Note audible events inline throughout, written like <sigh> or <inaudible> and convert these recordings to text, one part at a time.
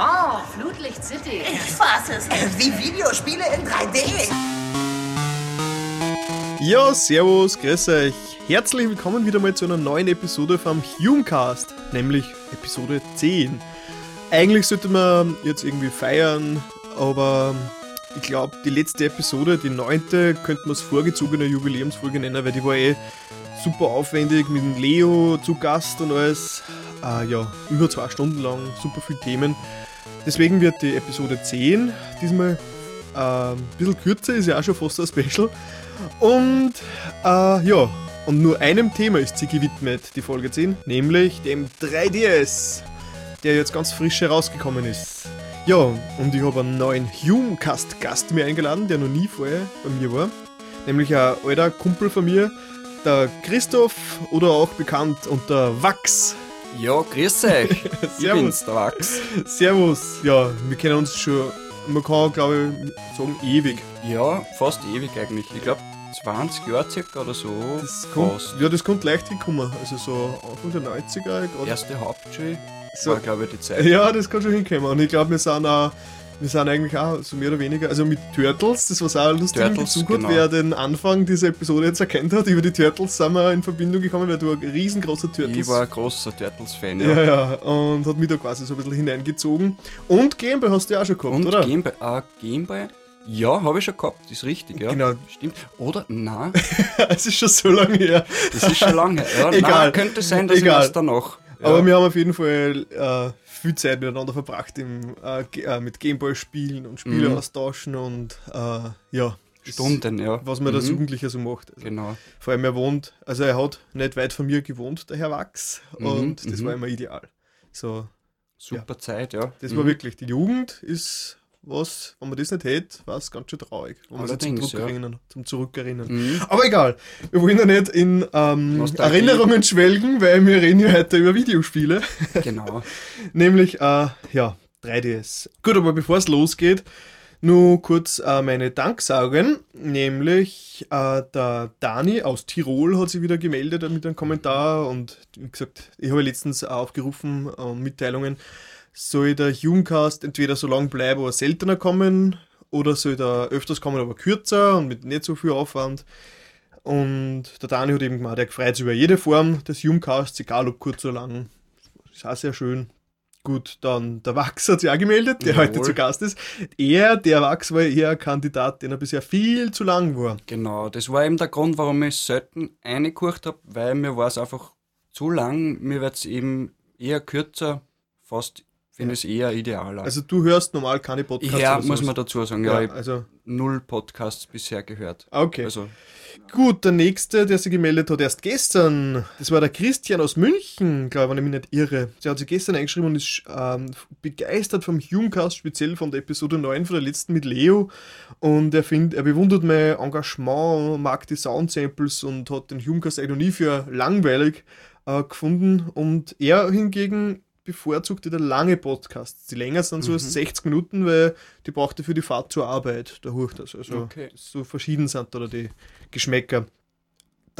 Aha, Flutlicht City. Ich fass es. Wie Videospiele in 3D. Ja, servus, grüß euch. Herzlich willkommen wieder mal zu einer neuen Episode vom Humecast, nämlich Episode 10. Eigentlich sollte man jetzt irgendwie feiern, aber ich glaube, die letzte Episode, die neunte, könnte man als vorgezogene Jubiläumsfolge nennen, weil die war eh super aufwendig mit dem Leo zu Gast und alles. Äh, ja, über zwei Stunden lang, super viele Themen. Deswegen wird die Episode 10 diesmal äh, ein bisschen kürzer, ist ja auch schon fast ein Special. Und äh, ja, und nur einem Thema ist sie gewidmet, die Folge 10, nämlich dem 3DS, der jetzt ganz frisch herausgekommen ist. Ja, und ich habe einen neuen Humecast-Gast mir eingeladen, der noch nie vorher bei mir war. Nämlich ein alter Kumpel von mir, der Christoph oder auch bekannt unter Wax. Ja, grüß euch. <laughs> ich Servus. bin's, der Wax. Servus. Ja, wir kennen uns schon, man kann glaube ich sagen, ewig. Ja, fast ewig eigentlich. Ich glaube 20 Jahre circa oder so. Das kommt, ja, das kommt leicht gekommen. Also so Anfang der 90er. Gerade Erste Hauptschule so, war glaube ich die Zeit. Ja, das kann schon hinkommen. Und ich glaube, wir sind auch, wir sind eigentlich auch so mehr oder weniger, also mit Turtles, das was auch lustig Turtles, Bezug hat, genau. wer den Anfang dieser Episode jetzt erkennt hat, über die Turtles sind wir in Verbindung gekommen, weil du ein riesengroßer Turtles Ich war ein großer Turtles-Fan, ja, ja. ja, und hat mich da quasi so ein bisschen hineingezogen. Und Gameboy hast du ja auch schon gehabt, Und oder? Gameboy, ah, Gameboy? Ja, habe ich schon gehabt, ist richtig, ja. Genau. Stimmt. Oder? Nein, <laughs> Es ist schon so lange her. das ist schon lange. Ja, Egal. Nein, könnte sein, dass Egal. ich das danach. Ja. Aber wir haben auf jeden Fall äh, viel Zeit miteinander verbracht im, äh, äh, mit Gameboy spielen und Spiele Mhm. austauschen und äh, ja. Stunden, ja. Was man als Mhm. Jugendlicher so macht. Also, Genau. Vor allem er wohnt, also er hat nicht weit von mir gewohnt, der Herr Wachs. Mhm, Und das mhm. war immer ideal. So, Super Zeit, ja. das Mhm. war wirklich, die Jugend ist was, wenn man das nicht hätte, war es ganz schön traurig. Wenn man sich zum ja. Zurückerinnern, zum Zurückerinnern. Mhm. Aber egal, wir wollen ja nicht in ähm. Erinnerungen schwelgen, weil wir reden ja heute über Videospiele. <laughs> Genau. <laughs> Nämlich, äh, ja, 3DS. Gut, aber bevor es losgeht, nur kurz äh, meine Danksagen. Nämlich, äh, der Dani aus Tirol hat sich wieder gemeldet mit einem Kommentar und wie gesagt, ich habe letztens aufgerufen, äh, Mitteilungen, soll der Jugendcast entweder so lang bleiben, aber seltener kommen, oder soll der öfters kommen, aber kürzer und mit nicht so viel Aufwand. Und der Dani hat eben gemeint, er freut sich über jede Form des Jugendcasts, egal ob kurz oder lang. Ist auch sehr schön. Gut, dann der Wachs hat sich auch gemeldet, der Jawohl. heute zu Gast ist. Er, der Wachs, war eher ein Kandidat, den er bisher viel zu lang war. Genau, das war eben der Grund, warum ich selten reingehört habe, weil mir war es einfach zu lang. Mir wird es eben eher kürzer, fast finde ich es eher idealer. Also du hörst normal keine ich Podcasts. oder muss man dazu sagen, ja, Ja, ich also, null Podcasts bisher gehört. okay. Also, Gut, der nächste, der sich gemeldet hat, erst gestern, das war der Christian aus München, glaube ich, wenn ich mich nicht irre. Der hat sich gestern eingeschrieben und ist ähm, begeistert vom Humecast, speziell von der Episode 9 von der letzten mit Leo. Und er findet, er bewundert mein Engagement, mag die Soundsamples und hat den Humecast eigentlich noch nie für langweilig äh, gefunden. Und er hingegen bevorzugt wieder lange Podcasts. Die länger sind so 60 Minuten, weil die braucht er für die Fahrt zur Arbeit. Da hört das. Also Okay. so verschieden sind da die Geschmäcker.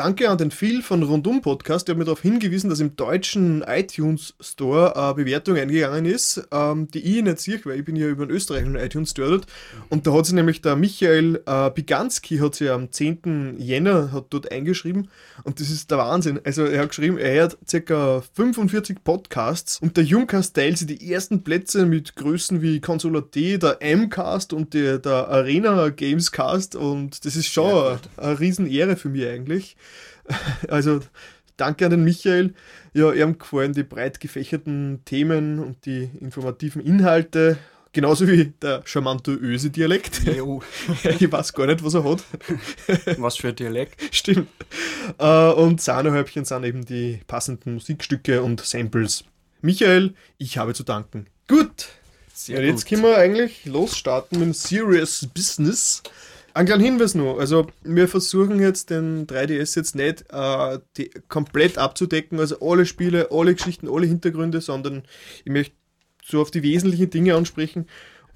Danke an den Phil von Rundum Podcast, der hat mir darauf hingewiesen, dass im deutschen iTunes Store eine Bewertung eingegangen ist, ähm, die ich nicht sehe, weil ich bin ja über den österreichischen iTunes Store dort. Und da hat sich nämlich der Michael äh, Biganski hat sich am 10. Jänner hat dort eingeschrieben und das ist der Wahnsinn. Also er hat geschrieben, er hört ca. 45 Podcasts und der Jungcast teilt sich die ersten Plätze mit Größen wie Consola D, der M-Cast und der, der Arena Games Cast und das ist schon Sehr eine, eine Riesenehre für mich eigentlich. <laughs> Also danke an den Michael. Ja, ihm gefallen die breit gefächerten Themen und die informativen Inhalte. Genauso wie der charmante Öse-Dialekt. jo, <laughs> ich weiß gar nicht, was er hat. <laughs> was für ein Dialekt. Stimmt. Äh, und Sahnehäubchen sind eben die passenden Musikstücke und Samples. Michael, ich habe zu danken. Gut. Sehr Ja, jetzt gut. können wir eigentlich losstarten mit dem Serious Business. Ein kleiner Hinweis nur, also wir versuchen jetzt den 3DS jetzt nicht äh, die, komplett abzudecken, also alle Spiele, alle Geschichten, alle Hintergründe, sondern ich möchte so auf die wesentlichen Dinge ansprechen.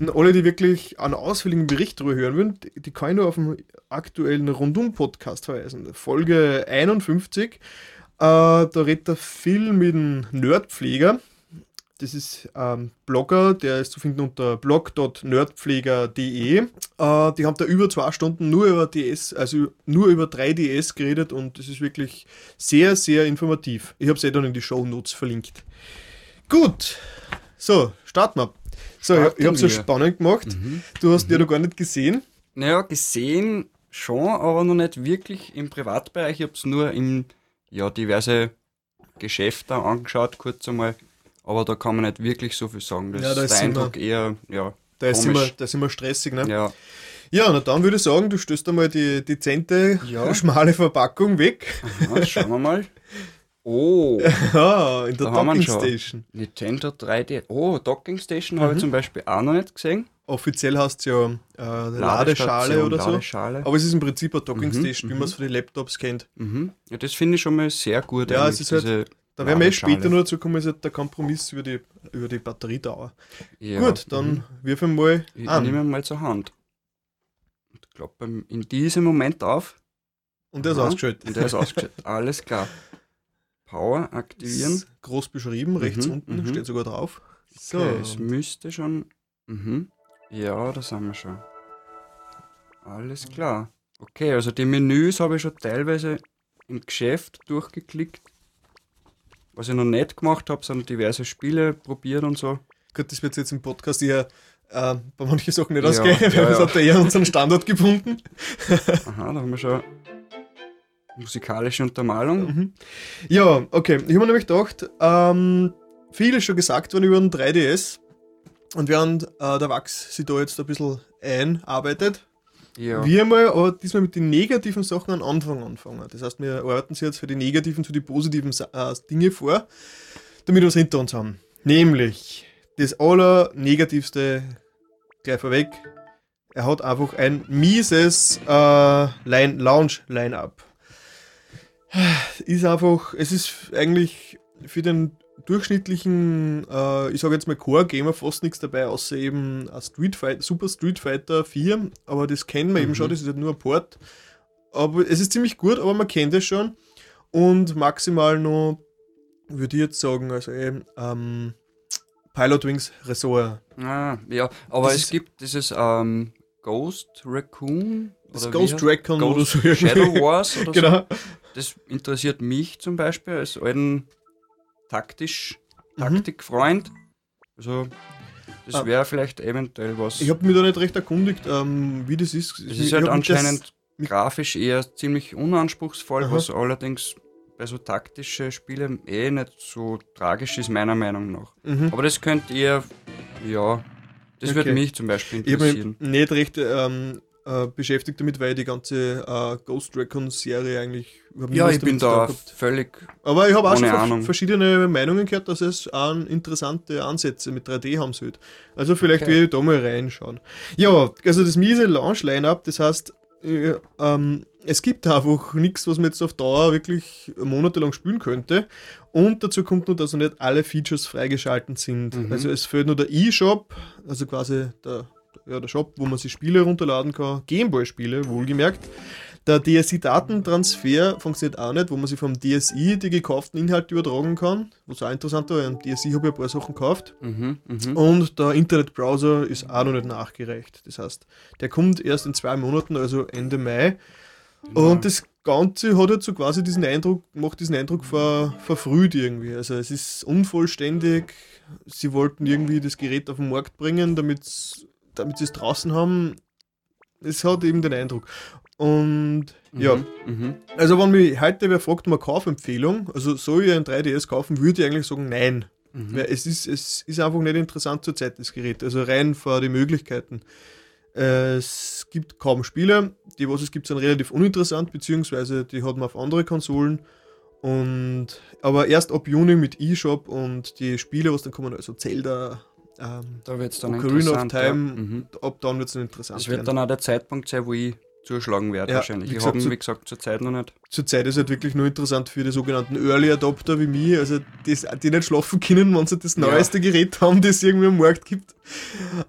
Und alle, die wirklich einen ausführlichen Bericht darüber hören würden, die, kann ich nur auf den aktuellen Rundum-Podcast verweisen. Folge 51, äh, da redet der Phil mit dem Nerdpfleger, das ist ein Blogger, der ist zu finden unter blog.nerdpfleger.de. Äh, die haben da über zwei Stunden nur über DS, also nur über 3DS geredet und das ist wirklich sehr, sehr informativ. Ich habe es eh dann in die Show Notes verlinkt. Gut, so, starten wir. So, ich, Starten ich habe es so spannend gemacht. Du hast ja noch gar nicht gesehen. Naja, gesehen schon, aber noch nicht wirklich im Privatbereich. Ich habe es nur in ja, diverse Geschäfte angeschaut, kurz einmal. Aber da kann man nicht wirklich so viel sagen. Das Ja, da ist der immer- Eindruck eher, ja, Da ist, immer, da ist immer stressig, ne? ja. Ja, na dann würde ich sagen, du stößt einmal die dezente, Ja. <laughs> schmale Verpackung weg. ja schauen wir mal. <laughs> Oh, Ah, in der Da Docking. Station. Nintendo 3D. Oh, Docking Station Mhm. habe ich zum Beispiel auch noch nicht gesehen. Offiziell heißt es ja äh, eine Ladeschale oder so. Ladeschale. Aber es ist im Prinzip eine Docking Mhm, Station, wie man es von den Laptops kennt. Mhm. Ja, das finde ich schon mal sehr gut. Ja, es ist halt- Da werden wir eh später noch dazu kommen, ist halt der Kompromiss über die, über die Batteriedauer. Ja, Gut, dann mhm. wirf ihn mal Ich an. nehme ihn mal zur Hand. Und klappe in diesem Moment auf. Und der ist Aha. ausgeschaltet. Und der ist ausgeschaltet. <laughs> Alles klar. Power aktivieren. Ist groß beschrieben, rechts Mhm, unten, mhm. steht sogar drauf. So, Okay, es müsste schon. Mhm. Ja, da sind wir schon. Alles klar. Okay, also die Menüs habe ich schon teilweise im Geschäft durchgeklickt. Was ich noch nicht gemacht habe, sind diverse Spiele probiert und so. gut, das wird jetzt im Podcast eher äh, bei manchen Sachen nicht Ja, ausgehen, <laughs> weil ja, wir ja. sind da eher unseren Standort gebunden. <laughs> Aha, da haben wir schon musikalische Untermalung. Mhm. Ja, okay. Ich habe mir nämlich gedacht, ähm, viel ist schon gesagt worden über den 3DS. Und während äh, der Wachs sich da jetzt ein bisschen einarbeitet, Ja. wir mal aber diesmal mit den negativen Sachen am Anfang anfangen. Das heißt, wir arbeiten sie jetzt für die negativen zu die positiven äh, Dinge vor, damit wir es hinter uns haben. Nämlich das allernegativste gleich vorweg. Er hat einfach ein mieses äh, Line Lounge Line-Up. Ist einfach, es ist eigentlich für den durchschnittlichen, äh, ich sage jetzt mal Core-Gamer fast nichts dabei, außer eben Street Fighter, Super Street Fighter 4, aber das man eben Mhm. schon, das ist halt nur ein Port. Aber es ist ziemlich gut, aber man kennt es schon. Und maximal noch, würde ich jetzt sagen, also eben, ähm, Pilot Wings Resort. Ah, ja, aber Das es gibt dieses ähm, Ghost Raccoon. Das Ghost heißt- Recon oder Ghost so. Shadow Wars oder <laughs> so. genau. Das interessiert mich zum Beispiel als alten taktisch, Mhm. Taktikfreund. Also, das Ah. wäre vielleicht eventuell was. Ich habe mich da nicht recht erkundigt, ähm, wie das ist. es Ich ist halt anscheinend grafisch eher ziemlich unanspruchsvoll, Aha. was allerdings bei so taktische Spiele eh nicht so tragisch ist, meiner Meinung nach. Mhm. Aber das könnte eher, ja, das Okay. würde mich zum Beispiel Ich habe interessieren. nicht recht ähm, äh, beschäftigt damit, weil ich die ganze äh, Ghost Recon Serie eigentlich Ja, ich bin da völlig Aber ich habe auch schon Ahnung. verschiedene Meinungen gehört, dass es auch interessante Ansätze mit 3D haben sollte. Also vielleicht Okay. will ich da mal reinschauen. Ja, also das miese Launch-Line-Up, das heißt, äh, ähm, es gibt einfach nichts, was man jetzt auf Dauer wirklich monatelang spielen könnte. Und dazu kommt noch, dass noch nicht alle Features freigeschalten sind. Mhm. Also es fehlt nur der E-Shop, also quasi der, ja, der Shop, wo man sich Spiele runterladen kann, Gameboy-Spiele, wohlgemerkt. Der DSI-Datentransfer funktioniert auch nicht, wo man sich vom DSI die gekauften Inhalte übertragen kann, was auch interessant war, am DSI habe ich ein paar Sachen gekauft. Mhm, mhm. Und der Internetbrowser ist auch noch nicht nachgereicht. Das heißt, der kommt erst in zwei Monaten, also Ende Mai. Und das Ganze hat jetzt so quasi diesen Eindruck, macht diesen Eindruck ver, verfrüht irgendwie. Also es ist unvollständig. Sie wollten irgendwie das Gerät auf den Markt bringen, damit damit sie es draußen haben. Es hat eben den Eindruck. Und ja, Mhm, mhm. also wenn mich heute wer fragt, eine Kaufempfehlung, also soll ich ein 3DS kaufen, würde ich eigentlich sagen, nein. Mhm. Weil es ist, es ist einfach nicht interessant zur Zeit, das Gerät. Also rein vor die Möglichkeiten. Es gibt kaum Spiele. Die, was es gibt, sind relativ uninteressant, beziehungsweise die hat man auf andere Konsolen. Und, aber erst ab Juni mit eShop und die Spiele, was dann kommen, also Zelda, ähm, Da wird es dann Ocarina of interessant. ja. Time, Mhm. ab dann wird es interessant. Das wird werden. dann auch der Zeitpunkt sein, wo ich zuschlagen werde Ja, wahrscheinlich. wie Ich habe wie gesagt, zur Zeit noch nicht. Zurzeit ist halt wirklich nur interessant für die sogenannten Early Adopter wie mich, also das, die nicht schlafen können, wenn sie das Ja. neueste Gerät haben, das es irgendwie am Markt gibt.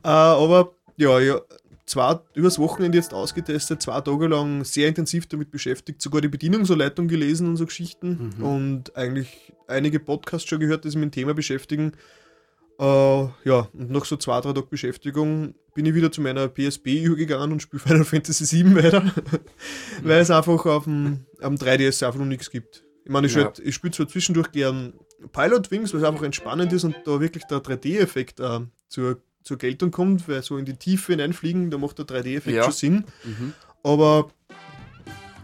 Äh, aber ja, ja, zwei, übers Wochenende jetzt ausgetestet, zwei Tage lang sehr intensiv damit beschäftigt, sogar die Bedienungsanleitung gelesen und so Geschichten Mhm. und eigentlich einige Podcasts schon gehört, die sich mit dem Thema beschäftigen. Äh, ja, und nach so zwei, drei Tagen Beschäftigung bin ich wieder zu meiner PSP übergegangen und spiele <laughs> Final Fantasy VII weiter, weil es einfach auf dem, am 3DS einfach noch nichts gibt. Ich meine, ich, Ja. ich spiele zwar zwischendurch gern Pilot Wings, was einfach entspannend ist und da wirklich der 3D-Effekt äh, zur, zur Geltung kommt, weil so in die Tiefe hineinfliegen, da macht der 3D-Effekt Ja. schon Sinn. Mhm. Aber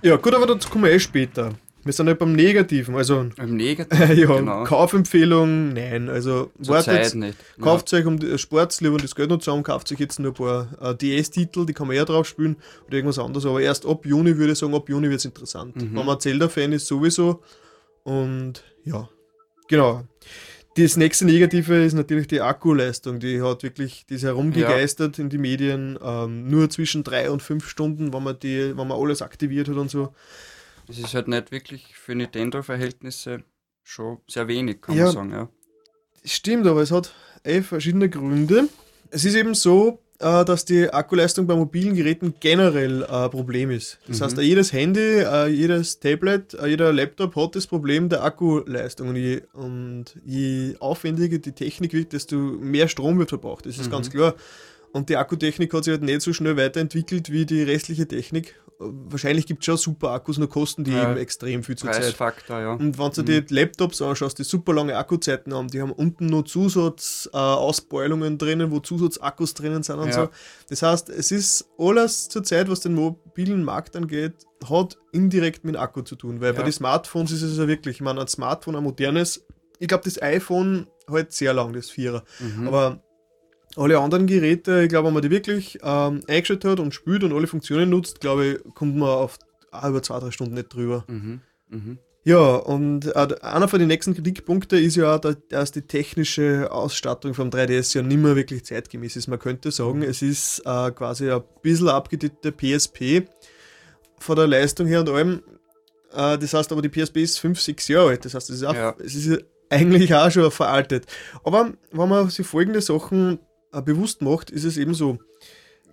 ja, gut, aber dazu kommen wir eh später. Wir sind halt beim Negativen, also <laughs> Im Negativ, <laughs> ja, genau. Kaufempfehlung, nein, also Zur wartet, Zeit nicht. Kauft euch um die Sports lieber und das Geld noch zusammen, kauft euch jetzt nur ein paar äh, DS-Titel, die kann man eher drauf spielen oder irgendwas anderes, aber erst ab Juni würde ich sagen, ab Juni wird es interessant. Mhm. Wenn man Zelda-Fan ist, sowieso. Und ja, genau. Das nächste Negative ist natürlich die Akkuleistung, die hat wirklich, die ist herumgegeistert in die Medien, ähm, nur zwischen drei und fünf Stunden, wenn man die, wenn man alles aktiviert hat und so. Es ist halt nicht wirklich für Nintendo-Verhältnisse schon sehr wenig, kann Ja. man sagen. Ja. Stimmt, aber es hat eh verschiedene Gründe. Es ist eben so, äh, dass die Akkuleistung bei mobilen Geräten generell ein Problem ist. Das Mhm. heißt, äh, jedes Handy, äh, jedes Tablet, äh, jeder Laptop hat das Problem der Akkuleistung. Und je, und je aufwendiger die Technik wird, desto mehr Strom wird verbraucht. Das ist Mhm. ganz klar. Und die Akkutechnik hat sich halt nicht so schnell weiterentwickelt wie die restliche Technik. Wahrscheinlich gibt es schon super Akkus, nur kosten die Ja. eben extrem viel zur Zeit. Ja. Und wenn du Mhm. die Laptops anschaust, die super lange Akkuzeiten haben, die haben unten noch Zusatzausbeulungen äh, drinnen, wo Zusatzakkus drinnen sind und Ja. so. Das heißt, es ist alles zur Zeit, was den mobilen Markt angeht, hat indirekt mit dem Akku zu tun. Weil bei den Smartphones ist es ja wirklich, ich meine, ein Smartphone, ein modernes, ich glaube, das iPhone halt sehr lang, das Vierer. Mhm. Aber alle anderen Geräte, ich glaube, wenn man die wirklich ähm, eingeschaltet hat und spielt und alle Funktionen nutzt, glaube ich, kommt man auf auch über zwei, drei Stunden nicht drüber. Mhm. Mhm. Ja, und äh, einer von den nächsten Kritikpunkten ist ja, auch, da- dass die technische Ausstattung vom 3DS ja nicht mehr wirklich zeitgemäß ist. Man könnte sagen, es ist äh, quasi ein bisschen abgedickte PSP von der Leistung her und allem. Äh, das heißt aber, die PSP ist 5, 6 Jahre alt. Das heißt, es ist, auch, Ja. es ist <laughs> eigentlich auch schon veraltet. Aber wenn man sich folgende Sachen bewusst macht, ist es eben so,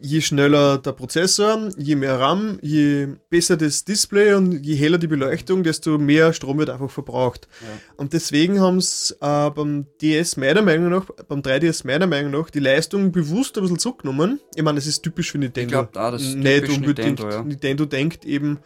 je schneller der Prozessor, je mehr RAM, je besser das Display und je heller die Beleuchtung, desto mehr Strom wird einfach verbraucht. Ja. Und deswegen haben es äh, beim DS meiner Meinung nach, beim 3DS meiner Meinung nach, die Leistung bewusst ein bisschen zurückgenommen. Ich meine, das ist typisch für Nintendo. glaub auch, das ist nicht unbedingt. Nintendo, ja. Nintendo denkt eben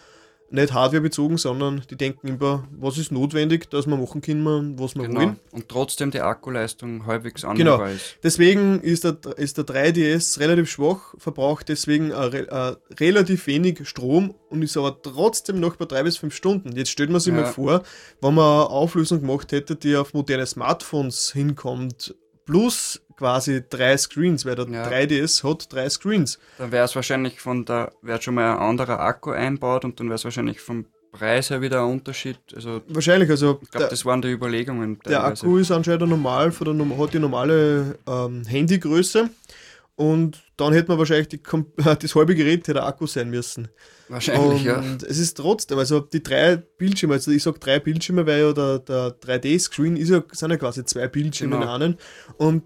nicht hardwarebezogen, sondern die denken immer, was ist notwendig, dass wir machen können, was wir Genau. wollen. Und trotzdem die Akkuleistung halbwegs Genau. annehmbar ist. Deswegen ist der, ist der 3DS relativ schwach, verbraucht deswegen äh, re, äh, relativ wenig Strom und ist aber trotzdem noch bei 3 bis 5 Stunden. Jetzt stellt man sich Ja. mal vor, wenn man eine Auflösung gemacht hätte, die auf moderne Smartphones hinkommt, plus quasi drei Screens, weil der Ja. 3DS hat drei Screens. Dann wäre es wahrscheinlich von der, wäre schon mal ein anderer Akku einbaut und dann wäre es wahrscheinlich vom Preis her wieder ein Unterschied. Also Wahrscheinlich, also ich glaube, der, das waren die Überlegungen. der teilweise. Akku ist anscheinend normal, von der, hat die normale ähm, Handygröße und dann hätte man wahrscheinlich die, kom- <laughs> das halbe Gerät hätte der Akku sein müssen. Wahrscheinlich, und ja. es ist trotzdem, also die drei Bildschirme, also ich sag drei Bildschirme, weil ja der, der 3D-Screen ist ja, sind ja quasi zwei Bildschirme Genau. in einem. Und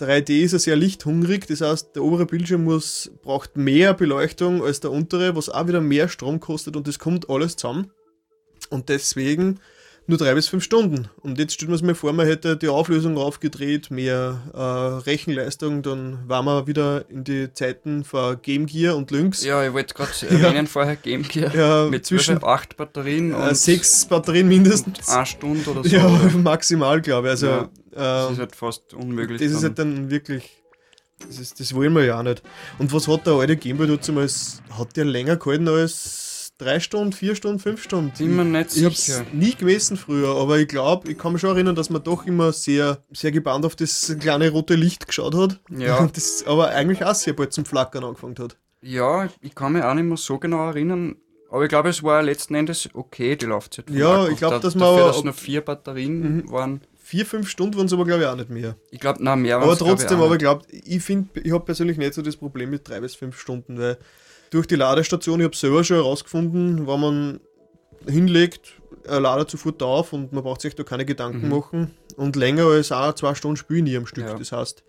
3D ist ja sehr lichthungrig, das heißt, der obere Bildschirm muss, braucht mehr Beleuchtung als der untere, was auch wieder mehr Strom kostet und das kommt alles zusammen. Und deswegen nur drei bis fünf Stunden. Und jetzt stellt man sich mal vor, man hätte die Auflösung aufgedreht, mehr äh, Rechenleistung, dann waren wir wieder in die Zeiten vor Game Gear und Lynx. Ja, ich wollte gerade <laughs> erwähnen vorher Game Gear Ja, <laughs> mit zwischen acht Batterien äh, und sechs Batterien mindestens. eine Stunde oder so. Ja, <laughs> Ja, maximal, glaube ich. Also, Ja, das ähm, ist halt fast unmöglich. das ist halt dann wirklich. Das, ist, das wollen wir ja auch nicht. Und was hat der alte Gameboy damals? Hat der länger gehalten als drei Stunden, vier Stunden, fünf Stunden? Bin mir nicht ich hab's sicher. nie gemessen früher, aber ich glaube, ich kann mich schon erinnern, dass man doch immer sehr, sehr gebannt auf das kleine rote Licht geschaut hat. Ja. Und <laughs> das aber eigentlich auch sehr bald zum Flackern angefangen hat. Ja, ich kann mich auch nicht mehr so genau erinnern. Aber ich glaube, es war letzten Endes okay, die Laufzeit. Ja, ich glaub, Da- dass man dafür, aber- dass nur vier Batterien Mhm. waren. Vier, fünf Stunden waren es aber, glaube ich, auch nicht mehr. Ich glaube, na mehr Aber waren's, glaub trotzdem, ich, aber ich glaube, ich finde, ich habe persönlich nicht so das Problem mit drei bis fünf Stunden, weil durch die Ladestation, ich habe selber schon herausgefunden, wenn man hinlegt, er ladet sofort auf und man braucht sich da keine Gedanken Mhm. machen. Und länger als auch zwei Stunden spiele ich nie am Stück. Ja. Das heißt,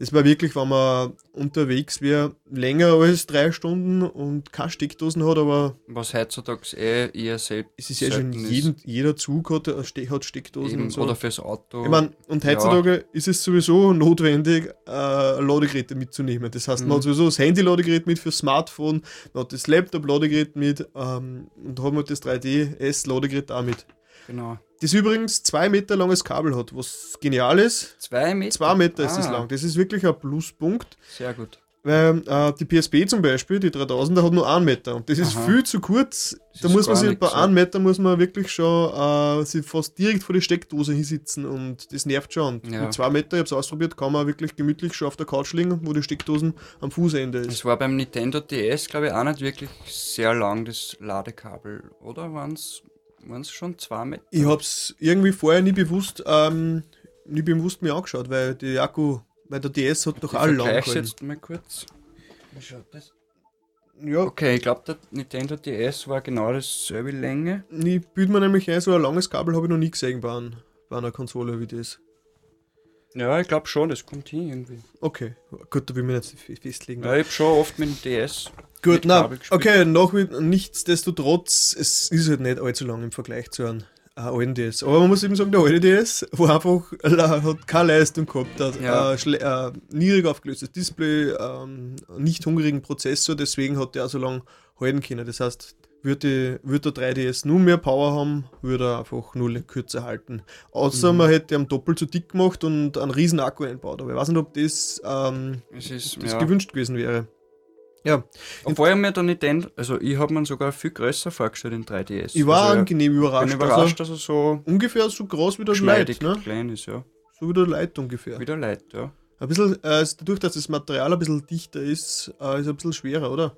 Das war wirklich, wenn man unterwegs wäre, länger als drei Stunden und keine Steckdosen hat, aber Was heutzutage eh eher selbst. es ist ja schon jeden, jeder Zug hat, äh, hat Steckdosen Eben, und so. Oder fürs Auto. Ich mein, und heutzutage ist es sowieso notwendig, äh, Ladegeräte mitzunehmen. Das heißt, man Mhm. hat sowieso das Handy-Ladegerät mit fürs Smartphone, man hat das Laptop-Ladegerät mit ähm, und hat man das 3DS-Ladegerät auch mit. Genau. Das übrigens zwei Meter langes Kabel hat, was genial ist. Zwei Meter? Zwei Meter ist das Ah, lang. Das ist wirklich ein Pluspunkt. Sehr gut. Weil äh, die PSP zum Beispiel, die 3000er, hat nur einen Meter. Und das ist Aha. viel zu kurz. Das Da ist muss man sich bei so. einem Meter muss man wirklich schon äh, sich fast direkt vor die Steckdose hinsitzen und das nervt schon. Ja. mit zwei Meter, ich hab's ausprobiert, kann man wirklich gemütlich schon auf der Couch liegen, wo die Steckdosen am Fußende ist. Es war beim Nintendo DS, glaube ich, auch nicht wirklich sehr lang, das Ladekabel. Oder waren es schon zwei Meter? Ich hab's irgendwie vorher nie bewusst, ähm, nie bewusst mir angeschaut, weil die Akku, weil der DS hat doch Ich alle lang gehalten. jetzt mal kurz. Wie schaut das? Ja, Okay, ich glaube, der Nintendo DS war genau dasselbe Länge. ich bild mir nämlich ein, so ein langes Kabel habe ich noch nie gesehen bei, ein, bei einer Konsole wie das. Ja, ich glaube schon, das kommt hin irgendwie. Okay, gut, da will ich mich nicht fe- festlegen. Ja, ich habe schon oft mit dem DS. Gut, mit na, okay, noch, nichtsdestotrotz, es ist halt nicht allzu lang im Vergleich zu einem äh, alten DS. Aber man muss eben sagen, der alte DS war einfach, äh, hat keine Leistung gehabt, hat Ja. äh, äh, niedrig aufgelöstes Display, ähm, nicht hungrigen Prozessor, deswegen hat der auch so lange halten können. Das heißt, würde, würde der 3DS nur mehr Power haben, würde er einfach null kürzer halten. Außer Mhm. man hätte ihn doppelt so dick gemacht und einen riesen Akku einbaut. Aber ich weiß nicht, ob das, ähm, ist, das ja. gewünscht gewesen wäre. Ja, Obwohl ich mir der Nintendo, also ich habe mir sogar viel größer vorgestellt in 3DS. ich war also, angenehm ich überrascht. bin überrascht, Also, dass er so ungefähr so groß wie der geschmeidig ne? klein ist, ja. So wie der Light ungefähr. Wieder leid, ja. Ein bisschen, äh, dadurch, dass das Material ein bisschen dichter ist, äh, ist er ein bisschen schwerer, oder?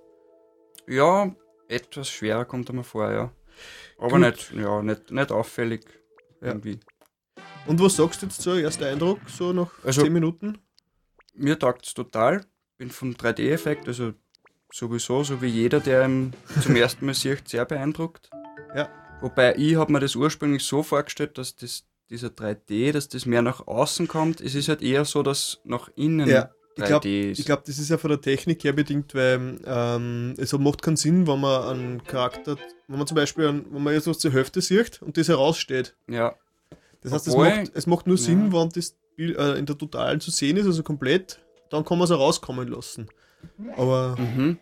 Ja, etwas schwerer kommt er mir vor, ja. Aber Gut. nicht, ja, nicht, nicht auffällig Ja. irgendwie. Und was sagst du jetzt so, erster Eindruck, so nach Also- 10 Minuten? Mir taugt es total. Bin vom 3D-Effekt, also sowieso, so wie jeder, der ihn zum <laughs> ersten Mal sieht, sehr beeindruckt. Ja. Wobei ich habe mir das ursprünglich so vorgestellt, dass das, dieser 3D, dass das mehr nach außen kommt. Es ist halt eher so, dass nach innen Ja, ich 3D glaub-. Ich glaube, das ist ja von der Technik her bedingt, weil ähm, es macht keinen Sinn, wenn man einen Charakter, wenn man zum Beispiel, einen, wenn man jetzt was zur Hälfte sieht und das heraussteht. ja, Das heißt, es Obwohl- macht, es macht nur Sinn, Ja. wenn das Bild, äh, in der Totalen zu sehen ist, also komplett, dann kann man es herauskommen lassen. Aber mhm.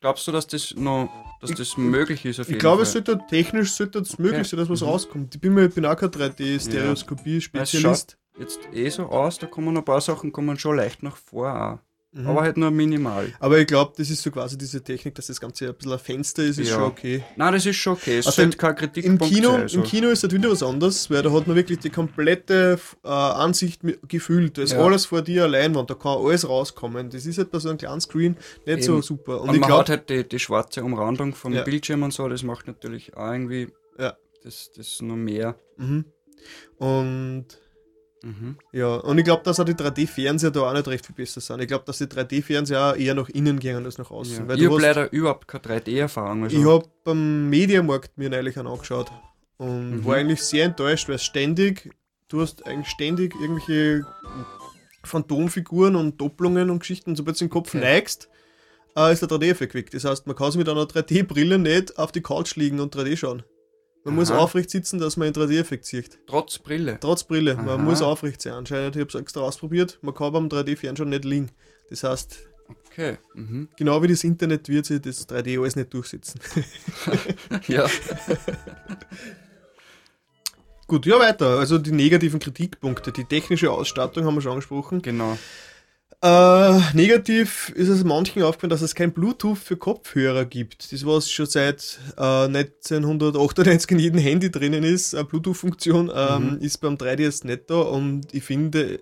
Glaubst du, dass das noch, dass Ich- das möglich ist Ich glaube, es sollte technisch sollte es möglich Okay. sein, dass was Mhm. rauskommt. Ich bin, mir, bin auch kein Es 3D-Stereoskopie-Spezialist. Jetzt eh so aus, da kommen ein paar Sachen kommen schon leicht nach vor. Mhm. Aber halt nur minimal. Aber ich glaube, das ist so quasi diese Technik, dass das Ganze ein bisschen ein Fenster ist, ist Ja. schon okay. Nein, das ist schon okay. Es Also sollte kein Im Kritikpunkt Kino, sein. Also. Im Kino ist das wieder was anderes, weil da hat man wirklich die komplette äh, Ansicht gefühlt. Da ist Ja. alles vor dir Leinwand, da kann alles rauskommen. Das ist halt bei so einem kleinen Screen nicht so Eben. super. Und, Und, man glaube, hat halt die, die schwarze Umrandung vom Ja. Bildschirm und so, das macht natürlich auch irgendwie Ja. das, das noch mehr. mhm. und Mhm. ja, und ich glaube, dass auch die 3D-Fernseher da auch nicht recht viel besser sind. Ich glaube, dass die 3D-Fernseher auch eher nach innen gehen als nach außen. Ja. Weil Ich habe leider überhaupt keine 3D-Erfahrung. Also. Ich habe beim Mediamarkt mir neulich einen angeschaut und Mhm. war eigentlich sehr enttäuscht, weil ständig, du hast eigentlich ständig irgendwelche Phantomfiguren und Doppelungen und Geschichten, und sobald du den Kopf Okay. neigst, äh, ist der 3D-Effekt weg. Das heißt, man kann sich mit einer 3D-Brille nicht auf die Couch liegen und 3D schauen. Man muss Aha. aufrecht sitzen, dass man einen 3D-Effekt sieht. Trotz Brille. Trotz Brille, Aha. man muss aufrecht sein. Anscheinend, ich habe es extra ausprobiert, man kann beim 3D-Fernschauen nicht liegen. Das heißt, Okay. Mhm. genau wie das Internet wird sich das 3D alles nicht durchsetzen. <laughs> Ja. Gut, ja, weiter. Also die negativen Kritikpunkte. Die technische Ausstattung haben wir schon angesprochen. genau. Äh, negativ ist es manchen aufgefallen, dass es kein Bluetooth für Kopfhörer gibt. Das, was schon seit äh, 1998 in jedem Handy drinnen ist, eine Bluetooth-Funktion, ähm, Mhm. ist beim 3DS nicht da und ich finde,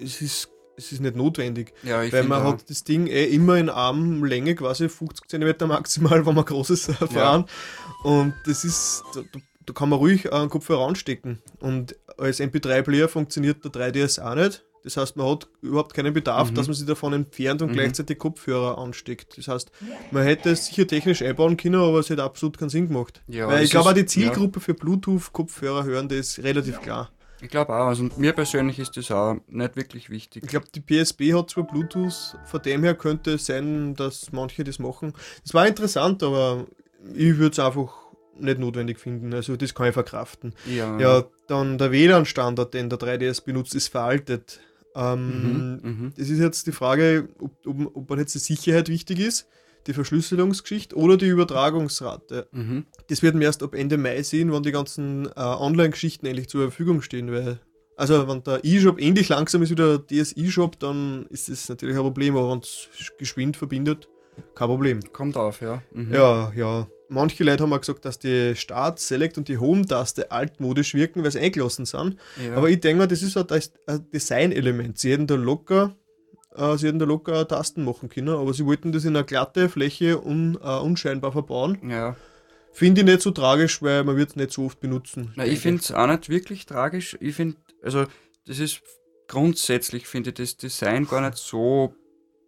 es ist, es ist nicht notwendig. Ja, weil man auch. hat das Ding eh immer in Armlänge, quasi 50 cm maximal, <laughs> wenn man großes äh, fahren. Und das ist, da, da- kann man ruhig einen Kopfhörer anstecken. Und als MP3-Player funktioniert der 3DS auch nicht. Das heißt, man hat überhaupt keinen Bedarf, Mhm. dass man sich davon entfernt und Mhm. gleichzeitig Kopfhörer ansteckt. Das heißt, man hätte es sicher technisch einbauen können, aber es hätte absolut keinen Sinn gemacht. Ja, Weil ich glaube, die Zielgruppe für Bluetooth-Kopfhörer hören, das ist relativ klar. Ich glaube auch, also mir persönlich ist das auch nicht wirklich wichtig. Ich glaube, die PSP hat zwar Bluetooth, von dem her könnte es sein, dass manche das machen. Das war interessant, aber ich würde es einfach nicht notwendig finden. Also das kann ich verkraften. Ja, Ja, dann der WLAN-Standard, den der 3DS benutzt, ist veraltet. Ähm, Mhm, mhm. Es ist jetzt die Frage, ob, ob, ob man jetzt die Sicherheit wichtig ist, die Verschlüsselungsgeschichte oder die Übertragungsrate. Mhm. Das werden wir erst ab Ende Mai sehen, wann die ganzen äh, Online-Geschichten endlich zur Verfügung stehen. Weil, also, wenn der E-Shop endlich langsam ist wie der DS-E-Shop, dann ist das natürlich ein Problem, aber wenn es geschwind verbindet, kein Problem. Kommt auf, ja. Mhm. Ja, ja. Manche Leute haben auch gesagt, dass die Start, Select und die Home-Taste altmodisch wirken, weil sie eingelassen sind. ja. Aber ich denke mal, das ist halt ein ein Design-Element. Sie hätten da locker, äh, sie hätten da locker Tasten machen können, aber sie wollten das in einer glatte Fläche un, äh, unscheinbar verbauen. ja. Finde ich nicht so tragisch, weil man wird es nicht so oft benutzen. Na, ich finde es auch nicht wirklich tragisch. Ich finde, also, das ist grundsätzlich, finde ich, das Design gar nicht so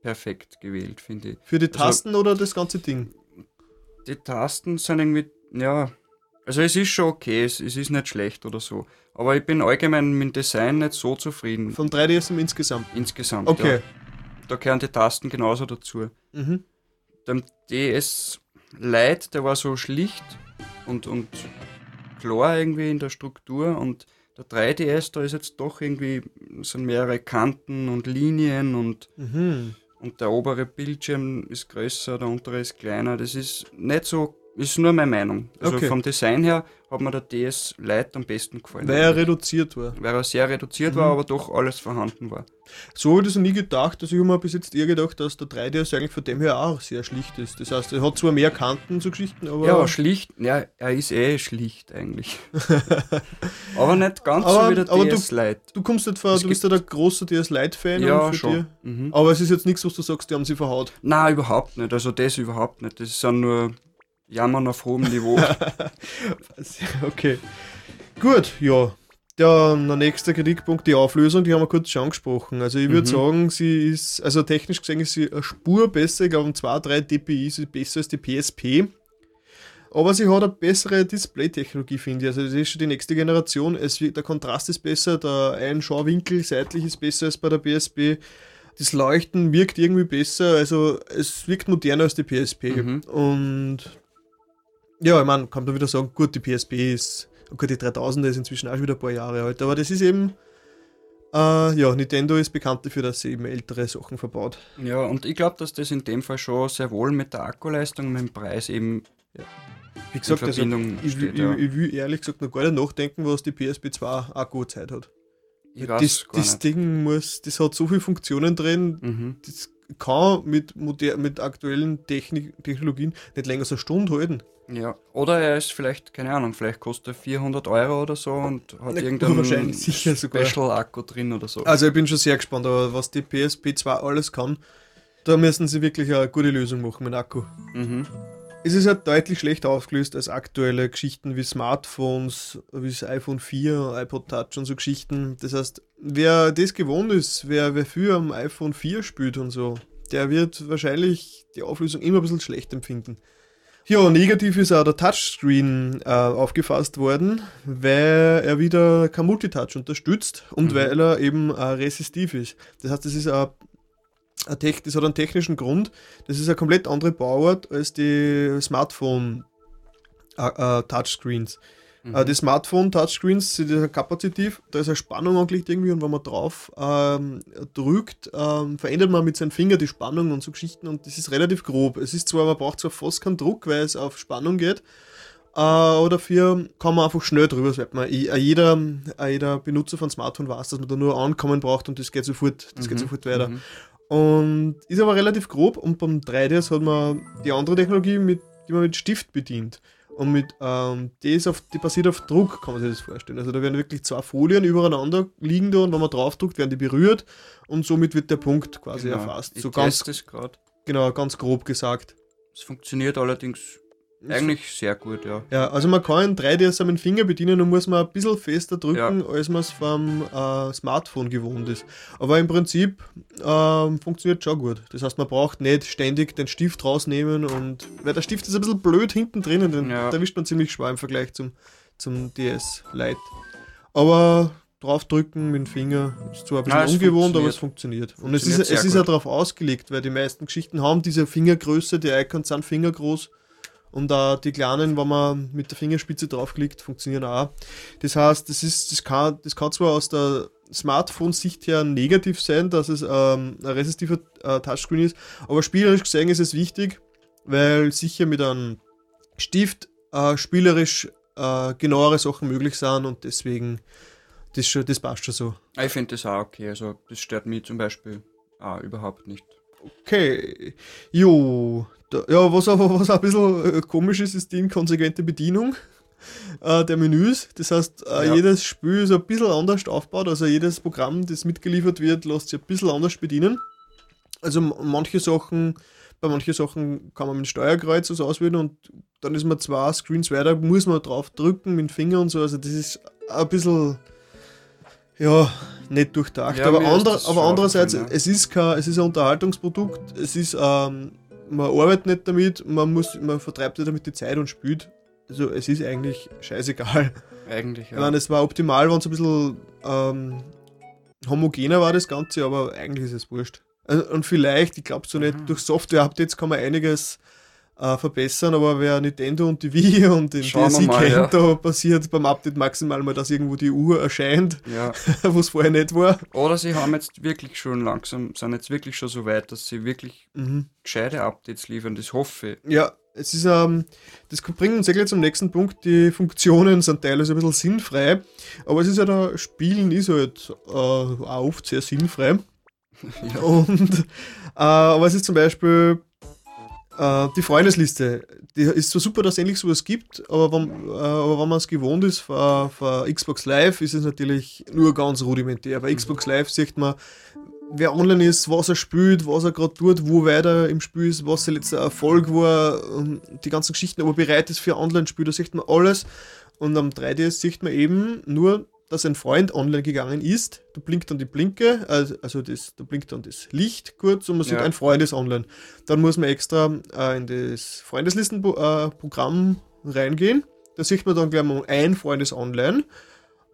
perfekt gewählt, finde ich. Für die also- Tasten oder das ganze Ding? Die Tasten sind irgendwie, ja, also es ist schon okay, es, es ist nicht schlecht oder so. Aber ich bin allgemein mit dem Design nicht so zufrieden. Vom 3DS im insgesamt. Insgesamt. Okay. Ja. Da gehören die Tasten genauso dazu. Mhm. Der DS Lite, der war so schlicht und, und klar irgendwie in der Struktur und der 3DS, da ist jetzt doch irgendwie, sind mehrere Kanten und Linien und, Mhm. Und der obere Bildschirm ist größer, der untere ist kleiner. Das ist nicht so, ist nur meine Meinung. Also Okay. vom Design her hat mir der DS Lite am besten gefallen. Weil er reduziert war. weil er sehr reduziert war, aber doch alles vorhanden war. So habe ich noch nie gedacht. Also ich habe mir bis jetzt eher gedacht, dass der 3DS eigentlich von dem her auch sehr schlicht ist. Das heißt, er hat zwar mehr Kanten so Geschichten, aber. Ja, schlicht, ja, er ist eh schlicht eigentlich. <laughs> aber nicht ganz Aber- so wie der aber DS Lite. Du kommst nicht vor, Es du bist ja der große DS Lite-Fan. Ja, schon. Dir. Mhm. Aber es ist jetzt nichts, was du sagst, die haben sie verhaut. Nein, überhaupt nicht. Also das überhaupt nicht. Das sind nur Jammern auf hohem Niveau. <laughs> Okay. Gut, ja. Dann der nächste Kritikpunkt, die Auflösung, die haben wir kurz schon angesprochen. Also ich würde Mhm. sagen, sie ist, also technisch gesehen ist sie eine Spur besser, ich glaube um 2-3 dpi ist sie besser als die PSP. Aber sie hat eine bessere Display-Technologie, finde ich. Also das ist schon die nächste Generation. Es, der Kontrast ist besser, der Einschauwinkel seitlich ist besser als bei der PSP. Das Leuchten wirkt irgendwie besser, also es wirkt moderner als die PSP. Mhm. Und ja, ich meine, kann man wieder sagen, gut, die PSP ist, gut, die 3000er ist inzwischen auch schon wieder ein paar Jahre alt, aber das ist eben, äh, ja, Nintendo ist bekannt dafür, dass sie eben ältere Sachen verbaut. ja, und ich glaube, dass das in dem Fall schon sehr wohl mit der Akkuleistung, mit dem Preis eben Wie gesagt, also, ich, steht. ich, ja. ich will ehrlich gesagt noch gar nicht nachdenken, was die PSP 2 Akkuzeit hat. Ich Das, das. Ding muss, das hat so viele Funktionen drin, Mhm. das kann mit, moder mit aktuellen Technik, Technologien nicht länger als eine Stunde halten. Ja, oder er ist vielleicht, keine Ahnung, vielleicht kostet er 400 Euro oder so und hat Na, irgendeinen. Special-Akku drin oder so. Also ich bin schon sehr gespannt, aber was die PSP 2 alles kann, da müssen sie wirklich eine gute Lösung machen mit Akku. Mhm. Es ist halt deutlich schlechter aufgelöst als aktuelle Geschichten wie Smartphones, wie das iPhone 4, iPod Touch und so Geschichten. Das heißt, wer das gewohnt ist, wer, wer viel am iPhone 4 spielt und so, der wird wahrscheinlich die Auflösung immer ein bisschen schlecht empfinden. Ja, negativ ist auch der Touchscreen äh, aufgefasst worden, weil er wieder kein Multitouch unterstützt und Mhm. weil er eben äh, resistiv ist. Das heißt, das ist ein, das hat einen technischen Grund. Das ist eine komplett andere Bauart als die Smartphone äh, äh. Mhm. Äh, die Smartphone Touchscreens sind kapazitiv, da ist eine Spannung angelegt irgendwie und wenn man drauf ähm, drückt, ähm, verändert man mit seinem Finger die Spannung und so Geschichten und das ist relativ grob. Es ist zwar, man braucht zwar fast keinen Druck, weil es auf Spannung geht, äh, aber dafür kann man einfach schnell drüber swipen. Äh, Jeder, äh, jeder Benutzer von Smartphone weiß, dass man da nur ankommen braucht und das geht sofort, das geht Mhm, sofort weiter. mhm. Und ist aber relativ grob und beim 3DS hat man die andere Technologie, mit, die man mit Stift bedient. Und mit ähm, das auf, die basiert auf Druck, kann man sich das vorstellen. Also da werden wirklich zwei Folien übereinander liegen da und wenn man draufdrückt, werden die berührt und somit wird der Punkt quasi Genau. erfasst. Ich So ganz, teste das gerade. genau, ganz grob gesagt. Es funktioniert allerdings eigentlich sehr gut, ja. Ja, also man kann ein 3DS am Finger bedienen und muss man ein bisschen fester drücken, als man es vom äh, Smartphone gewohnt ist. Aber im Prinzip ähm, funktioniert schon gut. Das heißt, man braucht nicht ständig den Stift rausnehmen und weil der Stift ist ein bisschen blöd hinten drinnen, den Ja. erwischt man ziemlich schwer im Vergleich zum, zum DS Lite. Aber draufdrücken mit dem Finger. Ist zwar ein bisschen es ungewohnt, aber es funktioniert. Und es Funktioniert ist, es ist ja darauf ausgelegt, weil die meisten Geschichten haben diese Fingergröße, die Icons sind fingergroß. Und auch die kleinen, wenn man mit der Fingerspitze draufklickt, funktionieren auch. Das heißt, das, ist, das, kann, das kann zwar aus der Smartphone-Sicht her negativ sein, dass es ähm, ein resistiver äh, Touchscreen ist, aber spielerisch gesehen ist es wichtig, weil sicher mit einem Stift äh, spielerisch äh, genauere Sachen möglich sind und deswegen, das, schon, das passt schon so. Ich finde das auch okay. Also, das stört mich zum Beispiel auch überhaupt nicht. Okay, jo, ja, was aber was auch ein bisschen äh, komisch ist, ist die inkonsequente Bedienung äh, der Menüs. Das heißt, äh, Ja. jedes Spiel ist ein bisschen anders aufgebaut, also jedes Programm, das mitgeliefert wird, lässt sich ein bisschen anders bedienen. Also manche Sachen, bei manchen Sachen kann man mit dem Steuerkreuz was auswählen und dann ist man zwei Screens weiter, muss man drauf drücken mit dem Finger und so. Also das ist ein bisschen ja, nicht durchdacht. Ja, aber, ander, aber andererseits, ja. es ist kein, es ist ein Unterhaltungsprodukt, es ist, ähm, man arbeitet nicht damit, man muss, man vertreibt nicht damit die Zeit und spielt. Also es ist eigentlich scheißegal. Eigentlich, Ich ja. meine, es war optimal, wenn es ein bisschen ähm, homogener war, das Ganze, aber eigentlich ist es wurscht. Also, Und vielleicht, ich glaube so nicht, Mhm. durch Software-Updates kann man einiges äh, verbessern, aber wer Nintendo und die Wii <laughs> und den Schauen DSi mal, kennt, ja. da passiert beim Update maximal mal, dass irgendwo die Uhr erscheint, ja. <laughs> wo es vorher nicht war. Oder sie haben jetzt wirklich schon langsam, sind jetzt wirklich schon so weit, dass sie wirklich Mhm. gescheite Updates liefern. Das hoffe ich. Ja, es ist, ähm, das bringt uns ja gleich zum nächsten Punkt. Die Funktionen sind teilweise ein bisschen sinnfrei, aber es ist ja da, Spielen ist halt äh, auch oft sehr sinnfrei. <laughs> Ja. Und, äh, aber es ist zum Beispiel äh, die Freundesliste. Die ist zwar super, dass es endlich sowas gibt, aber wenn, äh, aber wenn man es gewohnt ist von, von Xbox Live, ist es natürlich nur ganz rudimentär. Bei Xbox Live sieht man, wer online ist, was er spielt, was er gerade tut, wo weiter im Spiel ist, was sein letzter Erfolg war, die ganzen Geschichten, ob er bereit ist für Online-Spiel, da sieht man alles. Und am 3DS sieht man eben nur, dass ein Freund online gegangen ist. Da blinkt dann die Blinke, also, das, da blinkt dann das Licht kurz und man sieht, Ja. ein Freund ist online. Dann muss man extra äh, in das Freundeslistenprogramm reingehen. Da sieht man dann gleich mal, ein Freund ist online.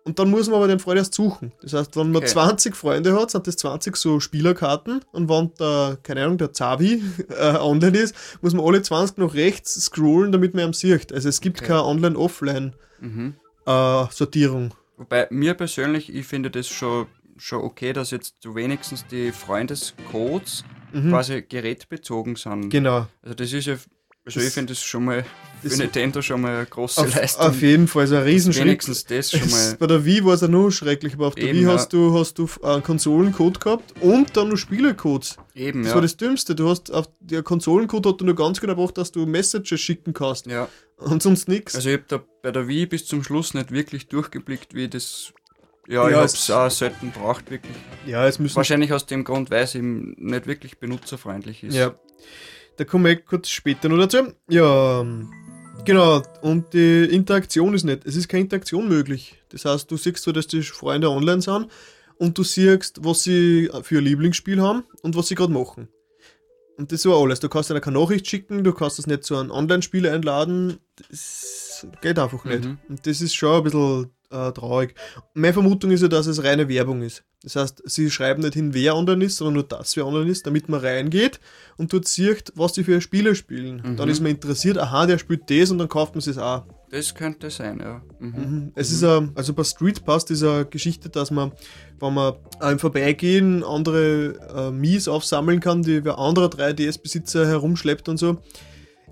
Und dann muss man aber den Freund erst suchen. Das heißt, wenn man Okay. 20 Freunde hat, sind das 20 so Spielerkarten. Und wenn der, keine Ahnung, der Zavi <laughs> äh, online ist, muss man alle 20 nach rechts scrollen, damit man ihn sieht. Also es gibt Okay. keine Online-Offline-Sortierung. Mhm. Wobei mir persönlich, ich finde das schon, schon okay, dass jetzt du wenigstens die Freundescodes Mhm. quasi gerätbezogen sind. Genau. Also das ist ja, also Das- ich finde das schon mal für Nintendo schon mal eine große Auf, Leistung. auf jeden Fall, so ein Riesenschritt. wenigstens das schon mal. bei der Wii war es ja nur schrecklich, aber auf der Eben, Wii hast du, hast du einen Konsolencode gehabt und dann noch Spielercodes. Eben, Das ja. war das Dümmste. Du hast auf der Konsolencode hat du nur ganz genau gebraucht, dass du Messages schicken kannst ja. und sonst nichts. Also ich habe da bei der Wii bis zum Schluss nicht wirklich durchgeblickt, wie das. Ja, Ja, ich habe es- es auch selten braucht, wirklich. ja, es müssen Wahrscheinlich aus dem Grund, weil es eben nicht wirklich benutzerfreundlich ist. Ja. Da komme ich kurz später noch dazu. Ja, ähm, genau. Und die Interaktion ist nicht. Es ist keine Interaktion möglich. Das heißt, du siehst so, dass die Freunde online sind und du siehst, was sie für ihr Lieblingsspiel haben und was sie gerade machen. Und das war alles. Du kannst ihnen keine Nachricht schicken, du kannst das nicht zu einem Online-Spiel einladen. Das geht einfach nicht. Mhm. Und das ist schon ein bisschen äh, traurig. Meine Vermutung ist ja, dass es reine Werbung ist. Das heißt, sie schreiben nicht hin, wer online ist, sondern nur, dass wer online ist, damit man reingeht und dort sieht, was die für Spiele spielen. Mhm. Dann ist man interessiert, aha, der spielt das und dann kauft man es auch. Das könnte sein, ja. Mhm. Mhm. Es ist a, also bei Street Pass diese Geschichte, dass man, wenn man im Vorbeigehen andere äh, Mies aufsammeln kann, die wer anderer 3DS-Besitzer herumschleppt und so,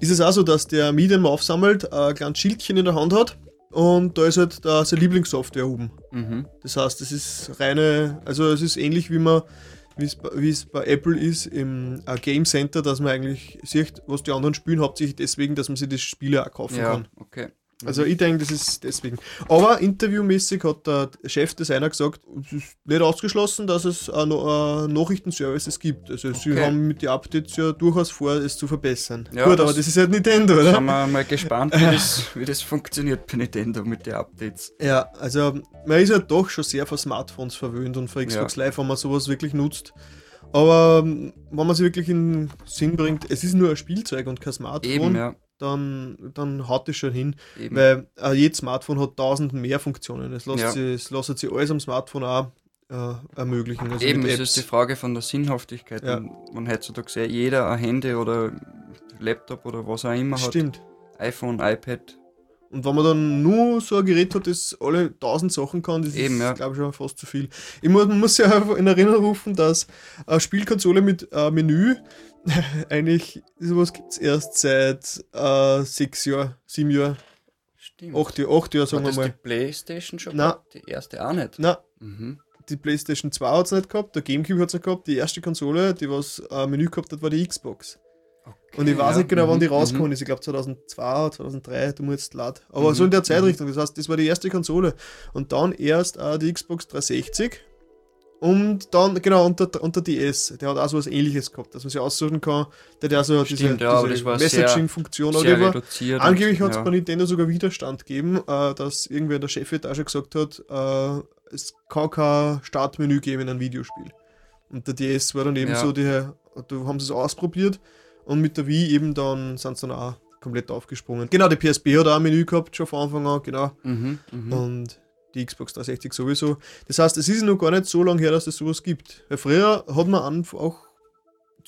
ist es auch so, dass der Mii, den man aufsammelt, ein kleines Schildchen in der Hand hat und da ist halt da seine Lieblingssoftware oben. Mhm. Das heißt, es ist reine, also es ist ähnlich wie man, wie es bei- Apple ist im äh, Game Center, dass man eigentlich sieht, was die anderen spielen, hauptsächlich deswegen, dass man sich die Spiele auch kaufen Ja, kann. okay. Also ich denke, das ist deswegen. Aber interviewmäßig hat der Chefdesigner gesagt, es ist nicht ausgeschlossen, dass es äh, Nachrichtenservices gibt. Also sie Okay. haben mit den Updates ja durchaus vor, es zu verbessern. Ja, Gut, das- aber das ist halt Nintendo, Sind oder? wir mal gespannt, wie das, <laughs> wie das funktioniert bei Nintendo mit den Updates. Ja, also man ist ja doch schon sehr von Smartphones verwöhnt und von Xbox Live, wenn man sowas wirklich nutzt. Aber ähm, wenn man sich wirklich in den Sinn bringt, es ist nur ein Spielzeug und kein Smartphone. Eben, ja. Dann, dann haut das schon hin. Eben. Weil äh, jedes Smartphone hat tausend mehr Funktionen. Es lässt, Ja. sich, es lässt sich alles am Smartphone auch äh, ermöglichen. Also Eben, es ist die Frage von der Sinnhaftigkeit. Ja. Man, man heutzutage sehr jeder ein Handy oder Laptop oder was auch immer hat. Stimmt. iPhone, iPad. Und wenn man dann nur so ein Gerät hat, das alle tausend Sachen kann, das Eben, ist, ja. glaube ich, schon fast zu viel. Ich muss, man muss ja einfach in Erinnerung rufen, dass eine Spielkonsole mit äh, Menü <laughs> eigentlich sowas gibt es erst seit äh, sechs Jahren, sieben Jahren, Stimmt. acht acht Jahre, sagen Hat wir das die mal. Playstation schon Nein. gehabt? Die erste auch nicht. Nein, Mhm. die PlayStation 2 hat es nicht gehabt, der Gamecube hat es nicht gehabt, die erste Konsole, die was ein Menü gehabt hat, war die Xbox. Und ich weiß ja. nicht genau, wann die Mhm, rausgekommen mhm. ist. Ich glaube 2002, 2003, du musst laut. Aber Mhm, so in der mhm. Zeitrichtung. Das heißt, das war die erste Konsole. Und dann erst äh, die Xbox 360. Und dann, genau, und der DS. Der hat auch so was ähnliches gehabt, dass man sich aussuchen kann. Der hat auch so diese, ja, diese Messaging-Funktion. Reduziert. angeblich hat es bei Nintendo sogar Widerstand gegeben, äh, dass irgendwer in der Chefetage gesagt hat, äh, es kann kein Startmenü geben in einem Videospiel. Und der DS war dann eben Ja. so, die, da haben sie es ausprobiert und mit der Wii eben dann sind sie dann auch komplett aufgesprungen. Genau, die PSP hat auch ein Menü gehabt, schon von Anfang an, genau. Mhm, mhm. Und die Xbox 360 sowieso. Das heißt, es ist noch gar nicht so lange her, dass es sowas gibt. Weil früher hat man auch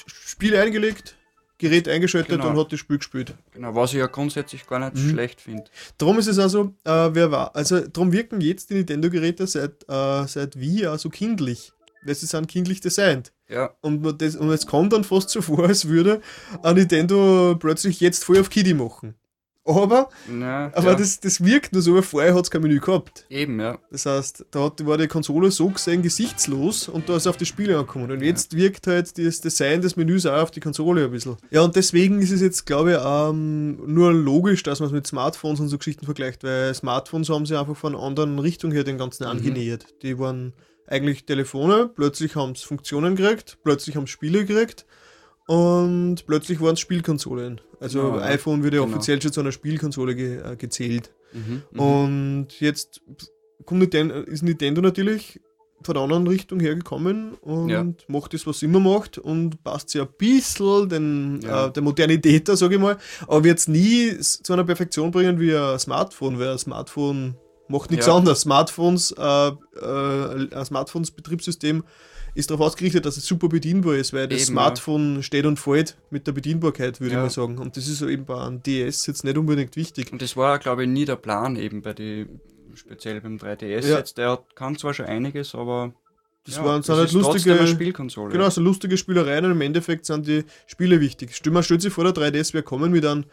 Spiel eingelegt, Gerät eingeschaltet Genau. und hat das Spiel gespielt. Genau, was ich ja grundsätzlich gar nicht Mhm. schlecht finde. Darum ist es also, äh, wer war, also darum wirken jetzt die Nintendo-Geräte seit, äh, seit Wii auch so kindlich. Weil sie sind kindlich designt. Ja, Und, das, und es kommt dann fast so vor, als würde ein Nintendo plötzlich jetzt voll auf Kiddie machen. Aber, na, aber ja. das, das wirkt nur so, weil vorher hat es kein Menü gehabt. eben, ja. Das heißt, da hat, war die Konsole so gesehen gesichtslos und da ist auf die Spiele angekommen. Und jetzt wirkt halt das Design des Menüs auch auf die Konsole ein bisschen. Ja, und deswegen ist es jetzt, glaube ich, ähm, nur logisch, dass man es mit Smartphones und so Geschichten vergleicht, weil Smartphones haben sich einfach von einer anderen Richtung her den ganzen Mhm. angenähert. Die waren eigentlich Telefone, plötzlich haben es Funktionen gekriegt, plötzlich haben es Spiele gekriegt und plötzlich waren es Spielkonsolen. Also Genau, ja. iPhone wird ja Genau. offiziell schon zu einer Spielkonsole ge äh, gezählt. Mhm, mhm. Und jetzt kommt Nintendo, ist Nintendo natürlich von der anderen Richtung hergekommen und Ja. macht das, was immer macht und passt sich ein bisschen den, Ja. äh, der Modernität da, sage ich mal, aber wird es nie zu einer Perfektion bringen wie ein Smartphone, weil ein Smartphone macht nichts Ja. anderes. Smartphones, äh, äh, ein Smartphones-Betriebssystem ist darauf ausgerichtet, dass es super bedienbar ist, weil das Eben, Smartphone steht und fällt mit der Bedienbarkeit, würde Ja. ich mal sagen. Und das ist so eben bei einem DS jetzt nicht unbedingt wichtig. Und das war, glaube ich, nie der Plan eben bei die, speziell beim 3DS Ja. jetzt. Der kann zwar schon einiges, aber Das ja, waren sind halt lustige, Spielkonsole. Genau, so lustige Spielereien und im Endeffekt sind die Spiele wichtig. Stimmt, man stellt sich vor, der 3DS wäre kommen mit einem,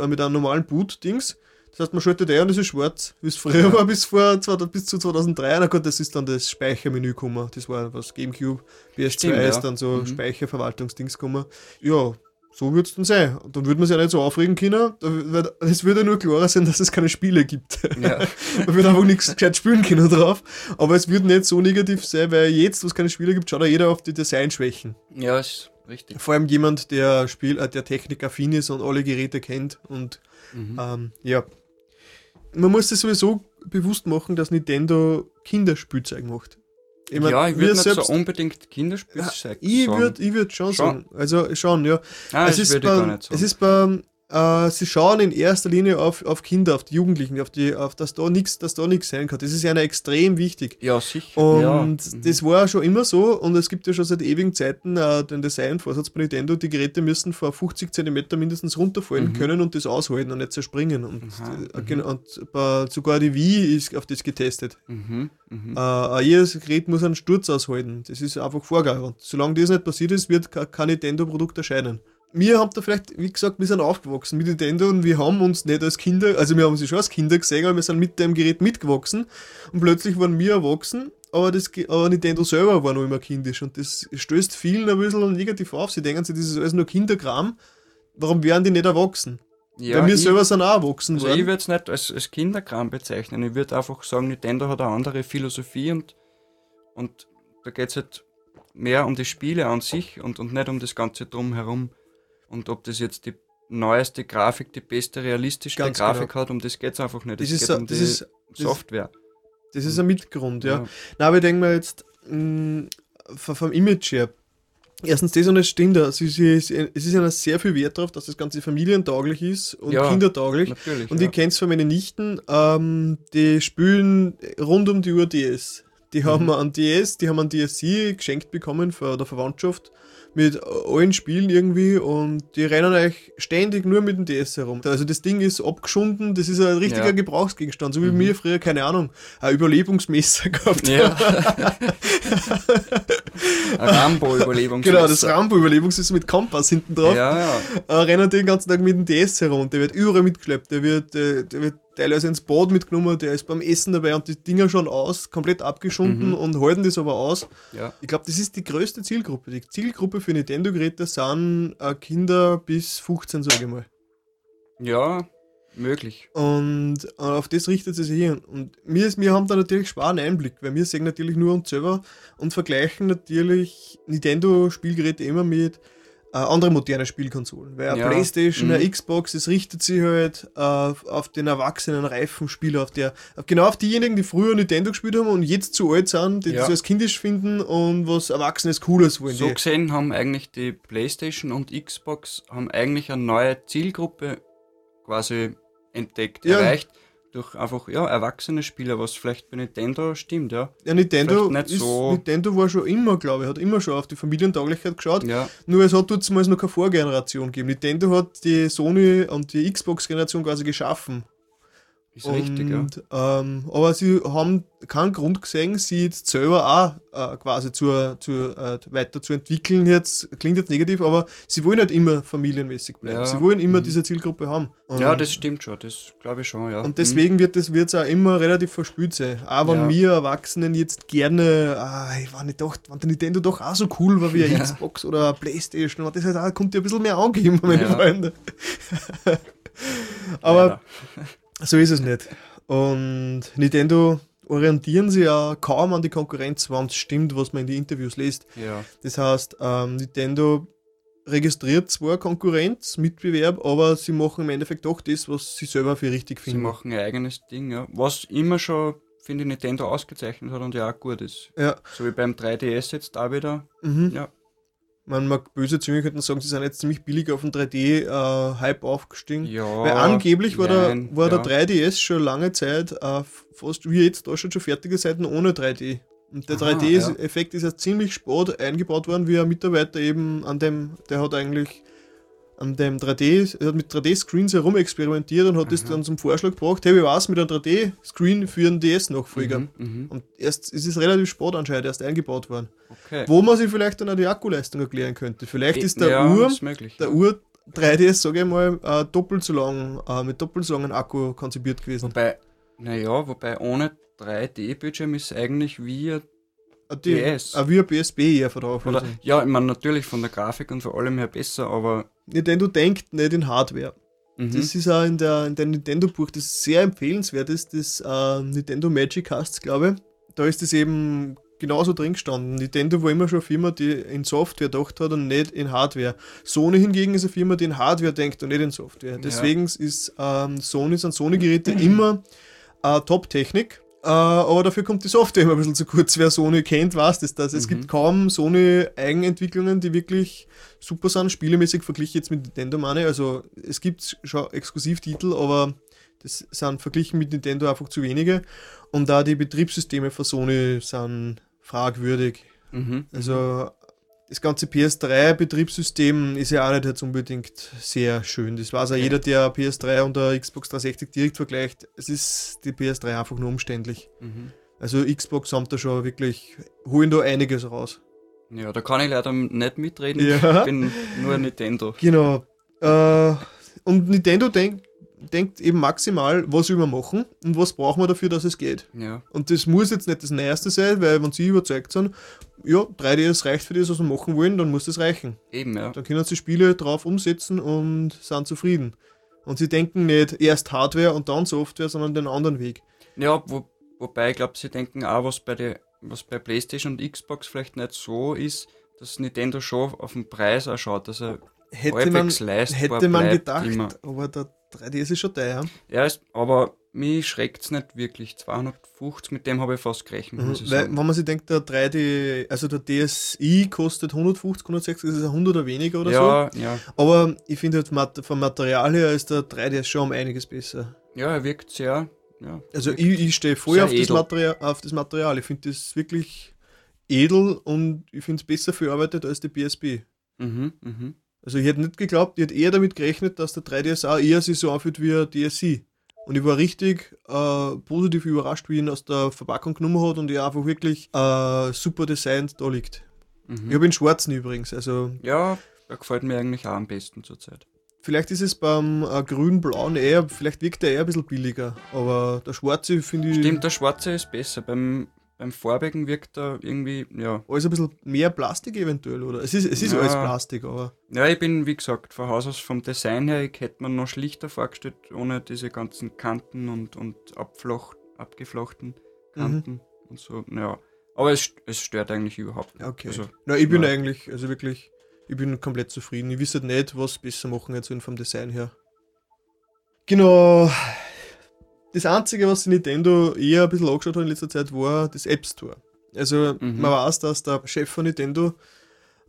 äh, mit einem normalen Boot-Dings. Das heißt, man schaltet ein und es ist schwarz, wie es früher war, bis, vor, 2000 bis zu 2003. Na gut, das ist dann das Speichermenü gekommen. Das war was Gamecube, PS2 Stimmt, ist ja. dann so Mhm. Speicherverwaltungsdings gekommen. Ja, so wird es dann sein. Und dann würde man sich ja nicht so aufregen können. Weil Es würde nur klarer sein, dass es keine Spiele gibt. Ja. <laughs> Man wird einfach nichts gescheit spielen können drauf. Aber es wird nicht so negativ sein, weil jetzt, wo es keine Spiele gibt, schaut ja jeder auf die Designschwächen. ja, ist richtig. Vor allem jemand, der Spiel, äh, der technikaffin ist und alle Geräte kennt. Und Mhm. ähm, ja. Man muss das sowieso bewusst machen, dass Nintendo Kinderspielzeug macht. Ich mein, ja, ich würde nicht selbst- so unbedingt Kinderspielzeug ich sagen. würde ich würd schon, Schon. sagen. Also schon, ja. ah, es, ist würde bei, nicht sagen. es ist bei, äh, sie schauen in erster Linie auf, auf Kinder, auf die Jugendlichen, auf die, auf dass da nichts, dass da nichts sein kann. Das ist ja extrem wichtig. ja, sicher. Und ja. Das war schon immer so und es gibt ja schon seit ewigen Zeiten äh, den Designvorsatz bei Nintendo, die Geräte müssen vor 50 cm mindestens runterfallen Mhm. können und das aushalten und nicht zerspringen. Und, äh, mhm. genau, und bei, sogar die Wii ist auf das getestet. Mhm, mhm. Äh, auch jedes Gerät muss einen Sturz aushalten. Das ist einfach Vorgabe. Und solange das nicht passiert ist, wird ke- kein Nintendo-Produkt erscheinen. Wir haben da vielleicht, wie gesagt, wir sind aufgewachsen mit Nintendo und wir haben uns nicht als Kinder, also wir haben sie schon als Kinder gesehen, aber wir sind mit dem Gerät mitgewachsen und plötzlich waren wir erwachsen, aber, das, aber Nintendo selber war noch immer kindisch und das stößt vielen ein bisschen negativ auf. Sie denken sich, das ist alles nur Kinderkram. Warum werden die nicht erwachsen? ja, Weil wir ich, selber sind auch erwachsen also worden. ich würde es nicht als, als Kinderkram bezeichnen. Ich würde einfach sagen, Nintendo hat eine andere Philosophie und, und da geht es halt mehr um die Spiele an sich und, und nicht um das Ganze drumherum. Und ob das jetzt die neueste Grafik, die beste realistischste Ganz Grafik hat, um das geht es einfach nicht. Das es ist, um das die ist, das- Software. das ist ein Mitgrund, ja. Na, aber ich denke mir jetzt, mh, vom vom Image her, Erstens das und es stimmt, es ist, es ist ja sehr viel Wert darauf, dass das Ganze familientauglich ist und Ja, kindertauglich. Natürlich. Und ja. ich kenne es von meinen Nichten, ähm, die spielen rund um die Uhr DS. Die Mhm. haben einen DS, die haben einen DSC geschenkt bekommen von der Verwandtschaft mit allen Spielen irgendwie und die rennen euch ständig nur mit dem DS herum. Also das Ding ist abgeschunden, das ist ein richtiger Ja. Mhm. Gebrauchsgegenstand, so wie mir früher, keine Ahnung, ein Überlebungsmesser <laughs> gehabt Ja. <laughs> Ein Rambo-Überlebung. Genau, das Rambo-Überlebungsmesser mit Kompass hinten drauf. Ja, ja. äh, rennen den ganzen Tag mit dem DS herum. Der wird überall mitgeschleppt. Der wird, äh, der wird teilweise ins Bad mitgenommen. Der ist beim Essen dabei und die Dinger schon aus, komplett abgeschunden und halten das aber aus. ja. Ich glaube, das ist die größte Zielgruppe. Die Zielgruppe für Nintendo-Geräte sind äh, Kinder bis 15, sage ich mal. Ja, möglich. Und äh, auf das richtet es sich hin. Und wir, wir haben da natürlich einen Einblick, weil wir sehen natürlich nur uns selber und vergleichen natürlich Nintendo-Spielgeräte immer mit äh, anderen modernen Spielkonsolen. Weil eine Ja. Playstation, eine Mhm. Xbox, es richtet sich halt äh, auf den erwachsenen, reifen Spieler, auf der, auf, genau auf diejenigen, die früher Nintendo gespielt haben und jetzt zu alt sind, die Ja. das als kindisch finden und was Erwachsenes Cooles wollen. So die. gesehen haben eigentlich die PlayStation und Xbox haben eigentlich eine neue Zielgruppe quasi entdeckt, Ja. erreicht durch einfach ja erwachsene Spieler, was vielleicht bei Nintendo stimmt, ja. Ja, Nintendo, Vielleicht nicht ist, so- Nintendo war schon immer, glaube ich, hat immer schon auf die Familientauglichkeit geschaut. Ja, Nur es hat damals noch keine Vorgeneration gegeben. Nintendo hat die Sony und die Xbox-Generation quasi geschaffen. Ist richtig, ja. und, ähm, aber sie haben keinen Grund gesehen, sie jetzt selber auch äh, quasi zur, zur, äh, weiter zu entwickeln. Jetzt klingt jetzt negativ, aber sie wollen halt immer familienmäßig bleiben. Ja. Sie wollen immer Mhm. diese Zielgruppe haben. Und, Ja, das stimmt schon, das glaube ich schon, ja. und deswegen wird es wird's auch immer relativ verspült sein. Auch wenn Ja. wir Erwachsenen jetzt gerne, ah, ich war nicht doch, wenn der Nintendo doch auch so cool war wie eine Ja. Xbox oder eine Playstation, das heißt, auch, konnte ich ein bisschen mehr angeben, meine. Freunde. <laughs> Aber. So ist es nicht. Und Nintendo orientieren sie ja kaum an die Konkurrenz, wenn es stimmt, was man in die Interviews liest. ja. Das heißt, ähm, Nintendo registriert zwar Konkurrenz, Mitbewerb, aber sie machen im Endeffekt doch das, was sie selber für richtig Sie finden. machen ihr eigenes Ding, ja. Was immer schon, finde ich, Nintendo ausgezeichnet hat und ja auch gut ist. Ja. So wie beim 3DS jetzt da wieder. Mhm. Ja. Man mag böse Zunge könnten sagen, sie sind jetzt ziemlich billig auf den 3D-Hype aufgestiegen. Ja. Weil angeblich war, nein, der, war ja. der 3DS schon lange Zeit äh, fast wie jetzt da schon fertige Seiten ohne 3D. Und der Aha, 3D-Effekt ist ja ziemlich spät eingebaut worden, wie ein Mitarbeiter eben an dem, der hat eigentlich an dem 3D, er hat mit 3D-Screens herum experimentiert und hat das Aha. dann zum Vorschlag gebracht, hey, wie war's mit einem 3D-Screen für einen DS-Nachfolger? Mhm, mhm. Und erst es ist relativ spät anscheinend erst eingebaut worden. Okay. Wo man sich vielleicht dann auch die Akkuleistung erklären könnte. Vielleicht ist der ja, Uhr, ist möglich. der Uhr 3DS, sage ich mal, äh, doppelt so lang, äh, mit doppelt so langen Akku konzipiert gewesen. Wobei, naja, wobei ohne 3D-Bildschirm ist eigentlich wie ein die, DS. Äh, wie ein PSP eher von der Oder, ja, ich meine, natürlich von der Grafik und von allem her besser, aber. Nintendo denkt nicht in Hardware. Mhm. Das ist auch in der, in der Nintendo-Buch, das sehr empfehlenswert ist, das äh, Nintendo Magic heißt glaube ich. Da ist es eben genauso drin gestanden. Nintendo war immer schon eine Firma, die in Software gedacht hat und nicht in Hardware. Sony hingegen ist eine Firma, die in Hardware denkt und nicht in Software. Deswegen ist ähm, Sony, sind Sony-Geräte immer äh, Top-Technik. Äh, aber dafür kommt die Software immer ein bisschen zu kurz. Wer Sony kennt, weiß das. Dass es Mhm. gibt kaum Sony-Eigenentwicklungen, die wirklich super sind, spielemäßig verglichen jetzt mit Nintendo meine. Also es gibt schon Exklusivtitel, aber das sind verglichen mit Nintendo einfach zu wenige. Und da die Betriebssysteme von Sony sind fragwürdig. Mhm. Also das ganze PS3-Betriebssystem ist ja auch nicht jetzt unbedingt sehr schön. Das weiß auch Okay. jeder, der PS3 und der Xbox 360 direkt vergleicht. Es ist die PS3 einfach nur umständlich. Mhm. Also Xbox haben da schon wirklich, holen da einiges raus. Ja, da kann ich leider nicht mitreden. Ja. Ich bin nur Nintendo. Genau. Äh, und Nintendo denk, denkt eben maximal, was will man machen und was braucht man dafür, dass es geht. Ja. Und das muss jetzt nicht das Neueste sein, weil wenn sie überzeugt sind, ja, 3DS reicht für das, was wir machen wollen, dann muss das reichen. Eben, ja. Dann können sie Spiele drauf umsetzen und sind zufrieden. Und sie denken nicht erst Hardware und dann Software, sondern den anderen Weg. Ja, wo, wobei ich glaube, sie denken auch, was bei, der, was bei PlayStation und Xbox vielleicht nicht so ist, dass Nintendo schon auf den Preis auch schaut, dass er Hätte man, hätte man gedacht, immer. aber der 3DS ist schon teuer. Ja, ist, aber mich schreckt es nicht wirklich. 250, mit dem habe ich fast gerechnet, muss ich Weil, wenn man sich denkt, der 3D, also der DSi kostet 150, 160, das ist ein 100 oder weniger oder so. ja, ja. Aber ich finde, halt, vom Material her ist der 3DS schon um einiges besser. Ja, er wirkt sehr. Ja, Also wirkt ich, ich stehe voll auf das. Material, auf das Material. Ich finde das wirklich edel und ich finde es besser verarbeitet als die PSP. Mhm, mhm. Also ich hätte nicht geglaubt, ich hätte eher damit gerechnet, dass der 3DS auch eher sich so anfühlt wie ein DSi. Und ich war richtig äh, positiv überrascht, wie ihn aus der Verpackung genommen hat und er einfach wirklich äh, super designt da liegt. Mhm. Ich habe ihn schwarzen übrigens, also Ja, er gefällt mir eigentlich auch am besten zurzeit. vielleicht ist es beim äh, grün-blauen eher, vielleicht wirkt er eher ein bisschen billiger, aber der schwarze finde ich Stimmt, der schwarze ist besser. Beim, beim farbigen wirkt er irgendwie, ja. alles ein bisschen mehr Plastik eventuell, oder? Es ist, es ist Ja. alles Plastik, aber Ja, ich bin, wie gesagt, von Haus aus vom Design her, ich hätte mir noch schlichter vorgestellt, ohne diese ganzen Kanten und, und abfloch, abgeflochten Mhm. Kanten und so. Ja. Aber es, es stört eigentlich überhaupt nicht. okay. Also, Na, ich bin ja. eigentlich, also wirklich, ich bin komplett zufrieden. Ich wüsste nicht, was besser machen jetzt vom Design her. Genau. Das Einzige, was Nintendo eher ein bisschen angeschaut hat in letzter Zeit, war das App Store. Also Mhm. man weiß, dass der Chef von Nintendo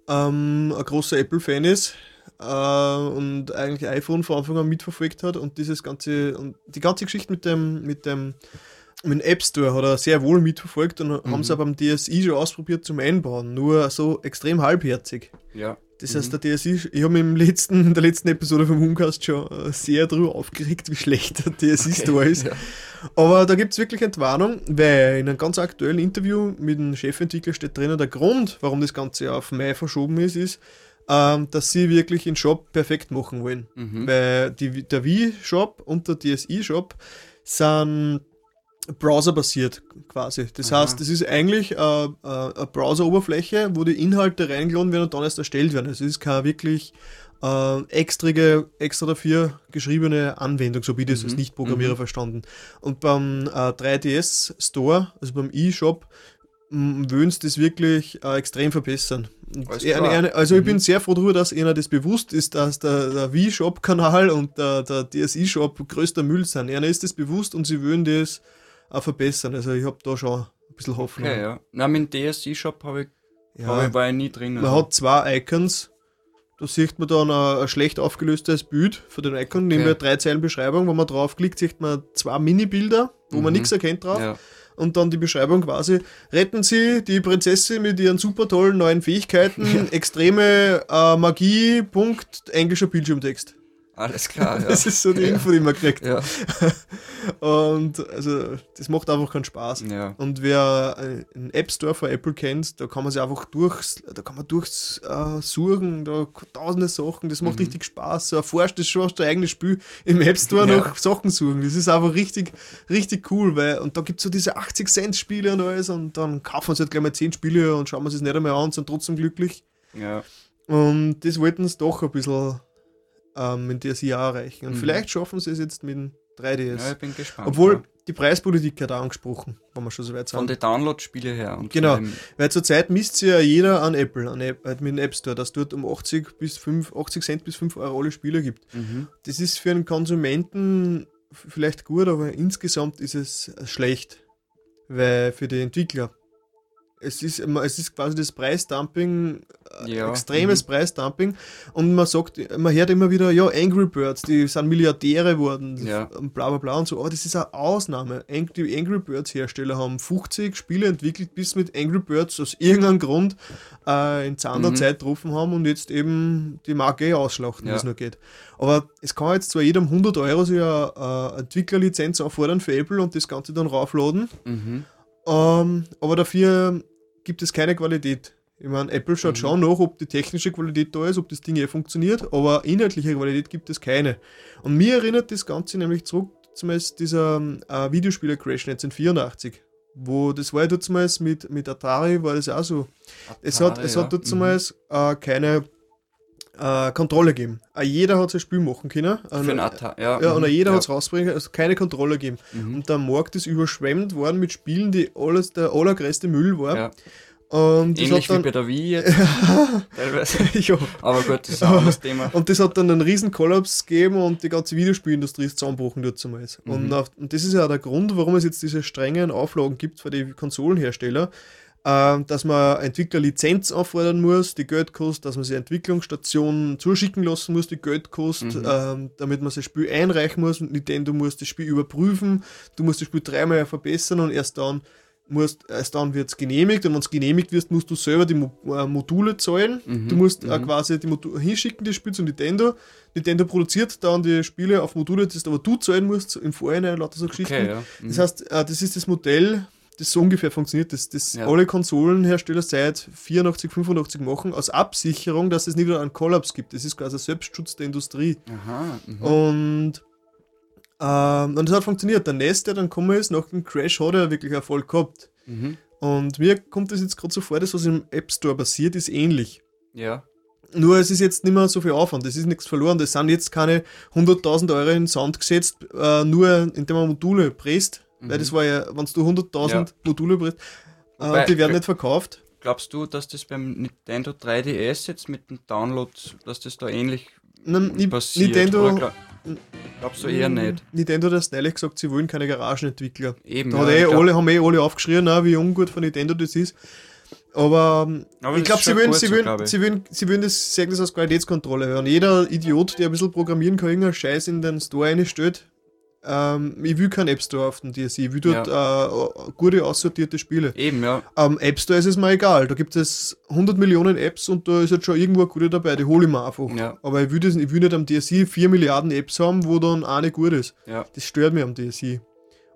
ähm, ein großer Apple-Fan ist äh, und eigentlich iPhone von Anfang an mitverfolgt hat und dieses ganze und die ganze Geschichte mit dem mit dem mit dem App Store hat er sehr wohl mitverfolgt und haben es auch beim DSi schon ausprobiert zum Einbauen, nur so extrem halbherzig. ja. Das heißt, der DSi, ich habe mich im letzten, in der letzten Episode vom Homecast schon äh, sehr darüber aufgeregt, wie schlecht der DSi-Store ist. Ja. Aber da gibt es wirklich Entwarnung, weil in einem ganz aktuellen Interview mit dem Chefentwickler steht drinnen, der Grund, warum das Ganze auf Mai verschoben ist, ist, ähm, dass sie wirklich den Shop perfekt machen wollen. Mhm. Weil die, der Wii-Shop und der DSi-Shop sind browserbasiert quasi. Das Aha. heißt, das ist eigentlich äh, äh, eine Browser-Oberfläche, wo die Inhalte reingeladen werden und dann erst erstellt werden. Also es ist keine wirklich äh, extrige, extra dafür geschriebene Anwendung, so wie ich das als Nicht-Programmierer verstanden. Und beim äh, 3DS Store, also beim e-Shop, wollen sie das wirklich äh, extrem verbessern. Er- er- also ich bin sehr froh darüber, dass ihnen das bewusst ist, dass der, der Wii-Shop-Kanal und der, der DSI-Shop größter Müll sind. Ihnen ist das bewusst und sie wollen das auch verbessern. Also ich habe da schon ein bisschen Hoffnung. Okay, ja. Na, mit dem DSI-Shop habe ich, Ja. hab ich, war ich nie drin. Man also. hat zwei Icons. Da sieht man dann ein, ein schlecht aufgelöstes Bild für den Icon, neben der drei Zeilen Beschreibung. Wenn man draufklickt, sieht man zwei Mini-Bilder, wo man Mhm. nichts erkennt drauf. ja. Und dann die Beschreibung quasi, retten Sie die Prinzessin mit ihren super tollen neuen Fähigkeiten, <laughs> extreme äh, Magie, Punkt, englischer Bildschirmtext. Alles <laughs> klar, ja. Das ist so die Info, die man kriegt. ja. <laughs> Und also, das macht einfach keinen Spaß. ja. Und wer äh, einen App Store von Apple kennt, da kann man sich einfach durchs, da kann man durchs äh, da tausende Sachen, das macht Mhm. richtig Spaß. So erforscht das schon fast ein eigenes Spiel im App Store Ja. nach Sachen suchen. Das ist einfach richtig, richtig cool, weil, und da gibt es so diese 80 Cent Spiele und alles und dann kaufen uns halt gleich mal 10 Spiele und schauen wir das nicht einmal an und sind trotzdem glücklich. ja. Und das wollten sie doch ein bisschen ähm, in das Jahr erreichen. Und Mhm. vielleicht schaffen sie es jetzt mit dem 3DS. Ja, ich bin gespannt. Obwohl, ja. die Preispolitik hat auch angesprochen, wenn wir schon so weit sind. Von den Download-Spiele her. Und Genau. Weil zurzeit misst sich ja jeder an Apple, an App, halt mit dem App Store, dass dort um 80 bis 5, 80 Cent bis 5 Euro alle Spiele gibt. Mhm. Das ist für einen Konsumenten vielleicht gut, aber insgesamt ist es schlecht. Weil für die Entwickler. Es ist, es ist quasi das Preisdumping, äh, Ja, extremes mhm. Preisdumping. Und man sagt, man hört immer wieder, ja, Angry Birds, die sind Milliardäre geworden, Ja. und bla bla bla und so. Aber das ist eine Ausnahme. Die Angry Birds Hersteller haben 50 Spiele entwickelt, bis mit Angry Birds aus irgendeinem Grund äh, in Zahn der Mhm. Zeit getroffen haben und jetzt eben die Marke eh ausschlachten, Ja. wie es nur geht. Aber es kann jetzt zwar jedem 100 Euro sich eine, eine Entwicklerlizenz auffordern für Apple und das Ganze dann raufladen, Mhm. Ähm, aber dafür gibt es keine Qualität. Ich meine, Apple Mhm. schaut schon nach, ob die technische Qualität da ist, ob das Ding eh funktioniert, aber inhaltliche Qualität gibt es keine. Und mir erinnert das Ganze nämlich zurück zum Beispiel dieser äh, Videospieler-Crash 1984, wo das war ja damals mit, mit Atari, war das auch so. Es hat, Atari, es ja. hat damals äh, keine äh, Kontrolle gegeben. Äh, jeder hat sein Spiel machen können. Für ein Atari, ja. Ja, und mhm, jeder ja. hat es rausbringen, also keine Kontrolle gegeben. Mhm. Und der Markt ist überschwemmt worden mit Spielen, die alles der allergrößte Müll war. Ja. Und das Ähnlich dann, wie bei der Wii jetzt. <laughs> teilweise. ja. Aber gut, das ist ein anderes Thema. <laughs> Und das hat dann einen riesen Kollaps gegeben und die ganze Videospielindustrie ist zusammengebrochen damals. Mhm. Und, auf, und das ist ja auch der Grund, warum es jetzt diese strengen Auflagen gibt für die Konsolenhersteller, äh, dass man Entwickler Lizenz auffordern muss, die Geld kostet, dass man sie Entwicklungsstationen zuschicken lassen muss, die Geld kostet, Mhm. ähm, damit man das Spiel einreichen muss. Und Nintendo muss das Spiel überprüfen, du musst das Spiel dreimal verbessern und erst dann musst, erst dann wird es genehmigt und wenn es genehmigt wird, musst du selber die Mo äh, Module zahlen. Mhm, Du musst äh, mhm. quasi die Module hinschicken, das Spiel zu Nintendo. Nintendo produziert dann die Spiele auf Module, das aber du zahlen musst, im Vorhinein, lauter so Geschichten. Okay, ja. Mhm. Das heißt, äh, das ist das Modell, das so ungefähr funktioniert, das, das Ja. alle Konsolenhersteller seit 84, 85 machen, aus Absicherung, dass es nicht wieder einen Kollaps gibt. Das ist quasi ein Selbstschutz der Industrie. Aha. Mhm. Und, ähm, und das hat funktioniert. Der NES, der dann gekommen ist, nach dem Crash, hat er wirklich Erfolg gehabt. Mhm. Und mir kommt das jetzt gerade so vor, das, was im App Store passiert, ist ähnlich. Ja. Nur es ist jetzt nicht mehr so viel Aufwand, es ist nichts verloren. Das sind jetzt keine 100.000 Euro in Sound gesetzt, äh, nur indem man Module presst. Weil Mhm. das war ja, wenn du 100.000 Ja. Module presst, äh, die werden nicht verkauft. Glaubst du, dass das beim Nintendo 3DS jetzt mit dem Download, dass das da ähnlich Nein, passiert? Nintendo, glaub, glaubst du eher nicht? Nintendo hat neulich gesagt, sie wollen keine Garagenentwickler. Eben. Da ja, eh alle, haben eh alle aufgeschrien, wie ungut von Nintendo das ist. Aber, ähm, Aber ich glaube, sie würden, sie, so, würden, glaub ich. sie, würden, sie würden das sagen, das als Qualitätskontrolle hören. Jeder Idiot, der ein bisschen programmieren kann, irgendeinen Scheiß in den Store einstellt. Ähm, ich will keinen App Store auf den DSI. Ich will dort äh, gute, aussortierte Spiele. Eben, ja. Am App Store ist es mir egal. Da gibt es 100 Millionen Apps und da ist jetzt schon irgendwo eine gute dabei. Die hole ich mir einfach. Ja. Aber ich will, das, ich will nicht am DSI 4 Milliarden Apps haben, wo dann eine gut ist. Ja. Das stört mich am DSI.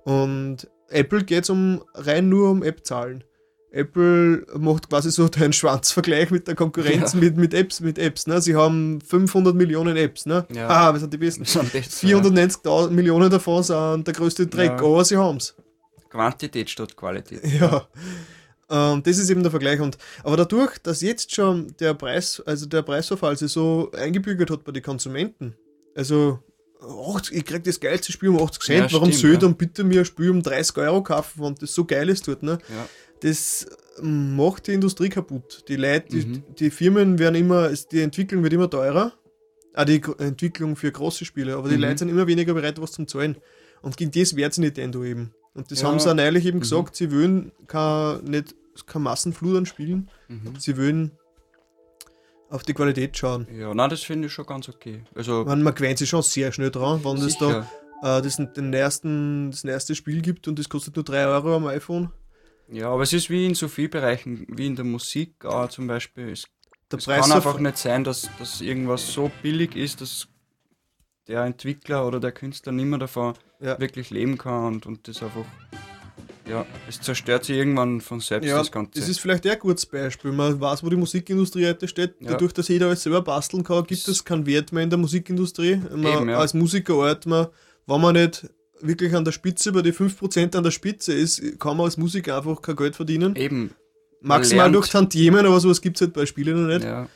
Und Apple geht es um, rein nur um App-Zahlen. Apple macht quasi so den Schwanzvergleich mit der Konkurrenz Ja. mit, mit Apps. Mit Apps ne? Sie haben 500 Millionen Apps. Ne? Ja. Ah, wir sind die Besten. Das sind echt, 490.000 Millionen davon sind der größte Dreck, Ja. aber sie haben es. Quantität statt Qualität. Ja. Ähm, das ist eben der Vergleich. Und, aber dadurch, dass jetzt schon der Preis, also der Preisverfall sich so eingebürgert hat bei den Konsumenten, also 80, ich krieg das geilste Spiel um 80 Cent, Ja, warum stimmt, soll ich ja. dann bitte mir ein Spiel um 30 Euro kaufen, wenn das so geil ist dort, ne? Ja. Das macht die Industrie kaputt. Die Leute, die, Mhm. die Firmen werden immer, die Entwicklung wird immer teurer. Auch die Entwicklung für große Spiele, aber die Mhm. Leute sind immer weniger bereit, was zum zahlen. Und gegen das wehrt sich Nintendo eben. Und das Ja. haben sie auch neulich eben Mhm. gesagt, sie wollen kein, nicht, kein Massenflut an Spielen, Mhm. sie wollen auf die Qualität schauen. Ja, nein, das finde ich schon ganz okay. Also, Man, man gewöhnt sich schon sehr schnell dran, wenn es da äh, das, den ersten, das erste Spiel gibt und das kostet nur 3 Euro am iPhone. Ja, aber es ist wie in so vielen Bereichen, wie in der Musik auch zum Beispiel. Es, Der es Preis kann einfach nicht sein, dass, dass irgendwas so billig ist, dass der Entwickler oder der Künstler nicht mehr davon Ja. wirklich leben kann und, und das einfach, ja, es zerstört sich irgendwann von selbst Ja, das Ganze. das ist vielleicht eher ein gutes Beispiel. Man weiß, wo die Musikindustrie heute steht. Ja. Dadurch, dass jeder alles selber basteln kann, gibt es keinen Wert mehr in der Musikindustrie. Man, Eben. Als Musiker arbeitet man, wenn man nicht wirklich an der Spitze, bei den 5% an der Spitze ist, kann man als Musiker einfach kein Geld verdienen. Eben, Maximal durch Tantiemen, aber sowas gibt es halt bei Spielen noch nicht. ja.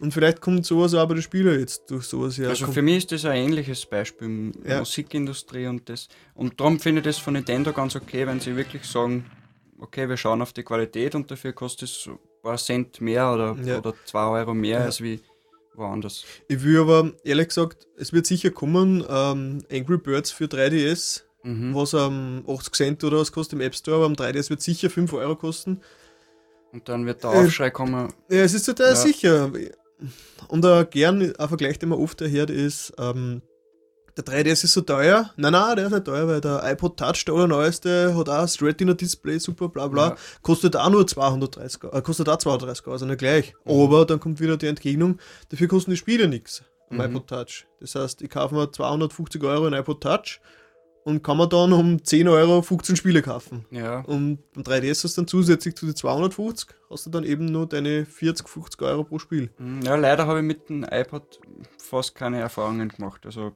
Und vielleicht kommt sowas auch bei den Spielern jetzt durch sowas her. Also für mich ist das ein ähnliches Beispiel, Ja. Musikindustrie und das. Und darum finde ich das von Nintendo ganz okay, wenn sie wirklich sagen, okay, wir schauen auf die Qualität und dafür kostet es ein paar Cent mehr oder, Ja. oder zwei Euro mehr Ja. als wie woanders. Ich will aber ehrlich gesagt, es wird sicher kommen, ähm, Angry Birds für 3DS, Mhm. was am 80 Cent oder was kostet im App Store, aber am 3DS wird sicher 5 Euro kosten. Und dann wird der Äh, Aufschrei kommen, Ja, es ist total Ja. sicher. Und ein gern, ein Vergleich, den man oft erhört, ist, ähm, der 3DS ist so teuer. Nein, nein, der ist nicht teuer, weil der iPod Touch, der allerneueste, hat auch das Retina-Display, super, bla bla. Ja. Kostet auch nur 230 Euro, äh, kostet auch 230 Euro, also nicht gleich. Mhm. Aber dann kommt wieder die Entgegnung, dafür kosten die Spiele nichts am Mhm. iPod Touch. Das heißt, ich kaufe mir 250 Euro in iPod Touch und kann mir dann um 10 Euro 15 Spiele kaufen. ja. Und beim 3DS hast du dann zusätzlich zu den 250, hast du dann eben nur deine 40, 50 Euro pro Spiel. Mhm. Ja, leider habe ich mit dem iPod fast keine Erfahrungen gemacht. Also,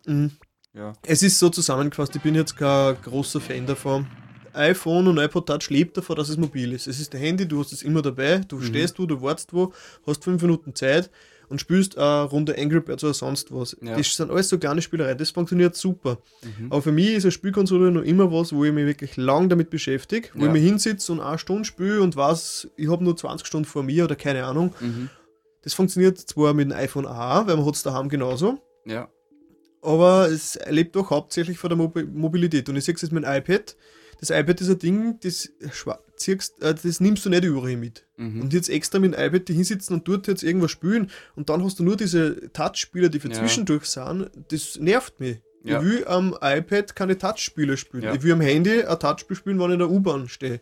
ja. Es ist so zusammengefasst, ich bin jetzt kein großer Fan davon. iPhone und iPod Touch lebt davon, dass es mobil ist. Es ist dein Handy, du hast es immer dabei, du Mhm. stehst wo, du wartest wo, hast fünf Minuten Zeit und spielst eine Runde Angry Birds oder sonst was. Ja. Das sind alles so kleine Spielereien, das funktioniert super. Mhm. Aber für mich ist eine Spielkonsole noch immer was, wo ich mich wirklich lang damit beschäftige, wo Ja. ich mich hinsitze und eine Stunde spiele und weiß, ich habe nur 20 Stunden vor mir oder keine Ahnung. Mhm. Das funktioniert zwar mit dem iPhone auch, weil man hat es daheim genauso, Ja. Aber es lebt doch hauptsächlich von der Mobi Mobilität. Und ich sehe es jetzt mit dem iPad. Das iPad ist ein Ding, das, ziehst, äh, das nimmst du nicht überall mit. Mhm. Und jetzt extra mit dem iPad die hinsitzen und dort jetzt irgendwas spielen und dann hast du nur diese Touchspiele, die für Ja. zwischendurch sind. Das nervt mich. Ja. Ich will am iPad keine Touchspiele spielen. Ja. Ich will am Handy ein Touchspiel spielen, wenn ich in der U-Bahn stehe.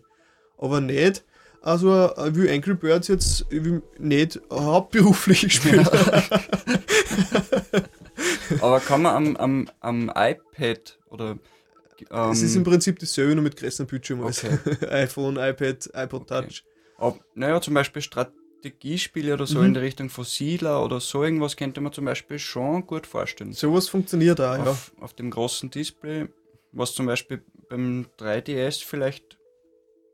Aber nicht. Also, ich will Angry Birds jetzt ich will nicht hauptberuflich spielen. <laughs> <laughs> Aber kann man am, am, am iPad oder ähm, Es ist im Prinzip dasselbe, nur mit größeren Bildschirm als Okay. <laughs> iPhone, iPad, iPod Okay. Touch. ob, naja, zum Beispiel Strategiespiele oder so Mhm. in der Richtung Fossiler oder so irgendwas könnte man zum Beispiel schon gut vorstellen. Sowas funktioniert auch, ja. auf, auf dem großen Display, was zum Beispiel beim 3DS vielleicht,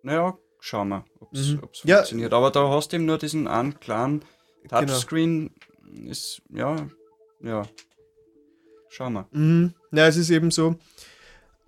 naja, schauen wir, ob es Mhm. Ja. funktioniert. Aber da hast du eben nur diesen einen kleinen Genau. Touchscreen, ist, ja, ja, schauen wir. Mhm. Ja, es ist eben so.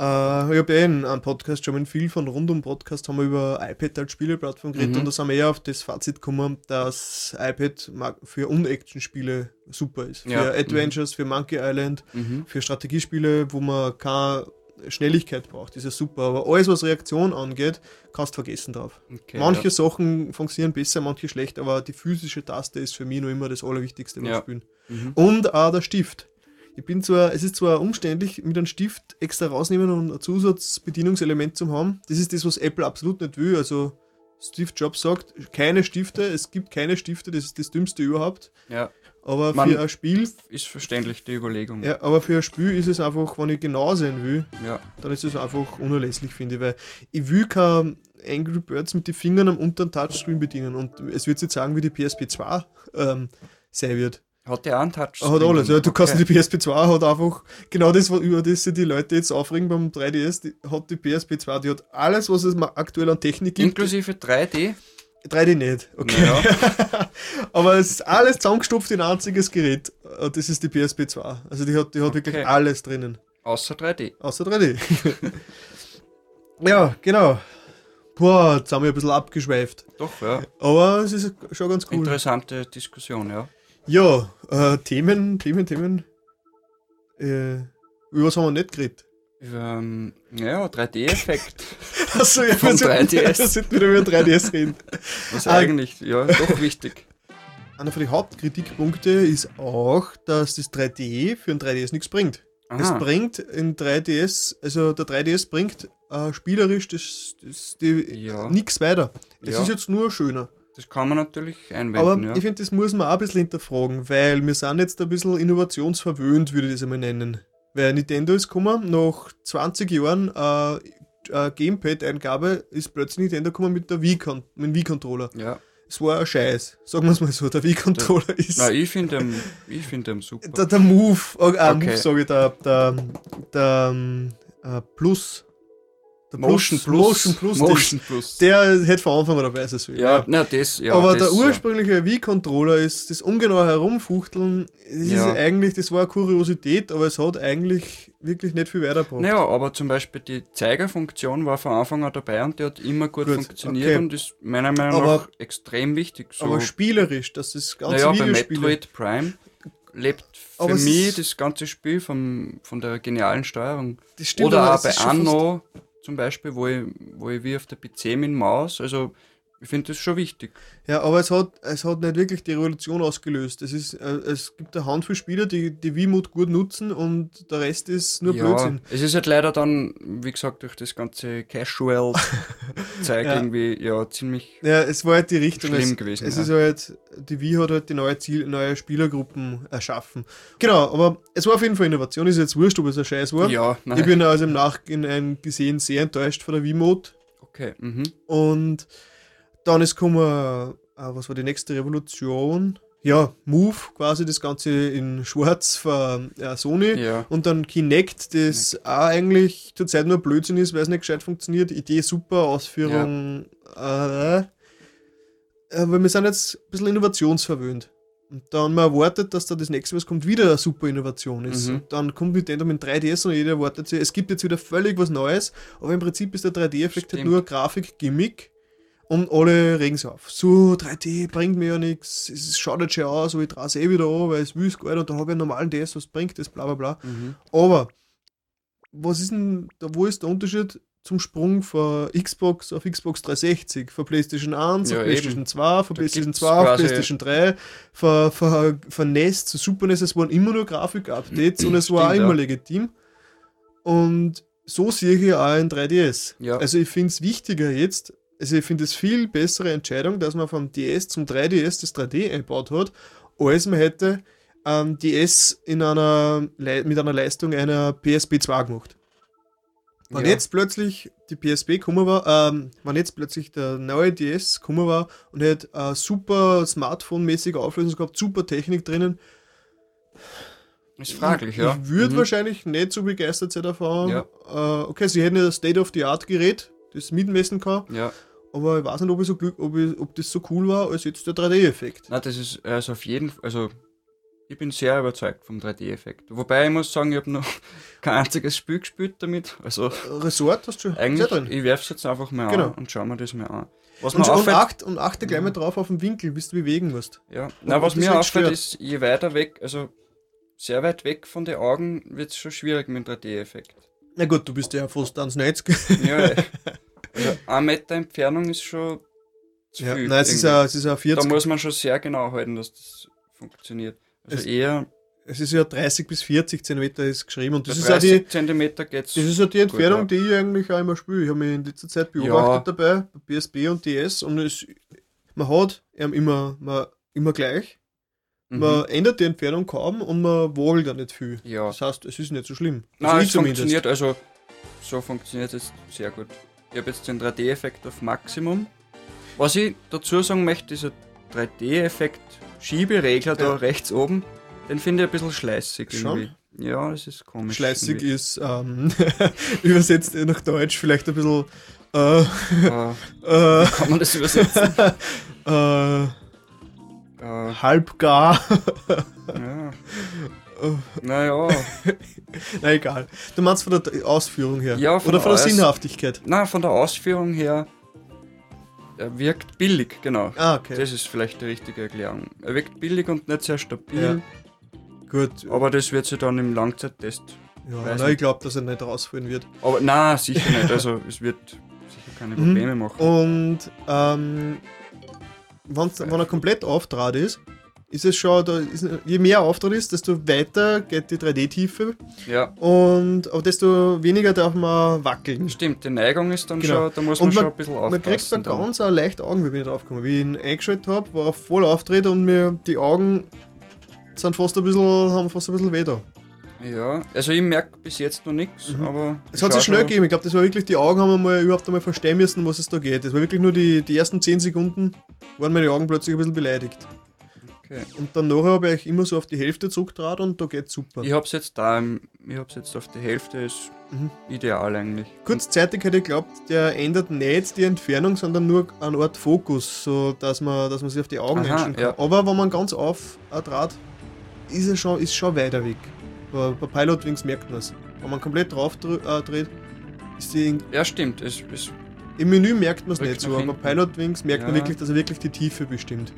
Äh, ich habe eh in einem Podcast schon mal viel von rundum Podcast haben wir über iPad als Spieleplattform geredet Mhm. und da sind wir eher auf das Fazit gekommen, dass iPad für Un-Action-Spiele super ist. Ja. Für Adventures, für Monkey Island, Mhm. für Strategiespiele, wo man keine Schnelligkeit braucht, ist ja super. Aber alles, was Reaktion angeht, kannst du vergessen drauf. Okay, manche ja. Sachen funktionieren besser, manche schlecht, aber die physische Taste ist für mich noch immer das Allerwichtigste beim Ja. Spielen. Mhm. Und auch der Stift. Ich bin zwar, es ist zwar umständlich, mit einem Stift extra rausnehmen und ein Zusatzbedienungselement zu haben. Das ist das, was Apple absolut nicht will. Also Steve Jobs sagt, keine Stifte, es gibt keine Stifte, das ist das Dümmste überhaupt. Ja, Aber Man- für ein Spiel, ist verständlich die Überlegung. ja, aber für ein Spiel ist es einfach, wenn ich genau sein will, ja. dann ist es einfach unerlässlich, finde ich, weil ich will kein Angry Birds mit den Fingern am unteren Touchscreen bedienen und es wird jetzt sagen, wie die PSP 2 ähm, sein wird. Hat der einen Touch? Hat alles, ja. Du kannst die PSP 2 hat einfach genau das, was- über das sich die Leute jetzt aufregen beim 3DS, die hat die PSP 2, die hat alles, was es aktuell an Technik gibt. Inklusive 3D? 3D nicht, okay. Naja, <laughs> Aber es ist alles zusammengestopft in ein einziges Gerät. Und das ist die PSP 2. Also die hat, die hat wirklich Okay. alles drinnen. außer 3D. Außer 3D. <laughs> ja, genau. Boah, jetzt haben wir ein bisschen abgeschweift. Doch, ja. Aber es ist schon ganz cool. Interessante Diskussion, ja. Ja, äh, Themen, Themen, Themen. Äh, über was haben wir nicht geredet? Über, ähm, ja, 3D-Effekt. <laughs> Achso, ja, wir sollten, 3DS. <laughs> wir sollten wieder über 3DS reden. Was Ah. eigentlich, ja, doch wichtig. Einer von den Hauptkritikpunkte ist auch, dass das 3D für ein 3DS nichts bringt. Es Aha. bringt in 3DS, also der 3DS bringt äh, spielerisch das, das, die, Ja. nichts weiter. Es Ja. ist jetzt nur schöner. Das kann man natürlich einwenden, Aber ja. ich finde, das muss man auch ein bisschen hinterfragen, weil wir sind jetzt ein bisschen innovationsverwöhnt, würde ich das einmal nennen. Weil Nintendo ist gekommen, nach 20 Jahren äh, äh, Gamepad-Eingabe ist plötzlich Nintendo gekommen mit der Wii mit dem Wii-Controller. ja. Es war ein Scheiß, sagen wir es mal so. Der Wii-Controller ist. Na, ich finde ihn, ich find ihn super. Der, der Move, äh, äh, Okay. Move sage ich, der, der, der ähm, äh, Plus. Der Motion Plus. Motion Plus. Motion Plus. Der, der hätte von Anfang an dabei sein sollen. ja, na, das, ja. Aber das, der ursprüngliche Wii-Controller ist das ungenaue Herumfuchteln, das Ja. ist eigentlich, das war eine Kuriosität, aber es hat eigentlich wirklich nicht viel weitergebracht. Ja. Naja, aber zum Beispiel die Zeigerfunktion war von Anfang an dabei und die hat immer gut, Gut, funktioniert okay. und ist meiner Meinung Aber- nach extrem wichtig. So, aber spielerisch, dass das ganze naja, bei Videospiel. Metroid Prime lebt für Aber mich ist- das ganze Spiel vom, von der genialen Steuerung. Das stimmt, Oder aber auch bei ist fast- Anno zum Beispiel, wo ich, wo ich wie auf der PC mit Maus, also ich finde das schon wichtig. Ja, aber es hat, es hat nicht wirklich die Revolution ausgelöst. Es, ist, äh, es gibt eine Handvoll Spieler, die die Wiimote gut nutzen und der Rest ist nur ja, Blödsinn. es ist halt leider dann, wie gesagt, durch das ganze Casual-Zeug <laughs> Ja. irgendwie ja ziemlich Ja, es war halt die Richtung. schlimm es, gewesen. Es ja. ist halt, die Wii hat halt die neue Ziel, neue Spielergruppen erschaffen. Genau, aber es war auf jeden Fall Innovation. Ist jetzt wurscht, ob es ein Scheiß war. ja, nein. Ich bin also im Nachhinein gesehen sehr enttäuscht von der Wiimote. okay. Mhm. Und dann ist gekommen, äh, was war die nächste Revolution? Ja, Move, quasi das Ganze in Schwarz von äh, Sony. Ja. Und dann Kinect, das auch eigentlich zurzeit nur Blödsinn ist, weil es nicht gescheit funktioniert. Idee super, Ausführung. Äh, aber wir sind jetzt ein bisschen innovationsverwöhnt. Und dann man erwartet, dass da das nächste, was kommt, wieder eine super Innovation ist. Mhm. Und dann kommt Nintendo mit 3DS und jeder erwartet sich, es gibt jetzt wieder völlig was Neues, aber im Prinzip ist der 3D-Effekt halt nur ein Grafik-Gimmick und alle regen sich auf. So, 3D bringt mir ja nichts, es schaut jetzt schon aus, aber ich traue es eh wieder an, weil es will es gar nicht und da habe ich einen normalen DS, was bringt das, bla bla bla. Mhm. Aber, was ist denn, wo ist der Unterschied zum Sprung von Xbox auf Xbox 360, von PlayStation 1 Ja, auf eben. PlayStation 2, von Da PlayStation gibt's 2 auf PlayStation 3, von, von, von NES zu Super NES, es waren immer nur Grafik-Updates und es war auch immer ja. legitim. Und so sehe ich auch ein 3DS. Ja. Also ich finde es wichtiger jetzt, also ich finde es viel bessere Entscheidung, dass man vom DS zum 3DS das 3D eingebaut hat, als man hätte ähm, DS in einer, mit einer Leistung einer PSP 2 gemacht. Wenn Ja. jetzt plötzlich die PSP gekommen war, ähm, wenn jetzt plötzlich der neue DS gekommen war und hätte äh, super Smartphone-mäßige Auflösung gehabt, super Technik drinnen, Ist fraglich, ich, ja. ich würde Mhm. wahrscheinlich nicht so begeistert sein davon. Ja. Äh, okay, sie hätten ja das State-of-the-Art-Gerät, das mitmessen kann, Ja, aber ich weiß nicht, ob, ich so glück, ob, ich, ob das so cool war als jetzt der 3D-Effekt. na, das ist also auf jeden Fall, also ich bin sehr überzeugt vom 3D-Effekt. Wobei ich muss sagen, ich habe noch <laughs> kein einziges Spiel gespielt damit. Also Resort hast du schon eigentlich, drin. ich werfe es jetzt einfach mal Genau. an und schauen wir das mal an. Was Und, mir und, auffällt, acht, und achte gleich mal drauf auf den Winkel, bis du bewegen musst. ja, ob was mir auffällt, ist, je weiter weg, also sehr weit weg von den Augen, wird es schon schwierig mit dem 3D-Effekt. Na gut, du bist ja fast ans Netz. Ja, <laughs> ein Meter Entfernung ist schon zu ja, viel. nein, es ist, ja, es ist ja da 40. muss man schon sehr genau halten, dass das funktioniert. Also Es- eher Es ist ja 30 bis 40 Zentimeter ist geschrieben und das ist ja die, 30 Zentimeter geht's. das ist ja die Entfernung, ja. die ich eigentlich auch immer spiele. Ich habe mich in letzter Zeit beobachtet dabei, bei PSP und DS und es, man hat immer, man, immer gleich. Mhm. Man ändert die Entfernung kaum und man wogelt da nicht viel. Ja. Das heißt, es ist nicht so schlimm. Nein, ich es funktioniert, also so funktioniert es sehr gut. Ich habe jetzt den 3D-Effekt auf Maximum. Was ich dazu sagen möchte, dieser 3D-Effekt Schieberegler da Ja. rechts oben, den finde ich ein bisschen schleißig Schon? irgendwie. Ja, das ist komisch. Schleißig irgendwie. ist ähm, <laughs> übersetzt nach Deutsch vielleicht ein bisschen äh, <laughs> Äh, äh, kann man das übersetzen? <laughs> äh, äh, halbgar. ja. <laughs> Naja, Na egal. Du meinst von der Ausführung her. Ja, von Oder von der der Sinnhaftigkeit. na, von der Ausführung her, er wirkt billig, genau. Ah, okay. Das ist vielleicht die richtige Erklärung. Er wirkt billig und nicht sehr stabil, Ja. Gut. aber das wird sich dann im Langzeittest. Ja, nicht. ich glaube, dass er nicht rausfallen wird. Aber na, sicher nicht. Also <laughs> es wird sicher keine Mhm. Probleme machen. Und ähm, wenn er komplett auftrat ist, ist es schon, da ist, je mehr Auftritt ist, desto weiter geht die 3D-Tiefe Ja, und aber desto weniger darf man wackeln. stimmt. Die Neigung ist dann Genau. schon, da muss Und man, schon man- ein bisschen aufpassen. Man kriegt dann dann. ganz ein leicht Augenweh, wenn ich draufkomme. Wie ich ihn eingeschaltet habe, war voll auftritt und mir die Augen sind fast ein bisschen, haben fast ein bisschen weh da. Ja, also ich merke bis jetzt noch nichts, Mhm. aber. Es hat sich schnell gegeben. Ich glaube, das war wirklich, die Augen haben wir mal überhaupt einmal verstehen müssen, was es da geht. Das war wirklich nur die, die ersten 10 Sekunden, waren meine Augen plötzlich ein bisschen beleidigt. Okay. Und dann nachher habe ich immer so auf die Hälfte zurückgetragen und da geht's super. Ich hab's jetzt da, ich hab's jetzt auf die Hälfte, ist Mhm. ideal eigentlich. Kurzzeitig hätte ich geglaubt, der ändert nicht die Entfernung, sondern nur eine Art Fokus, so dass man, dass man sich auf die Augen Aha, kann. ja. Aber wenn man ganz auf ein Draht, ist er schon, ist schon weiter weg. Bei, bei Pilotwings merkt man es. Wenn man komplett drauf dr- äh, dreht, ist die Ja, stimmt. Es, es, im Menü merkt man es nicht so, aber hinten. bei Pilotwings merkt man Ja. wirklich, dass er wirklich die Tiefe bestimmt.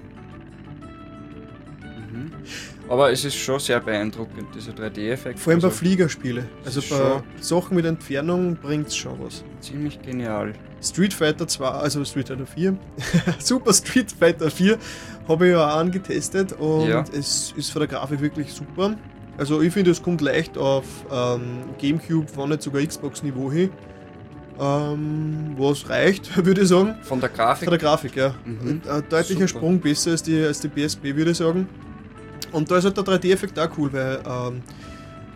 Aber es ist schon sehr beeindruckend, dieser 3D-Effekt. Vor allem bei also, Fliegerspiele. Also ist bei Sachen mit Entfernung bringt es schon was. Ziemlich genial. Street Fighter 2, also Street Fighter 4, <laughs> Super Street Fighter 4 habe ich ja auch angetestet und Ja. es ist von der Grafik wirklich super. Also ich finde, es kommt leicht auf ähm, Gamecube, wenn nicht sogar Xbox-Niveau hin. Ähm, was reicht, <laughs> würde ich sagen. Von der Grafik. Von der Grafik, ja. Mhm. Ein deutlicher Super. Sprung besser als die, als die PSP, würde ich sagen. Und da ist halt der 3D-Effekt auch cool, weil ähm,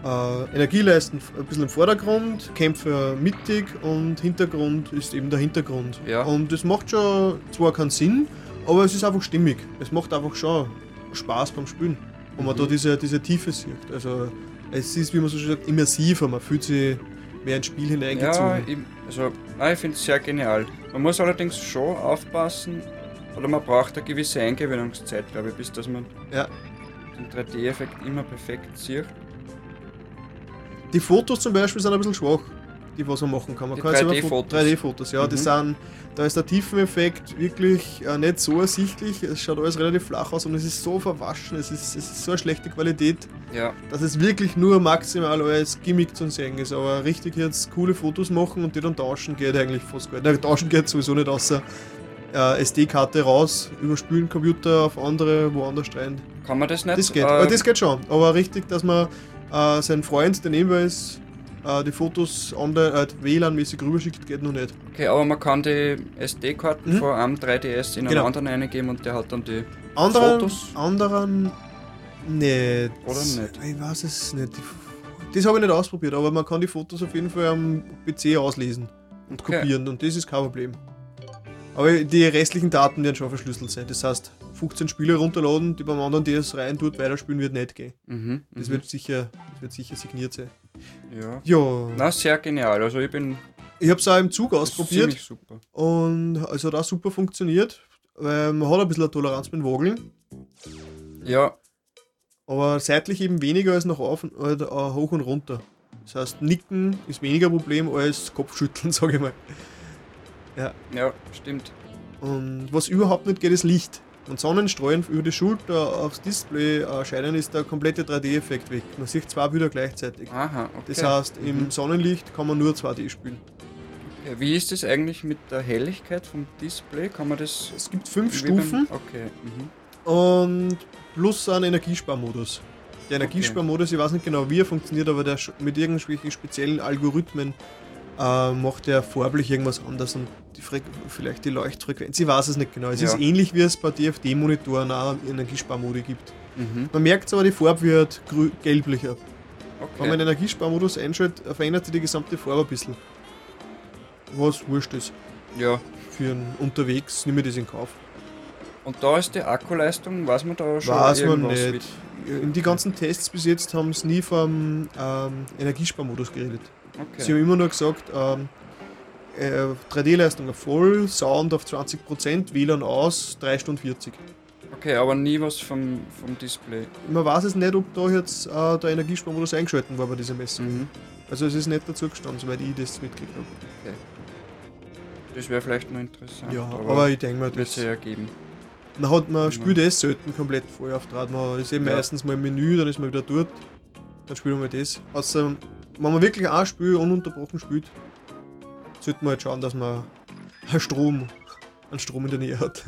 äh, Energieleisten ein bisschen im Vordergrund, Kämpfe mittig und Hintergrund ist eben der Hintergrund. Ja. Und das macht schon zwar keinen Sinn, aber es ist einfach stimmig. Es macht einfach schon Spaß beim Spielen, wenn man Mhm. da diese, diese Tiefe sieht. Also es ist, wie man so schön sagt, immersiver, man fühlt sich mehr ins Spiel Ja, hineingezogen. ich, also nein, ich finde es sehr genial. Man muss allerdings schon aufpassen, oder man braucht eine gewisse Eingewöhnungszeit, glaube ich, bis dass man Ja. Den 3D-Effekt immer perfekt sieht. Die Fotos zum Beispiel sind ein bisschen schwach, die was man machen kann. Man Die kann jetzt immer 3D-Fotos. 3D-Fotos, ja. Die Mhm. sind, da ist der Tiefeneffekt wirklich äh, nicht so ersichtlich. Es schaut alles relativ flach aus und es ist so verwaschen, es ist, es ist so eine schlechte Qualität, Ja, dass es wirklich nur maximal als Gimmick zu sehen ist. Aber richtig jetzt coole Fotos machen und die dann tauschen geht eigentlich fast gar nicht. Nein, tauschen geht sowieso nicht, außer äh, SD-Karte raus, überspülen Computer auf andere, woanders rein. kann man das nicht? Das geht, äh, das geht schon. Aber richtig, dass man äh, seinen Freund, der nebenbei ist, äh, die Fotos online, äh, WLAN-mäßig rüberschickt, geht noch nicht. okay, aber man kann die SD-Karten Mhm. von einem 3DS in einen Genau. anderen eingeben und der hat dann die. Anderen, Fotos? anderen nicht. Oder nicht? Ich weiß es nicht. Das habe ich nicht ausprobiert, aber man kann die Fotos auf jeden Fall am PC auslesen und Okay. kopieren und das ist kein Problem. Aber die restlichen Daten werden schon verschlüsselt sein. Das heißt, 15 Spiele runterladen, die beim anderen DS rein tut, weiterspielen wird nicht gehen. Mhm, Das mhm. wird sicher, das wird sicher signiert sein. Ja. Ja, Na, sehr genial. Also ich bin ich habe es auch im Zug ausprobiert. ziemlich super. Und es hat auch super funktioniert, weil man hat ein bisschen eine Toleranz mit dem Wageln, Ja, aber seitlich eben weniger als nach auf, äh, äh, hoch und runter. Das heißt, Nicken ist weniger Problem als Kopfschütteln, <laughs> sage ich mal. Ja, stimmt. Und was überhaupt nicht geht, ist Licht. Und Sonnenstrahlen über die Schulter aufs Display äh, scheinen, ist der komplette 3D-Effekt weg. Man sieht zwei Bilder gleichzeitig. Aha, okay. Das heißt, im Mhm. Sonnenlicht kann man nur 2D spielen. Okay, Wie ist das eigentlich mit der Helligkeit vom Display? Kann man das. Es gibt fünf wie beim- Stufen. Okay. Mhm. und plus einen Energiesparmodus. Der Energiesparmodus, ich weiß nicht genau wie er funktioniert, aber der mit irgendwelchen speziellen Algorithmen äh, macht der farblich irgendwas anders und die vielleicht die Leuchtfrequenz, ich weiß es nicht genau. Es Ja. ist ähnlich wie es bei DFD-Monitoren auch Energiesparmodi gibt. Mhm. Man merkt aber, die Farbe wird gelblicher. Wenn man Okay. den Energiesparmodus einschaltet, verändert sich die gesamte Farbe ein bisschen. Was wurscht ist. Ja. Für einen unterwegs nehme ich das in Kauf. Und da ist die Akkuleistung, weiß man da schon Weiß man nicht. mit- In die ganzen Tests bis jetzt haben sie nie vom ähm, Energiesparmodus geredet. Sie Okay. haben immer nur gesagt, ähm, äh, 3D-Leistung auf voll, Sound auf 20%, WLAN aus, 3 Stunden 40. okay, aber nie was vom, vom Display. Man weiß es nicht, ob da jetzt äh, der Energiesparmodus eingeschalten war bei dieser Messung. Mhm. Also es ist nicht dazu gestanden, soweit ich das mitgekriegt habe. Das wäre vielleicht noch interessant. Ja, aber, ich denke mal, wird das, sich ergeben. man, hat, man spielt das selten komplett voll auf Draht. Man ist eben Ja. meistens mal im Menü, dann ist man wieder dort, dann spielt man das. Außer, wenn man wirklich ein Spiel ununterbrochen spielt, sollte man halt schauen, dass man einen Strom, einen Strom in der Nähe hat.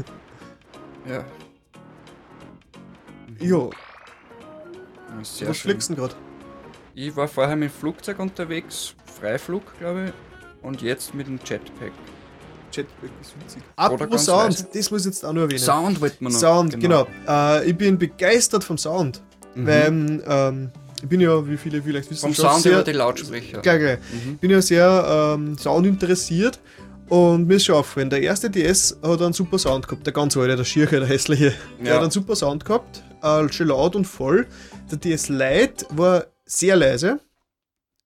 Ja. Ja, ja sehr was schön. fliegst du denn gerade? Ich war vorher mit dem Flugzeug unterwegs, Freiflug, glaube ich, und jetzt mit dem Jetpack. Jetpack ist witzig. Apropos Sound, leise. das muss ich jetzt auch noch erwähnen. Sound wollte man noch. Sound, genau. Äh, ich bin begeistert vom Sound, Mhm. weil ähm, ich bin ja, wie viele vielleicht wissen, Vom schon Sound sehr, über die Lautsprecher. Gleich, gleich. Mhm. bin ja sehr ähm, Sound interessiert und mir ist schon aufgefallen, der erste DS hat einen super Sound gehabt, der ganz alte, der schierche, der hässliche. Der Ja. hat einen super Sound gehabt, äh, schön laut und voll. Der DS Lite war sehr leise,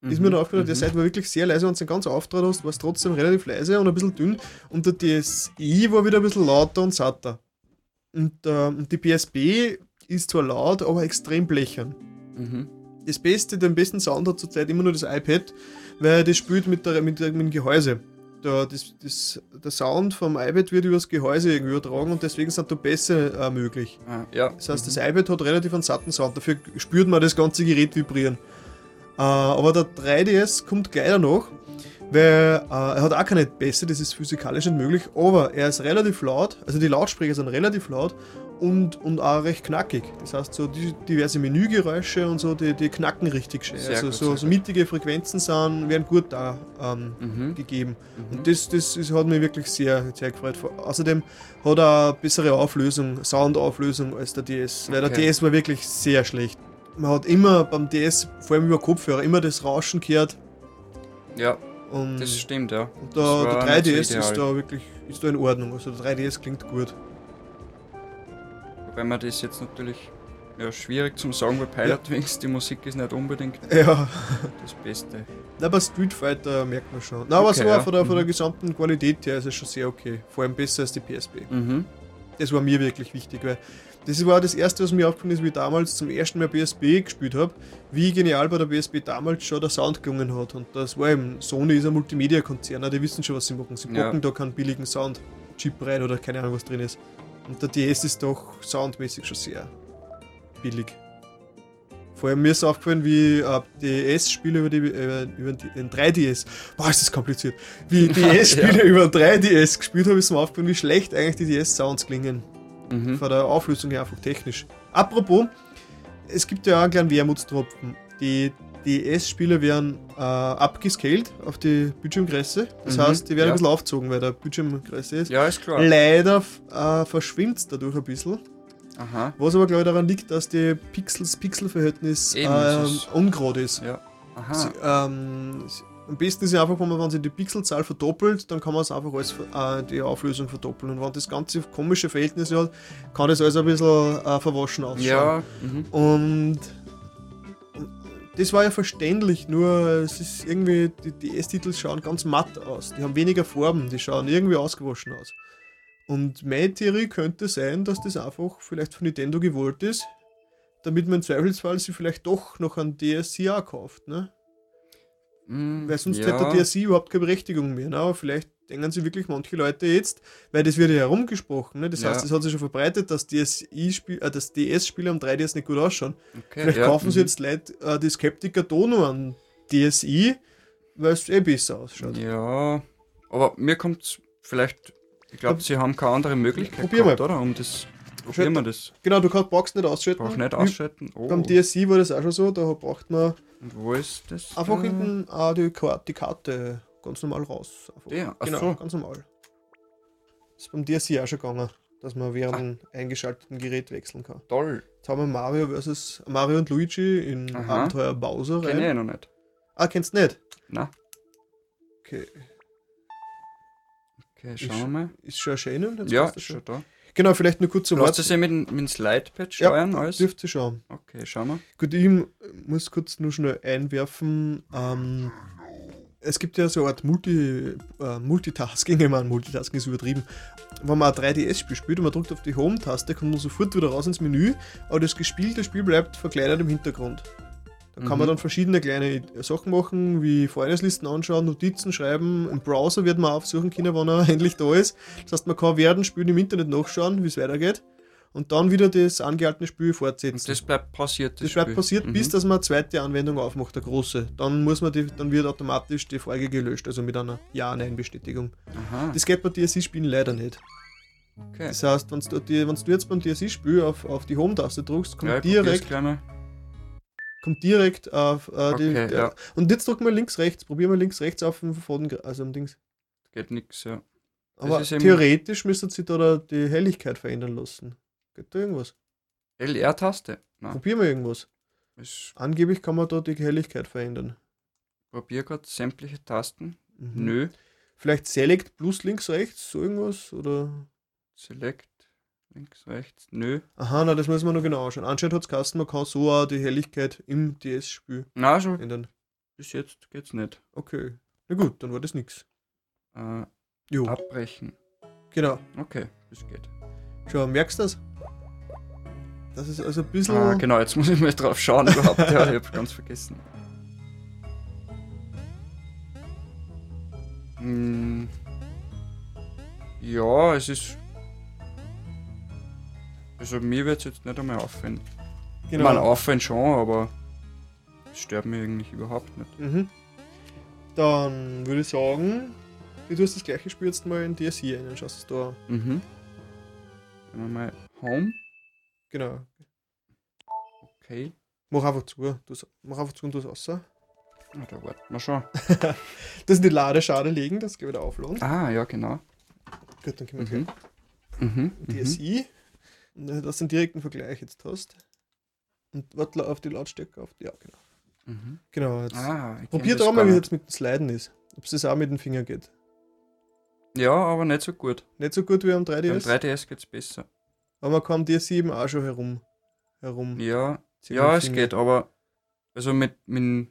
ist mir Mhm. dann aufgefallen, der Mhm. Seite war wirklich sehr leise, wenn du den ganz auftritt hast, war es trotzdem relativ leise und ein bisschen dünn. Und der DSi war wieder ein bisschen lauter und satter. Und ähm, die PSP ist zwar laut, aber extrem blechern. Mhm. Das Beste, den besten Sound hat zurzeit immer nur das iPad, weil das spielt mit, der, mit, der, mit dem Gehäuse. Der, das, das, der Sound vom iPad wird übers Gehäuse irgendwie übertragen und deswegen sind da Bässe äh, möglich. Ah, ja. Das heißt, das iPad hat relativ einen satten Sound, dafür spürt man das ganze Gerät vibrieren. Äh, aber der 3DS kommt gleich danach, weil äh, er hat auch keine Bässe, das ist physikalisch nicht möglich, aber er ist relativ laut, also die Lautsprecher sind relativ laut und, und auch recht knackig. Das heißt, so die, diverse Menügeräusche und so, die, die knacken richtig schön. Sehr also gut, so, so mittige Frequenzen sind, werden gut da ähm, Mhm. gegeben. Mhm. Und das, das ist, hat mich wirklich sehr, sehr gefreut. Außerdem hat er eine bessere Auflösung, Soundauflösung als der DS, weil Okay. der DS war wirklich sehr schlecht. Man hat immer beim DS, vor allem über Kopfhörer, immer das Rauschen gehört. Ja, Und, das stimmt, ja. und der, der nicht so 3DS ist da wirklich ist da in Ordnung. Also der 3DS klingt gut. Wobei man das jetzt natürlich ja, schwierig zum sagen, weil Pilot Wings, die Musik ist nicht unbedingt Ja, das Beste. na, bei Street Fighter merkt man schon. Na, aber Okay, so ja. von, der, von der Mhm. gesamten Qualität her ist es schon sehr okay. Vor allem besser als die PSP. Mhm. Das war mir wirklich wichtig, weil das war das erste, was mir aufgefallen ist, wie ich damals zum ersten Mal PSP gespielt habe, wie genial bei der PSP damals schon der Sound gelungen hat. Und das war eben, Sony ist ein Multimedia-Konzern, die wissen schon, was sie machen. Sie Ja. packen da keinen billigen Sound-Chip rein oder keine Ahnung, was drin ist. Und der DS ist doch soundmäßig schon sehr billig. Vor allem mir ist aufgefallen, wie äh, DS-Spiele über, die, über, über den 3DS, boah, ist das kompliziert, wie <laughs> DS-Spiele über 3DS gespielt habe, ist mir aufgefallen, wie schlecht eigentlich die DS-Sounds klingen. Mhm. Von der Auflösung her einfach technisch. Apropos, es gibt ja auch einen kleinen Wermutstropfen. Die DS-Spiele werden äh, abgescaled auf die Bildschirmgröße. Das Mhm, heißt, die werden ja. ein bisschen aufgezogen, weil der Bildschirmgröße ist. Ja, ist klar. Leider äh, verschwimmt es dadurch ein bisschen. Aha. Was aber, glaube ich, daran liegt, dass die Pixels-Pixel-Verhältnis ähm, ungerade ist. Ja. Aha. Sie, ähm, sie- am besten ist einfach, wenn man wenn sich die Pixelzahl verdoppelt, dann kann man es einfach alles, ver- äh, die Auflösung verdoppeln. Und wenn das ganze komische Verhältnisse hat, kann das alles ein bisschen äh, verwaschen ausschauen. Ja. Mhm. Und das war ja verständlich, nur es ist irgendwie, die, die S-Titel schauen ganz matt aus. Die haben weniger Farben, die schauen irgendwie ausgewaschen aus. Und meine Theorie könnte sein, dass das einfach vielleicht von Nintendo gewollt ist, damit man im Zweifelsfall sie vielleicht doch noch an DSCA kauft, ne? Mhm. Weil sonst ja. hätte der DSC überhaupt keine Berechtigung mehr. Ne? Aber vielleicht denken sich wirklich manche Leute jetzt, weil das wird ja herumgesprochen. Ne? Das Ja. heißt, es hat sich schon verbreitet, dass DSI-Spiel, äh, das DS-Spiele am 3DS nicht gut ausschauen. Okay, Vielleicht ja. kaufen sie mhm. jetzt Leute, äh, die Skeptiker da noch an DSI, weil es eh besser ausschaut. Ja, aber mir kommt vielleicht, ich glaube, sie haben keine andere Möglichkeit Probier gehabt, mal. oder? Um das, probieren wir das. Genau, du kannst Box nicht ausschalten. Brauch nicht ausschalten. Oh, Beim DSI war das auch schon so, da braucht man und wo ist das? einfach Äh, hinten äh, die, Karte, die Karte ganz normal raus. Einfach. Ach genau, so. ganz normal. ist beim DSI auch schon gegangen, dass man während Ah. einem eingeschalteten Gerät wechseln kann. Toll. Jetzt haben wir Mario versus Mario und Luigi in Aha. Abenteuer Bowser Kenn ich rein. noch nicht. Ah, kennst du nicht? Na, Okay. okay, schauen wir mal. Ist schon erschienen? Jetzt Ja, ist schon da. Genau, vielleicht nur kurz zum Wort. das ja mit, dem- mit dem Slide-Pad Ja, steuern, alles? Dürfte schauen. Okay, schauen wir. Gut, ich muss kurz nur schnell einwerfen. Ähm, es gibt ja so eine Art Multi, äh, Multitasking, ich meine, Multitasking ist übertrieben. Wenn man ein 3DS-Spiel spielt und man drückt auf die Home-Taste, kommt man sofort wieder raus ins Menü, aber das gespielte Spiel bleibt verkleinert im Hintergrund. Da kann man Mhm. dann verschiedene kleine Sachen machen, wie Freundeslisten anschauen, Notizen schreiben. Im Browser wird man aufsuchen können, wann er <laughs> endlich da ist. Das heißt, man kann während Spielen im Internet nachschauen, wie es weitergeht. Und dann wieder das angehaltene Spiel fortsetzen. Und das bleibt passiert. Das bleibt Spiel. passiert, bis Mhm. dass man eine zweite Anwendung aufmacht, der große. Dann muss man die, dann wird automatisch die Folge gelöscht, also mit einer Ja-Nein-Bestätigung. Das geht bei DSI-Spielen leider nicht. okay. Das heißt, wenn du, die- du jetzt beim DSI-Spiel auf, auf die Home-Taste drückst, kommt ja, direkt, kommt direkt auf äh, die. Okay, der, ja. Und jetzt drück mal links, rechts. Probier mal links, rechts auf dem Faden, also am Dings. Geht nix, ja. Das Aber theoretisch müsste sich da die Helligkeit verändern lassen. Geht da irgendwas? LR-Taste. Probier mal irgendwas. ich Angeblich kann man da die Helligkeit verändern. probier grad sämtliche Tasten. Mhm. Nö. Vielleicht Select plus links, rechts, so irgendwas? Oder. Select. Links, rechts. Nö. Aha, na, das müssen wir noch genau anschauen. Anscheinend hat es Kasten, man kann so auch die Helligkeit im DS-Spiel Na, schon ändern. bis jetzt geht's nicht. Okay. Na gut, dann war das nix. Äh, Jo, abbrechen. genau. Okay, das geht. Schau, merkst du das? Das ist also ein bisschen. Ah, genau, jetzt muss ich mal drauf schauen überhaupt. ja, ich hab ganz vergessen. Hm, ja, es ist. Also mir wird es jetzt nicht einmal auffallen. Ich meine, auffallen schon, aber es stört mich eigentlich überhaupt nicht. Mhm. Dann würde ich sagen, du hast das gleiche Spiel jetzt mal in DSI ein, dann schaust du es da. Mhm. Gehen wir mal Home. Genau. Okay. Mach einfach zu. du's- Mach einfach zu und du es raus. Ah, da warten wir schon. <laughs> Das in die Ladeschale legen, das geht wieder aufladen. Ah, ja, genau. Gut, dann können wir Mhm. Mhm. DSI. Und, äh, Dass du einen direkten Vergleich jetzt hast. Und warte auf die Lautstärke auf. Ja, genau. Mhm. Genau, jetzt. Ah, Probiert auch mal, wie es mit dem Sliden ist. Ob es das auch mit dem Finger geht. Ja, aber nicht so gut. Nicht so gut wie am Beim 3DS. 3DS geht's besser. Aber man kann DSI eben auch schon herum. herum Ja, ja, es geht, aber also mit, mit,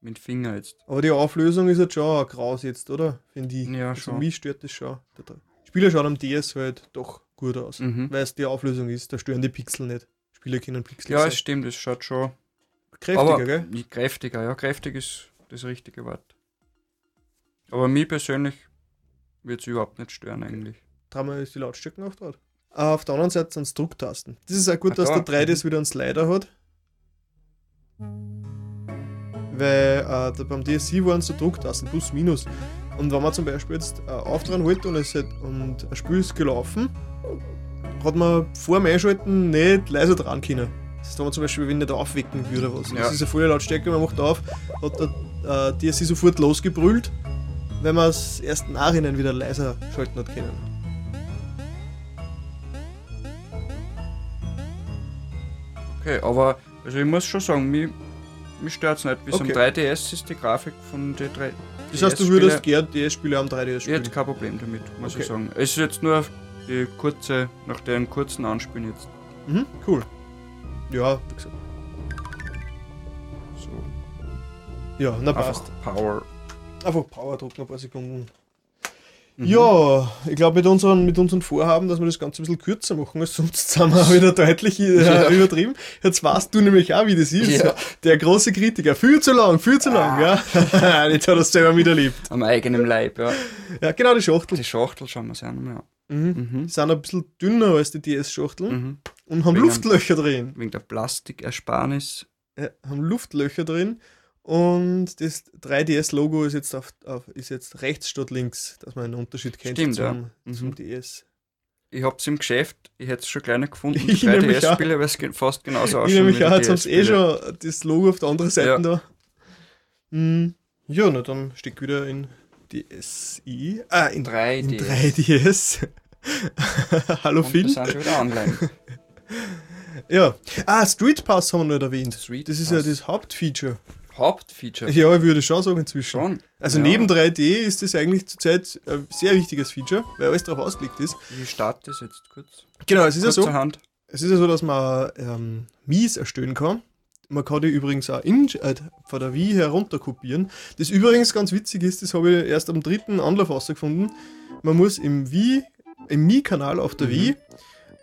mit Finger jetzt. Aber die Auflösung ist jetzt schon auch graus jetzt, oder? Finde ich. Ja, also schon. mich stört das schon. Der Spieler schaut am DS halt doch gut aus, Mhm. weil es die Auflösung ist, da stören die Pixel nicht. Spieler können Pixel Ja, sein. es stimmt, es schaut schon. Kräftiger, aber, gell? Kräftiger, ja, kräftig ist das richtige Wort. Aber mich persönlich wird es überhaupt nicht stören eigentlich. Dreimal ist die Lautstärke noch dort. Auf der anderen Seite sind es Drucktasten. Das ist auch gut, Ah, dass da. der 3DS wieder einen Slider hat. Weil äh, beim DSC waren es so Drucktasten, plus minus. Und wenn man zum Beispiel jetzt äh, aufdrehen wollte und, es hat, und ein Spiel ist gelaufen, hat man vor dem Einschalten nicht leiser dran können. Das ist, wenn man zum Beispiel wenn nicht aufwecken würde oder was. Ja. Das ist eine volle Lautstärke, man macht auf, hat der äh, DSC sofort losgebrüllt, weil man es erst Nachhinein wieder leiser schalten hat können. Okay, aber also ich muss schon sagen, mich, mich stört es nicht. Bis Okay. am 3DS ist die Grafik von den 3 Das heißt, du würdest gerne DS-Spiele am 3DS Ich spielen. hätte kein Problem damit, muss Okay. ich sagen. Es ist jetzt nur die kurze, nach deren kurzen Anspielen jetzt. Mhm, cool. Ja, wie gesagt. So. Ja, na Einfach passt. Power. Einfach Power drücken, ein paar Sekunden. Mhm. Ja, ich glaube, mit unseren, mit unseren Vorhaben, dass wir das Ganze ein bisschen kürzer machen als sonst, <laughs> sind wir auch wieder deutlich äh, Ja. übertrieben. Jetzt weißt du nämlich auch, wie das ist. Ja. Der große Kritiker. Viel zu lang, viel zu lang, ja. <laughs> Jetzt hat er es selber miterlebt. Am eigenen Leib, ja. Ja, genau, die Schachtel. Die Schachtel schauen wir uns an. Ja. Mhm. Mhm. Sind ein bisschen dünner als die DS-Schachteln Mhm. und haben Wegen- Luftlöcher drin. Wegen der Plastikersparnis. Ja, haben Luftlöcher drin und das 3DS-Logo ist jetzt auf, auf, ist jetzt rechts statt links, dass man einen Unterschied kennt Stimmt, zum, ja. Mhm. zum DS. Ich hab's im Geschäft, ich hätte es schon kleiner gefunden. <laughs> Ich Die nämlich 3DS-Spiele, weil es fast genauso ich ausschaut. nämlich auch, jetzt haben sie eh schon das Logo auf der anderen Seite Ja. da. Hm, ja, na dann steck wieder in DSi. Ah, in, 3D. in 3DS. <laughs> Hallo Und wir Phil. sind schon wieder online. <laughs> Ja. Ah, Street Pass haben wir nicht erwähnt. Street das ist ja Pass. das Hauptfeature. Hauptfeature. Ja, ich würde schon sagen inzwischen. Schon. Also Ja. neben 3D ist das eigentlich zurzeit ein sehr wichtiges Feature, weil alles darauf ausgelegt ist. Ich starte das jetzt kurz. Genau, es ist ja so, Kurzerhand. es ist ja so, dass man ähm, Mies erstellen kann. Man kann die übrigens auch in, äh, von der Wii herunter kopieren. Das übrigens ganz witzig ist, das habe ich erst am dritten Anlauf herausgefunden. Man muss im Wii, im Mi-Kanal auf der Mhm. Wii,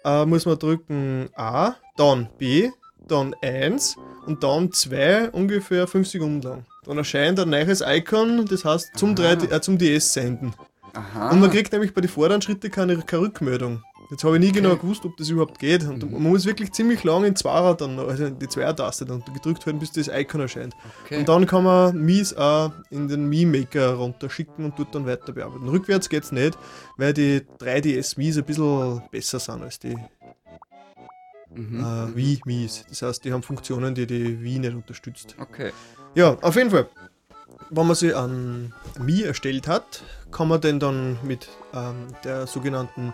äh, muss man drücken A, dann B, dann 1 und dann 2 ungefähr 5 Sekunden lang. Dann erscheint ein neues Icon, das heißt zum, Aha. 3D, äh, zum DS senden. Aha. Und man kriegt nämlich bei den vorderen Schritten keine, keine Rückmeldung. Jetzt habe ich nie genau gewusst, ob das überhaupt geht. Und Mhm. man muss wirklich ziemlich lang in Zweier dann, also die Zweier-Taste dann gedrückt halten, bis das Icon erscheint. okay. Und dann kann man Mies auch in den Mii-Maker runterschicken und dort dann weiter bearbeiten. Rückwärts geht's nicht, weil die 3DS Mies ein bisschen besser sind als die mhm. äh, Wii Mies. Das heißt, die haben Funktionen, die die Wii nicht unterstützt. Okay. Ja, auf jeden Fall. Wenn man sich an Mi erstellt hat, kann man den dann mit ähm, der sogenannten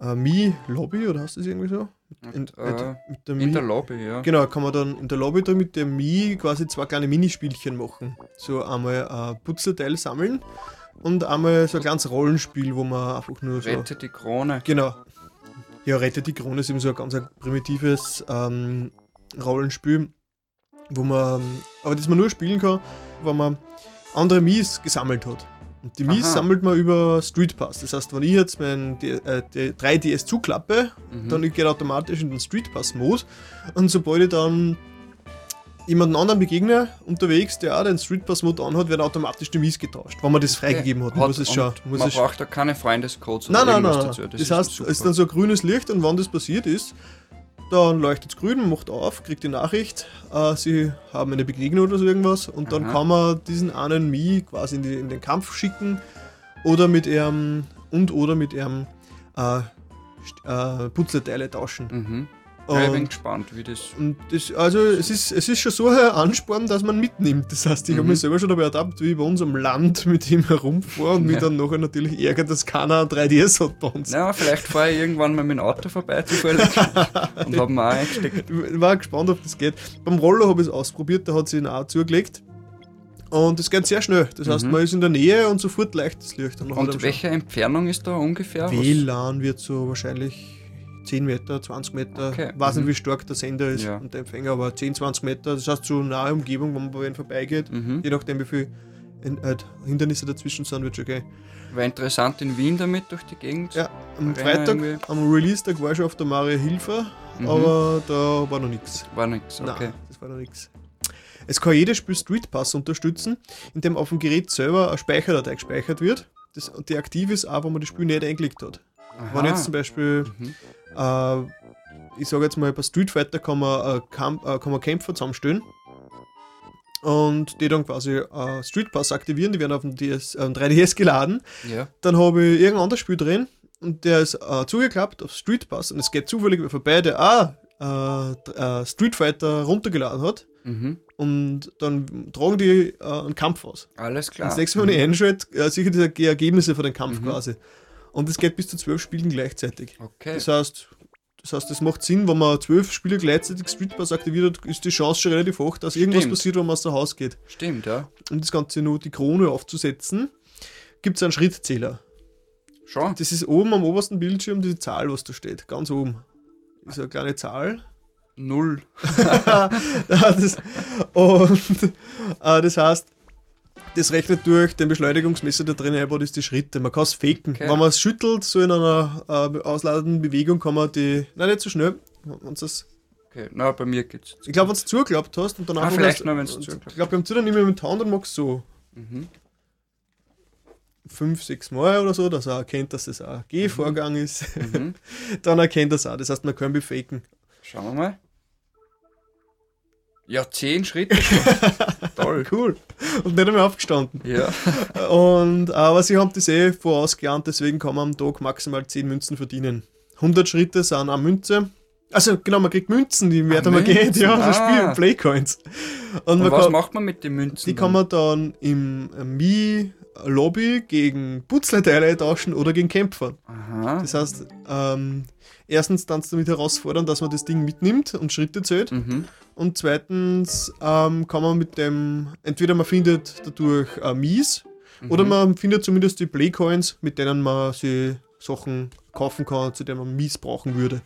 äh, Mi Lobby oder heißt das irgendwie so? In, äh, mit der in Mi- der Lobby, ja. Genau, kann man dann in der Lobby da mit dem Mi quasi zwei kleine Minispielchen machen. So einmal ein Putzerteil sammeln und einmal so ein kleines Rollenspiel, wo man einfach nur so. Rette die Krone. Genau. Ja, Rettet die Krone ist eben so ein ganz ein primitives ähm, Rollenspiel, wo man, aber das man nur spielen kann, wenn man andere Mies gesammelt hat. Und die Mies Aha. sammelt man über Street Pass. Das heißt, wenn ich jetzt mein D äh, die 3DS zuklappe, Mhm. dann geht automatisch in den Street Pass Mode. Und sobald ich dann jemanden anderen begegne unterwegs, der auch den Street Pass Mode anhat, werden automatisch die Mies getauscht, wenn man das freigegeben hat. Man muss es schon. Muss man braucht da keine Freundescodes Nein, nein, irgendwas nein. dazu. Das, ist heißt, super. es ist dann so ein grünes Licht und wenn das passiert ist, dann leuchtet es grün, macht auf, kriegt die Nachricht, äh, sie haben eine Begegnung oder so irgendwas und dann Aha. kann man diesen einen Mi quasi in, die, in den Kampf schicken oder mit ihrem und oder mit ihrem äh, äh, Putzleteile tauschen. Mhm. Ja, ich bin Und, gespannt, wie das. und das, also es ist, es ist schon so ein Ansporn, dass man mitnimmt. Das heißt, ich habe Mhm. mich selber schon dabei ertappt, wie ich bei uns am Land mit ihm herumfahre und mich Ja. dann nachher natürlich ärgert, dass keiner ein 3DS hat bei uns. Ja, vielleicht fahre ich irgendwann mal mit dem Auto vorbei zufällig <laughs> und habe mir auch eingesteckt. Ich war gespannt, ob das geht. Beim Roller habe ich es ausprobiert, da hat sie ihn auch zugelegt. Und es geht sehr schnell. Das heißt, Mhm. man ist in der Nähe und sofort leicht das Licht. Und schon- welche Entfernung ist da ungefähr? Was- WLAN wird so wahrscheinlich 10 Meter, 20 Meter. Okay. Weiß nicht, Mhm. wie stark der Sender ist Ja. und der Empfänger, aber 10, 20 Meter. Das heißt, so nahe Umgebung, wenn man bei vorbeigeht, Mhm. je nachdem, wie viel in, halt Hindernisse dazwischen sind, wird schon geil. War interessant in Wien damit durch die Gegend. Ja, am Freitag, irgendwie. am Release-Tag war ich schon auf der Maria Hilfer, Mhm. aber da war noch nichts. War nix, okay. Nein, das war noch nichts. Es kann jedes Spiel Street Pass unterstützen, indem auf dem Gerät selber eine Speicherdatei gespeichert wird, das, die aktiv ist, auch wenn man das Spiel nicht eingelegt hat. Wenn jetzt zum Beispiel, Mhm. Äh, ich sage jetzt mal, bei Street Fighter kann man, äh, Kamp äh, kann man Kämpfer zusammenstellen und die dann quasi äh, Street Pass aktivieren, die werden auf dem DS, äh, 3DS geladen. Ja. Dann habe ich irgendein anderes Spiel drin und der ist äh, zugeklappt auf Street Pass und es geht zufällig wer vorbei, der auch äh, äh, Street Fighter runtergeladen hat Mhm. und dann tragen die äh, einen Kampf aus. Alles klar. Das nächste Mal, wenn ich einschalte, äh, sicher die die Ergebnisse von dem Kampf Mhm. quasi. Und es geht bis zu zwölf Spielen gleichzeitig. Okay. Das heißt, das heißt, das macht Sinn, wenn man zwölf Spiele gleichzeitig Street Pass aktiviert hat, ist die Chance schon relativ hoch, dass irgendwas Stimmt. passiert, wenn man aus dem Haus geht. Stimmt, ja. Um das Ganze nur die Krone aufzusetzen, gibt es einen Schrittzähler. Schon. Das ist oben am obersten Bildschirm die Zahl, was da steht. Ganz oben. Ist eine kleine Zahl. Null. <laughs> Das, und äh, das heißt, das rechnet durch den Beschleunigungsmesser, der drin einbaut, ist die Schritte. Man kann es faken. Okay. Wenn man es schüttelt, so in einer äh, ausladenden Bewegung, kann man die. Nein, nicht so schnell. Wenn's das, Okay. Na, bei mir geht's. ich glaube, wenn du zugeklappt hast und dann Ah, einfach vielleicht noch, wenn's und zugeklappt Ich glaube, beim Zuhören immer mit der Hand und machst so Mhm. fünf, sechs Mal oder so, dass er erkennt, dass das ein Gehvorgang ist. Mhm. <laughs> dann erkennt er es auch. Das heißt, man kann befaken. Schauen wir mal. Ja, zehn Schritte. <laughs> Toll. Cool. Und nicht einmal aufgestanden. Ja. Und, aber sie haben das eh vorausgeahnt, deswegen kann man am Tag maximal 10 Münzen verdienen. 100 Schritte sind eine Münze. Also genau, man kriegt Münzen, die werden man geht, ja, so ah. spielen Playcoins. Und, Und was kann, macht man mit den Münzen? die kann man dann im Mi Lobby gegen Putzleiteile tauschen oder gegen Kämpfer. Aha. Das heißt, ähm, erstens dann damit herausfordern, dass man das Ding mitnimmt und Schritte zählt. Mhm. Und zweitens ähm, kann man mit dem, entweder man findet dadurch äh, Mies oder Mhm. man findet zumindest die Playcoins, mit denen man sich Sachen kaufen kann, zu denen man Mies brauchen würde.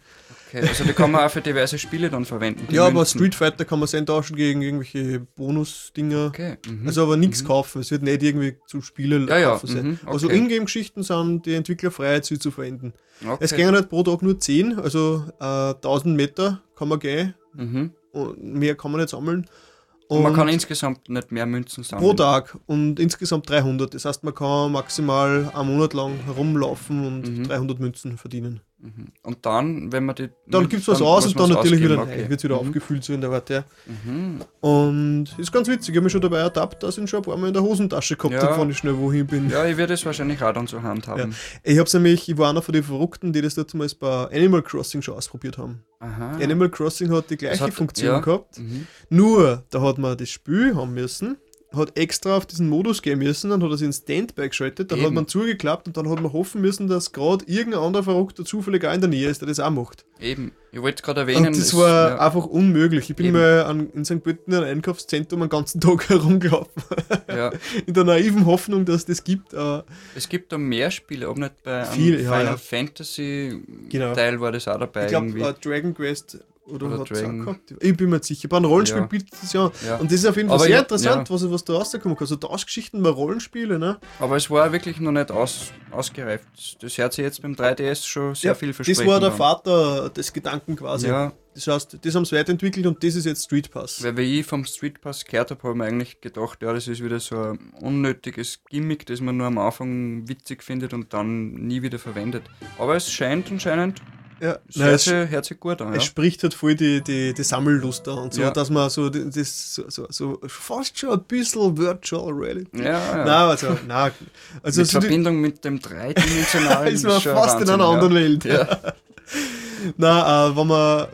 Okay, also die kann man auch für diverse Spiele dann verwenden. ja, aber Münzen. Street Fighter kann man sein tauschen gegen irgendwelche Bonus-Dinger. Okay. Mhm. Also aber nichts Mhm. kaufen, es wird nicht irgendwie zum Spielen Ja, ja, kaufen sein. mhm, Also okay. Ingame-Geschichten sind die Entwickler frei, sie zu verwenden. okay. Es gehen halt pro Tag nur 10, also äh, 1000 Meter kann man gehen Mhm. und mehr kann man nicht sammeln. Und man kann insgesamt nicht mehr Münzen sammeln. pro Tag und insgesamt 300. Das heißt, man kann maximal einen Monat lang herumlaufen und Mhm. 300 Münzen verdienen. Mhm. Und dann, wenn man die. Dann gibt es was dann aus und dann natürlich wieder neu. Wird wieder Mhm. aufgefüllt so in der Art. Ja. Mhm. Und ist ganz witzig. Ich habe mich schon dabei ertappt, dass ich ihn schon ein paar Mal in der Hosentasche gehabt Ja. habe, wenn ich schnell wohin bin. Ja, ich würde es wahrscheinlich auch dann zur Hand haben. Ich hab's nämlich, ich war einer von den Verrückten, die das damals bei Animal Crossing schon ausprobiert haben. Aha. Animal Crossing hat die gleiche hat- Funktion ja. gehabt. Mhm. Nur, da hat man das Spiel haben müssen, hat extra auf diesen Modus gehen müssen, dann hat er sich in Standby geschaltet, dann hat Eben. man zugeklappt und dann hat man hoffen müssen, dass gerade irgendein anderer Verrückter zufällig auch in der Nähe ist, der das auch macht. Eben. Ich wollte es gerade erwähnen. und das es- war ja, einfach unmöglich. Ich bin Eben. mal an, in St. Pölten in einem Einkaufszentrum den ganzen Tag <laughs> herumgelaufen. ja. in der naiven Hoffnung, dass das gibt. Aber Es gibt da mehr Spiele, ob nicht bei Viel, Final ja. Fantasy Genau. Teil war das auch dabei ich glaube, äh, Dragon Quest oder, Oder hat es auch Dragon- gehabt. Ich bin mir nicht sicher. Bei einem Rollenspiel Ja. bietet es ja. Ja. Und das ist auf jeden Fall Aber sehr ja, interessant, ja. was, was da rauskommen kann. Also Tauschgeschichten bei Rollenspielen, ne? Aber es war wirklich noch nicht aus, ausgereift. Das hört sich jetzt beim 3DS schon sehr Ja, viel Das versprechen war der an. Vater des Gedanken quasi. Ja, Das heißt, das haben sie weiterentwickelt und das ist jetzt Street Pass. weil wie ich vom Street Pass gehört habe, habe ich mir eigentlich gedacht, ja, das ist wieder so ein unnötiges Gimmick, das man nur am Anfang witzig findet und dann nie wieder verwendet. Aber es scheint anscheinend, Ja, es Nein, hört, sich, hört sich gut an. Ja. es spricht halt voll die, die, die Sammellust da und so, Ja. dass man so das so, so, so fast schon ein bisschen Virtual Reality. Ja, ja. Nein, also, nein. Also Mit so die, Verbindung mit dem dreidimensionalen <laughs> ist man schon fast in Wahnsinn, einer ja. anderen Welt. Ja. <laughs> Na, äh, wenn man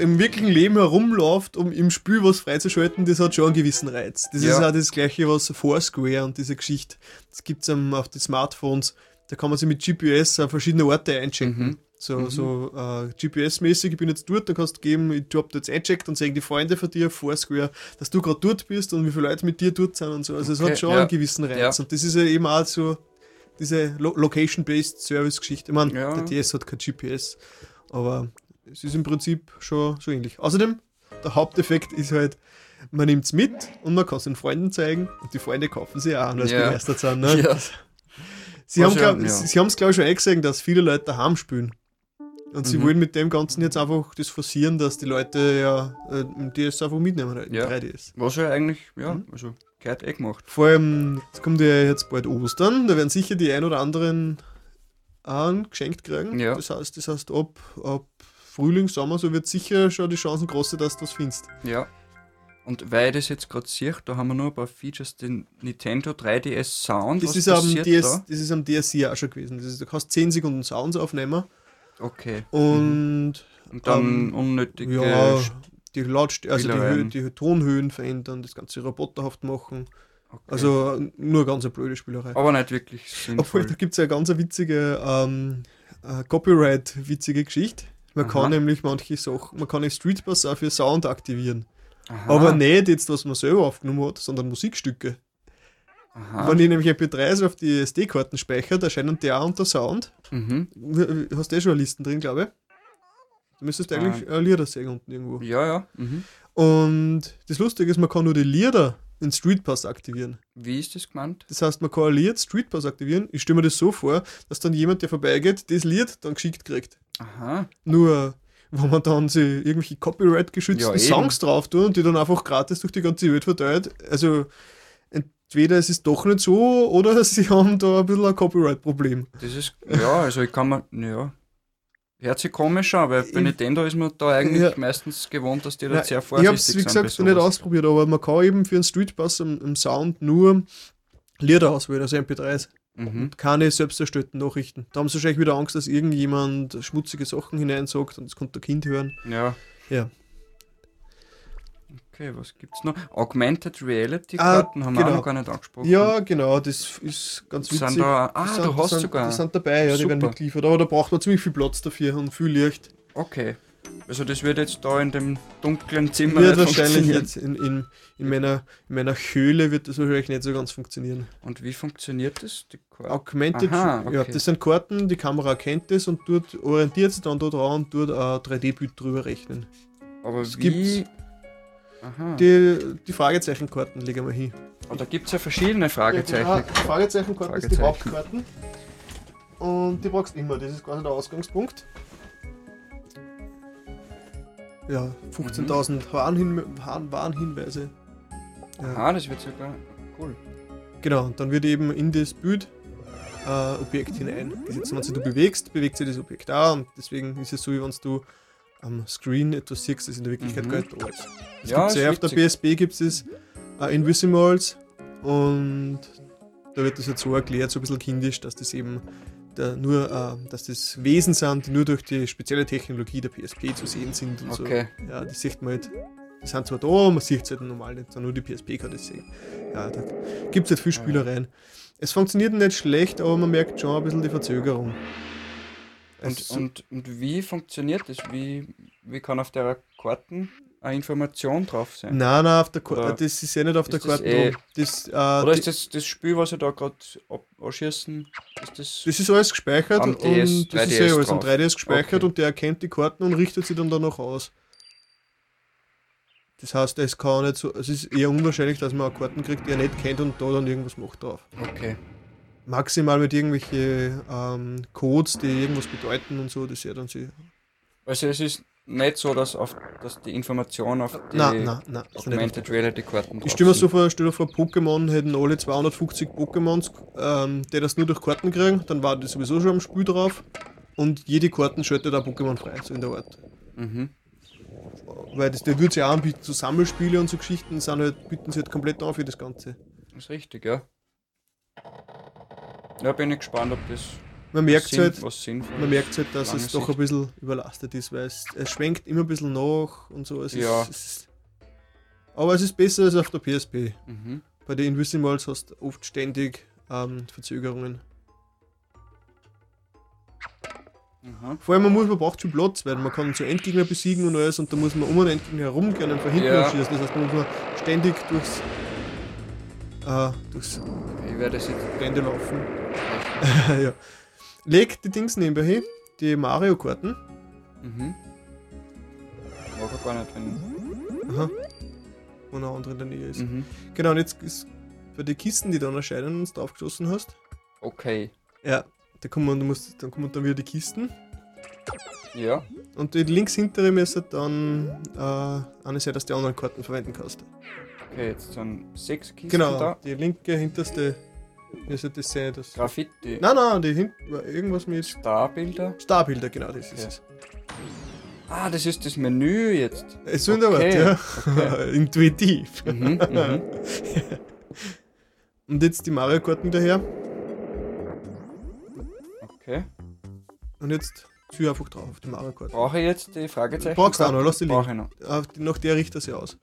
im wirklichen Leben herumläuft, um im Spiel was freizuschalten, das hat schon einen gewissen Reiz. Das ist Ja. auch das gleiche, was Foursquare und diese Geschichte. Das gibt es auf den Smartphones. Da kann man sich mit GPS an verschiedene Orte einchecken. Mhm. So, so äh, GPS-mäßig, ich bin jetzt dort, dann kannst du geben, ich hab da jetzt eincheckt und sehen die Freunde von dir, Foursquare, dass du gerade dort bist und wie viele Leute mit dir dort sind und so. Also es Okay, hat schon ja. einen gewissen Reiz. Ja. Und das ist ja eben auch so diese Lo Location-Based Service-Geschichte. Ich meine, Ja. der DS hat kein GPS, aber es ist im Prinzip schon so ähnlich. Außerdem, der Haupteffekt ist halt, man nimmt es mit und man kann es den Freunden zeigen und die Freunde kaufen sie auch weil sie begeistert sind. Ne? Ja. Sie haben es, glaube ich, schon eingesehen, dass viele Leute daheim spielen. Und sie Mhm. wollen mit dem Ganzen jetzt einfach das forcieren, dass die Leute ja äh, im DS einfach mitnehmen, im Ja. 3DS. Was ja eigentlich, ja, Mhm. also gehört eh gemacht. Vor allem, es kommt ja jetzt bald Ostern, da werden sicher die ein oder anderen auch geschenkt kriegen. Ja. Das heißt, das heißt ab, ab Frühling, Sommer, so wird sicher schon die Chancen groß sein, dass du das findest. Ja. Und weil ich das jetzt gerade sehe, da haben wir nur ein paar Features, den Nintendo 3DS Sound. Das was ist, am DS, da? das ist am DSC auch schon gewesen. Das ist, du kannst 10 Sekunden Sounds aufnehmen Okay. und Und dann ähm, unnötige. ja, die Lautstärke, also die, die Tonhöhen verändern, das Ganze roboterhaft machen. okay. Also nur ganz eine blöde Spielerei. Aber nicht wirklich Obwohl, sinnvoll. da gibt es ja eine ganz witzige ähm, äh, Copyright-witzige Geschichte. Man Aha. kann nämlich manche Sachen, man kann den Streetpass auch für Sound aktivieren. Aha, Aber nicht jetzt, was man selber aufgenommen hat, sondern Musikstücke. Aha. Wenn ich nämlich MP3s auf die SD-Karten speichere, erscheinen die auch unter Sound. Mhm. Du Hast eh schon eine Listen drin, glaube ich. Du müsstest eigentlich äh, Lieder sehen unten irgendwo. Ja, ja. Mhm. Und das Lustige ist, man kann nur die Lieder in Streetpass aktivieren. Wie ist das gemeint? Das heißt, man kann ein Lied Streetpass aktivieren. Ich stelle mir das so vor, dass dann jemand, der vorbeigeht, das Lied dann geschickt kriegt. Aha. Nur, wo man dann sie irgendwelche Copyright-geschützten Ja. Songs drauf tun und die dann einfach gratis durch die ganze Welt verteilt. Also, entweder es ist doch nicht so oder <laughs> sie haben da ein bisschen ein Copyright-Problem. Das ist, ja, also ich kann mir, ja. Hört sich komisch an, weil bei Ich- Nintendo ist man da eigentlich Ja. meistens gewohnt, dass die da sehr ich vorsichtig habe es, wie sind. gesagt, nicht ausprobiert, aber man kann eben für einen Streetpass im, im Sound nur Lieder auswählen, also MP3s. Mhm. keine selbst erstellten Nachrichten. Da haben sie wahrscheinlich wieder Angst, dass irgendjemand schmutzige Sachen hineinsagt und das konnte der Kind hören. Ja. Ja. Okay, was gibt's noch? Augmented Reality Ah, Karten haben wir genau. auch noch gar nicht angesprochen. Ja, genau, das ist ganz witzig. Sind da, ah, Die du sind- hast sind, sogar. Die sind dabei, ja, die werden Super. mitgeliefert. Aber da braucht man ziemlich viel Platz dafür und viel Licht. Okay. Also das wird jetzt da in dem dunklen Zimmer Wird nicht wahrscheinlich jetzt in, in, in, meiner, in meiner Höhle wird das wahrscheinlich nicht so ganz funktionieren. Und wie funktioniert das? Die Karten? Augmented, Aha, ja, okay. das sind Karten, die Kamera erkennt das und tut, orientiert sich dann da dran und tut ein 3D-Bild drüber rechnen. Aber es wie... Aha. Die, die Fragezeichenkarten legen wir hin. Aber da gibt es ja verschiedene Fragezeichen. Ja, genau. Fragezeichenkarten ist die Fragezeichen. Hauptkarten. Und die brauchst du immer, das ist quasi der Ausgangspunkt. Ja, 15.000 Warnhin Warn- Warnhinweise. Ja. Aha, das wird sogar cool. Genau, und dann wird eben in das Bild äh, Objekt hineingesetzt. Wenn du bewegst, bewegt sich das Objekt auch und deswegen ist es so, wie wenn du am Screen etwas siehst, das in der Wirklichkeit Mhm. gar nicht da ist. Das Ja, gibt's ja auf der. PSP gibt es äh, Invisimals und da wird das jetzt so erklärt, so ein bisschen kindisch, dass das eben der, nur, äh, dass das Wesen sind, die nur durch die spezielle Technologie der PSP zu sehen sind und Okay. so. Ja, das sieht man halt. Die sind zwar da, man sieht es halt normal nicht, sondern nur die PSP kann das sehen. Ja, da gibt es halt viel Spielereien. Es funktioniert nicht schlecht, aber man merkt schon ein bisschen die Verzögerung. Und, und, und wie funktioniert das? Wie, wie kann auf der Karten eine Information drauf sein? Nein, nein, auf der Karte, das ist ja nicht auf der Karte eh-. Das, äh, Oder ist das das Spiel, was ich da gerade anschießen? Ist das. das ist alles gespeichert Am und DS, das ist 3DS ja alles am drauf. 3DS gespeichert Okay. und der erkennt die Karten und richtet sie dann danach aus. Das heißt, es kann nicht so, es ist eher unwahrscheinlich, dass man Karten kriegt, die er nicht kennt und da dann irgendwas macht drauf. Okay. Maximal mit irgendwelche ähm, Codes, die irgendwas bedeuten und so, das ja dann sie. Also es ist nicht so, dass, auf, dass die Information auf die Nein, nein, nein. Augmented Reality Karten Ich stelle mir so vor, stell dir vor, Pokémon hätten alle 250 Pokémons, ähm, die das nur durch Karten kriegen, dann war das sowieso schon am Spiel drauf und jede Karten schaltet ein Pokémon frei, so in der Art. Mhm. Weil das, der würde sich auch anbieten, so Sammelspiele und so Geschichten sind halt, bieten sie halt komplett an für das Ganze. Das ist richtig, ja. Ja, bin ich gespannt, ob das Man merkt Sinn, halt, was sinnvoll man merkt halt, dass es doch Sicht. ein bisschen überlastet ist, weil es, es schwenkt immer ein bisschen nach und so. Es Ja. ist, es ist, aber es ist besser als auf der PSP. Mhm. Bei den Invisimals hast du oft ständig ähm, Verzögerungen. Aha. Vor allem, man, muss, man braucht viel Platz, weil man kann so Endgegner besiegen und alles und da muss man um einen Endgegner herumgehen und von hinten Ja. schießen. Das heißt, man muss man ständig durchs, äh, durchs Ich werde es jetzt. Gelände laufen. <laughs> ja. Leg die Dings nebenbei hin, die Mario-Karten. Mhm. Mag ich gar nicht, wenn. Aha. wo noch andere in der Nähe ist. Mhm. Genau, und jetzt ist bei den Kisten, die dann erscheinen, wenn du drauf geschossen hast. Okay. Ja, da kommen, du musst, dann kommen dann wieder die Kisten. Ja. Und die links hintere müsste dann äh, eine sein, dass du die anderen Karten verwenden kannst. Okay, jetzt sind sechs Kisten Genau, da. die linke hinterste das sein. Das Graffiti. nein, nein, die hinten war irgendwas mit Starbilder. Starbilder, genau, das ist Ja. es. Ah, das ist das Menü jetzt. Es Art, Okay, ja. <laughs> Intuitiv. Mhm, mhm. <laughs> Und jetzt die Mario-Karten daher. Okay. Und jetzt zieh einfach drauf auf die Mario-Karten. Brauche ich jetzt die Fragezeichen? Brauchst du auch noch, lass die liegen. Brauche ich noch. Auf die- Nach der richtet sie aus.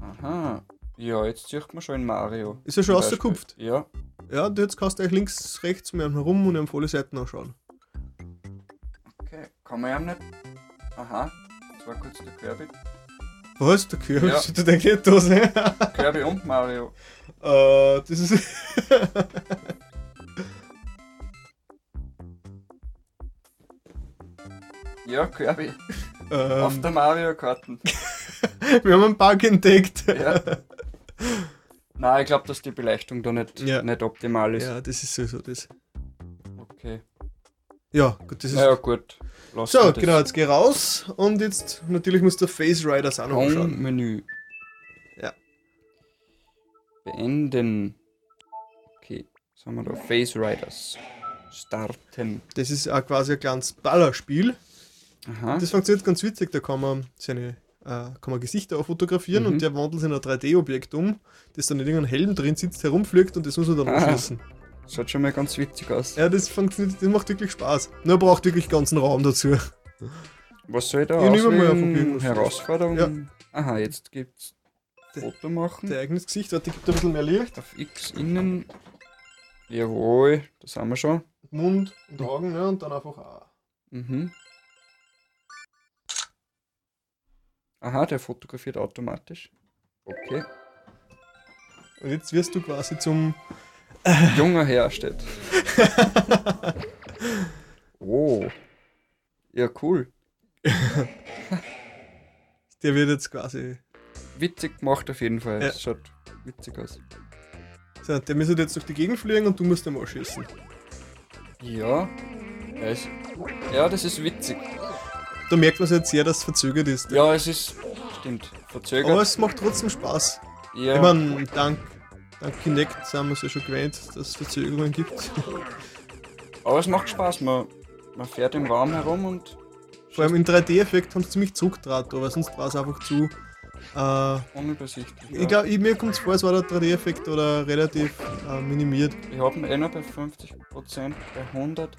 Aha. Ja, jetzt sieht man schon in Mario. Ist er schon rausgekupft? Ja. Ja, und jetzt kannst du euch links, rechts ihn herum und ihm volle Seiten anschauen. Okay. Kann man ja nicht. Aha. Das war kurz der Kirby. Was? Der Kirby Ja. steht da nicht da sein. Kirby und Mario. <laughs> äh, das ist. <laughs> Ja, Kirby. Auf ähm, der Mario-Karten. <laughs> wir haben einen Bug entdeckt. Ja. Nein, ich glaube, dass die Beleuchtung da nicht, Ja. nicht optimal ist. Ja, das ist sowieso das. Okay. Ja, gut, das ist. Naja, gut. Lass so, genau, jetzt geh raus und jetzt natürlich muss der Face Riders auch noch anschauen. Home-Menü. Ja. Beenden. Okay, was haben wir da? Face Riders. Starten. Das ist auch quasi ein kleines Ballerspiel. Aha. Das funktioniert ganz witzig, da kann man seine kann man Gesichter auch fotografieren Mhm. und der wandelt sich in ein 3D-Objekt um, das dann in irgendeinem Helm drin sitzt, herumfliegt und das muss man dann Ah. anschließen. Schaut schon mal ganz witzig aus. Ja, das funktioniert, das macht wirklich Spaß. Nur braucht wirklich ganzen Raum dazu. Was soll ich da Ich nehme mal. Herausforderung? Ja. Aha, jetzt gibt's Foto machen. Der eigenes Gesicht, warte, gibt ein bisschen mehr Licht. Auf X innen. Jawohl, das haben wir schon. Mund und Augen, ne? Und dann einfach A. Mhm. Aha, der fotografiert automatisch. Okay. Und jetzt wirst du quasi zum. Junger Herr steht. <laughs> oh. Ja, cool. <laughs> Der wird jetzt quasi. Witzig gemacht auf jeden Fall. Ja. Es schaut witzig aus. So, der müsste jetzt durch die Gegend fliegen und du musst ihn schießen. Ja. Ja, das ist witzig. Da merkt man jetzt sehr, dass es verzögert ist. Ja, es ist. Stimmt. Verzögert. Aber es macht trotzdem Spaß. ja. Ich meine, dank, dank Kinect sind wir es ja schon gewöhnt, dass es Verzögerungen gibt. <laughs> Aber es macht Spaß. Man, man fährt im Raum herum und. Vor allem im 3D-Effekt haben sie ziemlich zurückgetraut, aber sonst war es einfach zu. Äh, Unübersichtlich. ich glaube, mir kommt es vor, es war der 3D-Effekt oder relativ äh, minimiert. Ich habe ihn eh noch bei 50%, bei 100.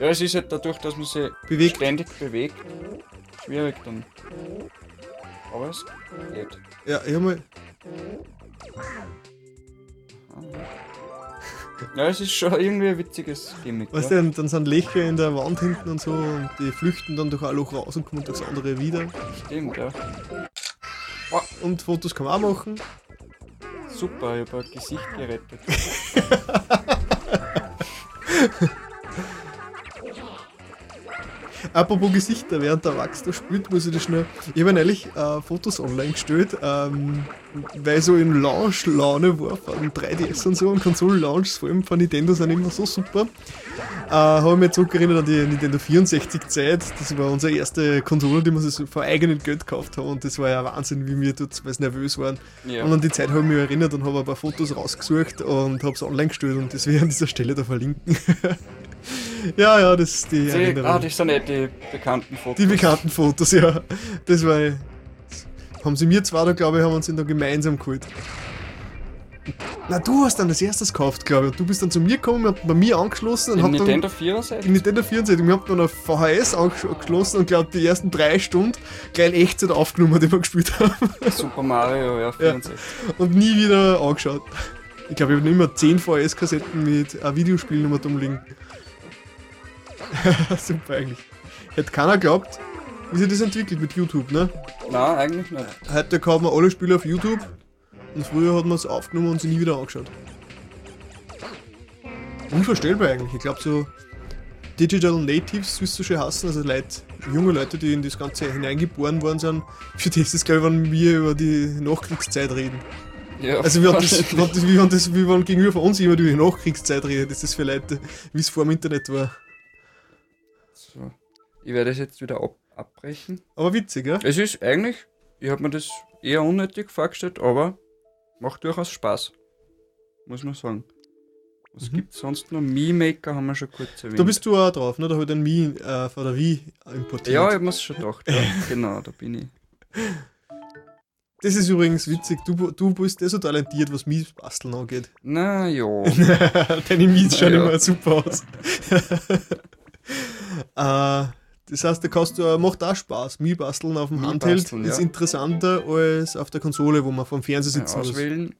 Ja, es ist halt dadurch, dass man sich Bewegt. ständig bewegt, schwierig dann. Aber es geht. Ja, ich habe mal. Ja, es ist schon irgendwie ein witziges Gimmick. Weißt ja. du, dann sind Löcher in der Wand hinten und so und die flüchten dann durch ein Loch raus und kommen durchs andere wieder. Stimmt, ja. Und Fotos kann man auch machen. Super, ich habe ein Gesicht gerettet. <laughs> Apropos Gesichter, während der Wachs da spielt, muss ich das schnell. Ich habe neulich äh, Fotos online gestellt, ähm, weil ich so in Launch-Laune war von 3DS und so und Konsolen-Launches, vor allem von Nintendo, sind immer so super. Äh, habe ich mich zurückerinnert an die Nintendo 64-Zeit. Das war unsere erste Konsole, die wir so vor eigenem Geld gekauft haben und das war ja Wahnsinn, wie wir dort weil nervös waren. Ja. Und an die Zeit habe ich mich erinnert und habe ein paar Fotos rausgesucht und habe es online gestellt und das werde ich an dieser Stelle da verlinken. <laughs> ja, ja, das ist die Die, Erinnerung. ah, das sind nicht die bekannten Fotos. Die bekannten Fotos, ja. Das war. Haben sie mir zwar da, glaube ich, haben uns ihn da gemeinsam geholt. Na, du hast dann als erstes gekauft, glaube ich. Du bist dann zu mir gekommen, habt bei mir angeschlossen und Nintendo dann. 64? Die Nintendo 64, wir haben dann auf VHS angeschlossen und glaube die ersten drei Stunden gleich in Echtzeit aufgenommen, die wir gespielt haben. Super Mario, ja, 64. Und nie wieder angeschaut. Ich glaube, ich habe immer 10 VHS-Kassetten mit äh, Videospielen immer dumm liegen. <laughs> Super eigentlich. Hätte keiner geglaubt, wie sich das entwickelt mit YouTube, ne? Nein, eigentlich nicht. Heute kauft man alle Spiele auf YouTube und früher hat man es aufgenommen und sie nie wieder angeschaut. Unvorstellbar eigentlich. Ich glaube so, Digital Natives, wie es so schön heißen, also Leute, junge Leute, die in das Ganze hineingeboren worden sind, für das ist, glaube ich, wenn wir über die Nachkriegszeit reden. Ja, Also wie man das, wie man das, wie man gegenüber von uns immer über die Nachkriegszeit redet, das ist für Leute, wie es vor dem Internet war. Ich werde das jetzt wieder ab abbrechen. Aber witzig, ja? Es ist eigentlich, ich habe mir das eher unnötig vorgestellt, aber macht durchaus Spaß. Muss man sagen. Was Mhm. gibt's sonst noch? Me-Maker haben wir schon kurz erwähnt. Da bist du auch drauf, ne? Da habe ich den Mi äh, von der Wii importiert. ja, ich habe mir's schon gedacht. Ja. <laughs> genau, da bin ich. Das ist übrigens witzig. Du, du bist eh so talentiert, was Mies basteln angeht. Na ja. <laughs> Deine Mies schauen Ja. immer super aus. <laughs> äh, das heißt, da kannst du, macht auch Spaß. Mii basteln auf dem Mii Handheld basteln, ist ja. interessanter als auf der Konsole, wo man vom Fernseher sitzen muss. Auswählen.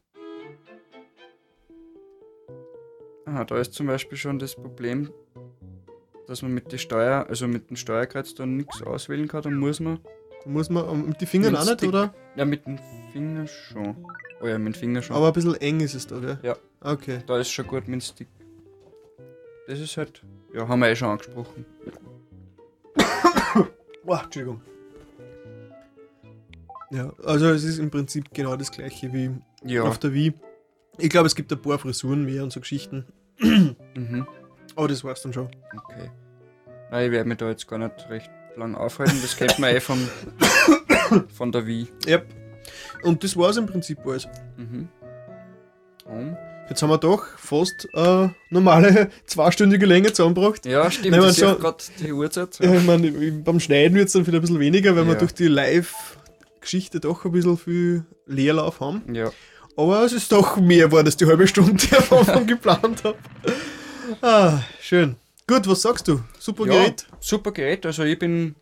Aha, da ist zum Beispiel schon das Problem, dass man mit der Steuer, also mit dem Steuerkreuz dann nichts auswählen kann, dann muss man. Da muss man ähm, mit den Fingern auch nicht, oder? Ja, mit dem Finger schon. Oh ja, mit dem Finger schon. Aber ein bisschen eng ist es da, gell? Ja. Okay. Da ist schon gut mit dem Stick. Das ist halt. Ja, haben wir eh schon angesprochen. <coughs> Boah, Entschuldigung. Ja, also es ist im Prinzip genau das gleiche wie Ja. auf der Wii. Ich glaube, es gibt ein paar Frisuren mehr und so Geschichten. Mhm. Aber das war's dann schon. Okay. Nein, ich werde mich da jetzt gar nicht recht lang aufhalten. Das kennt man eh von, <coughs> von der Wii. Yep. Und das war's im Prinzip alles. Mhm. Um. Jetzt haben wir doch fast äh, normale <laughs> zweistündige Länge zusammengebracht. Ja, stimmt. Nein, ich so- gerade die Uhrzeit. Ja. Ich meine, beim Schneiden wird es dann wieder ein bisschen weniger, weil wir Ja. durch die Live-Geschichte doch ein bisschen viel Leerlauf haben. Ja. Aber es ist doch mehr geworden als die halbe Stunde, <laughs> die ich am Anfang geplant habe. Ah, schön. Gut, was sagst du? Super ja, Gerät? super Gerät. Also ich bin,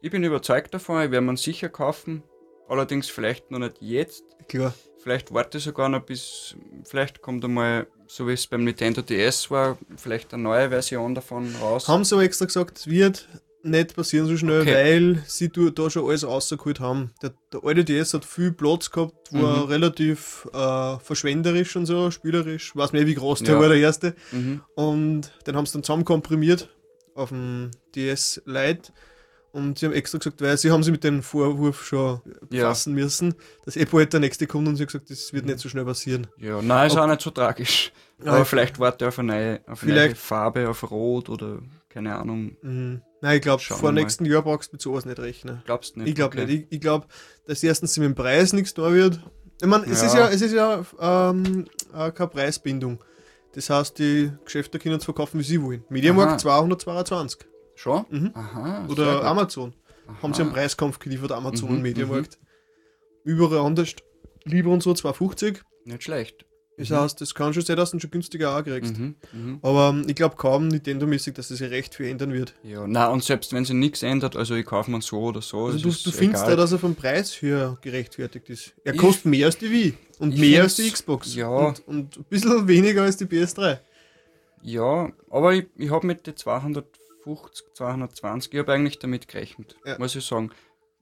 ich bin überzeugt davon, ich werde man sicher kaufen. Allerdings vielleicht noch nicht jetzt. Klar. Vielleicht warte ich sogar noch bis, vielleicht kommt einmal, so wie es beim Nintendo DS war, vielleicht eine neue Version davon raus. Haben sie aber extra gesagt, es wird nicht passieren so schnell, Okay. weil sie da schon alles rausgeholt haben. Der, der alte DS hat viel Platz gehabt, war Mhm. relativ äh, verschwenderisch und so, spielerisch. Weiß nicht, wie groß der Ja. war, der erste. Mhm. Und den haben sie dann zusammen komprimiert auf dem DS Lite. Und sie haben extra gesagt, weil sie haben sich mit dem Vorwurf schon Ja. befassen müssen, dass eh bald der nächste kommt und sie haben gesagt, das wird nicht so schnell passieren. Ja, nein, ist Ob- auch nicht so tragisch. Ja, Aber vielleicht warte ich auf eine neue, auf eine neue Farbe, auf Rot oder keine Ahnung. Mhm. Nein, ich glaube, vor nächsten Jahr brauchst du mit sowas nicht rechnen. Glaubst du nicht? Ich glaube Okay. nicht. Ich, ich glaube, dass erstens mit dem Preis nichts da wird. Ich meine, es Ja. ist ja, es ist ja ähm, äh, keine Preisbindung. Das heißt, die Geschäfte können es verkaufen, wie sie wollen. Mediamarkt Aha. 222. Schon? Mhm. Aha. Oder. Amazon. Haben sie einen Aha. Preiskampf geliefert, Amazon Mhm, und Mediamarkt. Überall anders. Lieber und so 250. Nicht schlecht. Das Mhm. heißt, das kann schon sein, dass du ihn schon günstiger auch kriegst. Mhm. Mhm. Aber ähm, ich glaube kaum Nintendo-mäßig, dass es sich recht viel ändern wird. Ja, na und selbst wenn sich nichts ändert, also ich kaufe mir so oder so. Also es du, du findest ja, dass er vom Preis her gerechtfertigt ist. Er Ich- kostet mehr als die Wii und mehr als die Xbox. ja. Und, und ein bisschen <laughs> weniger als die PS3. Ja, aber ich, ich habe mit den 250, 220, ich habe eigentlich damit gerechnet, Ja. muss ich sagen.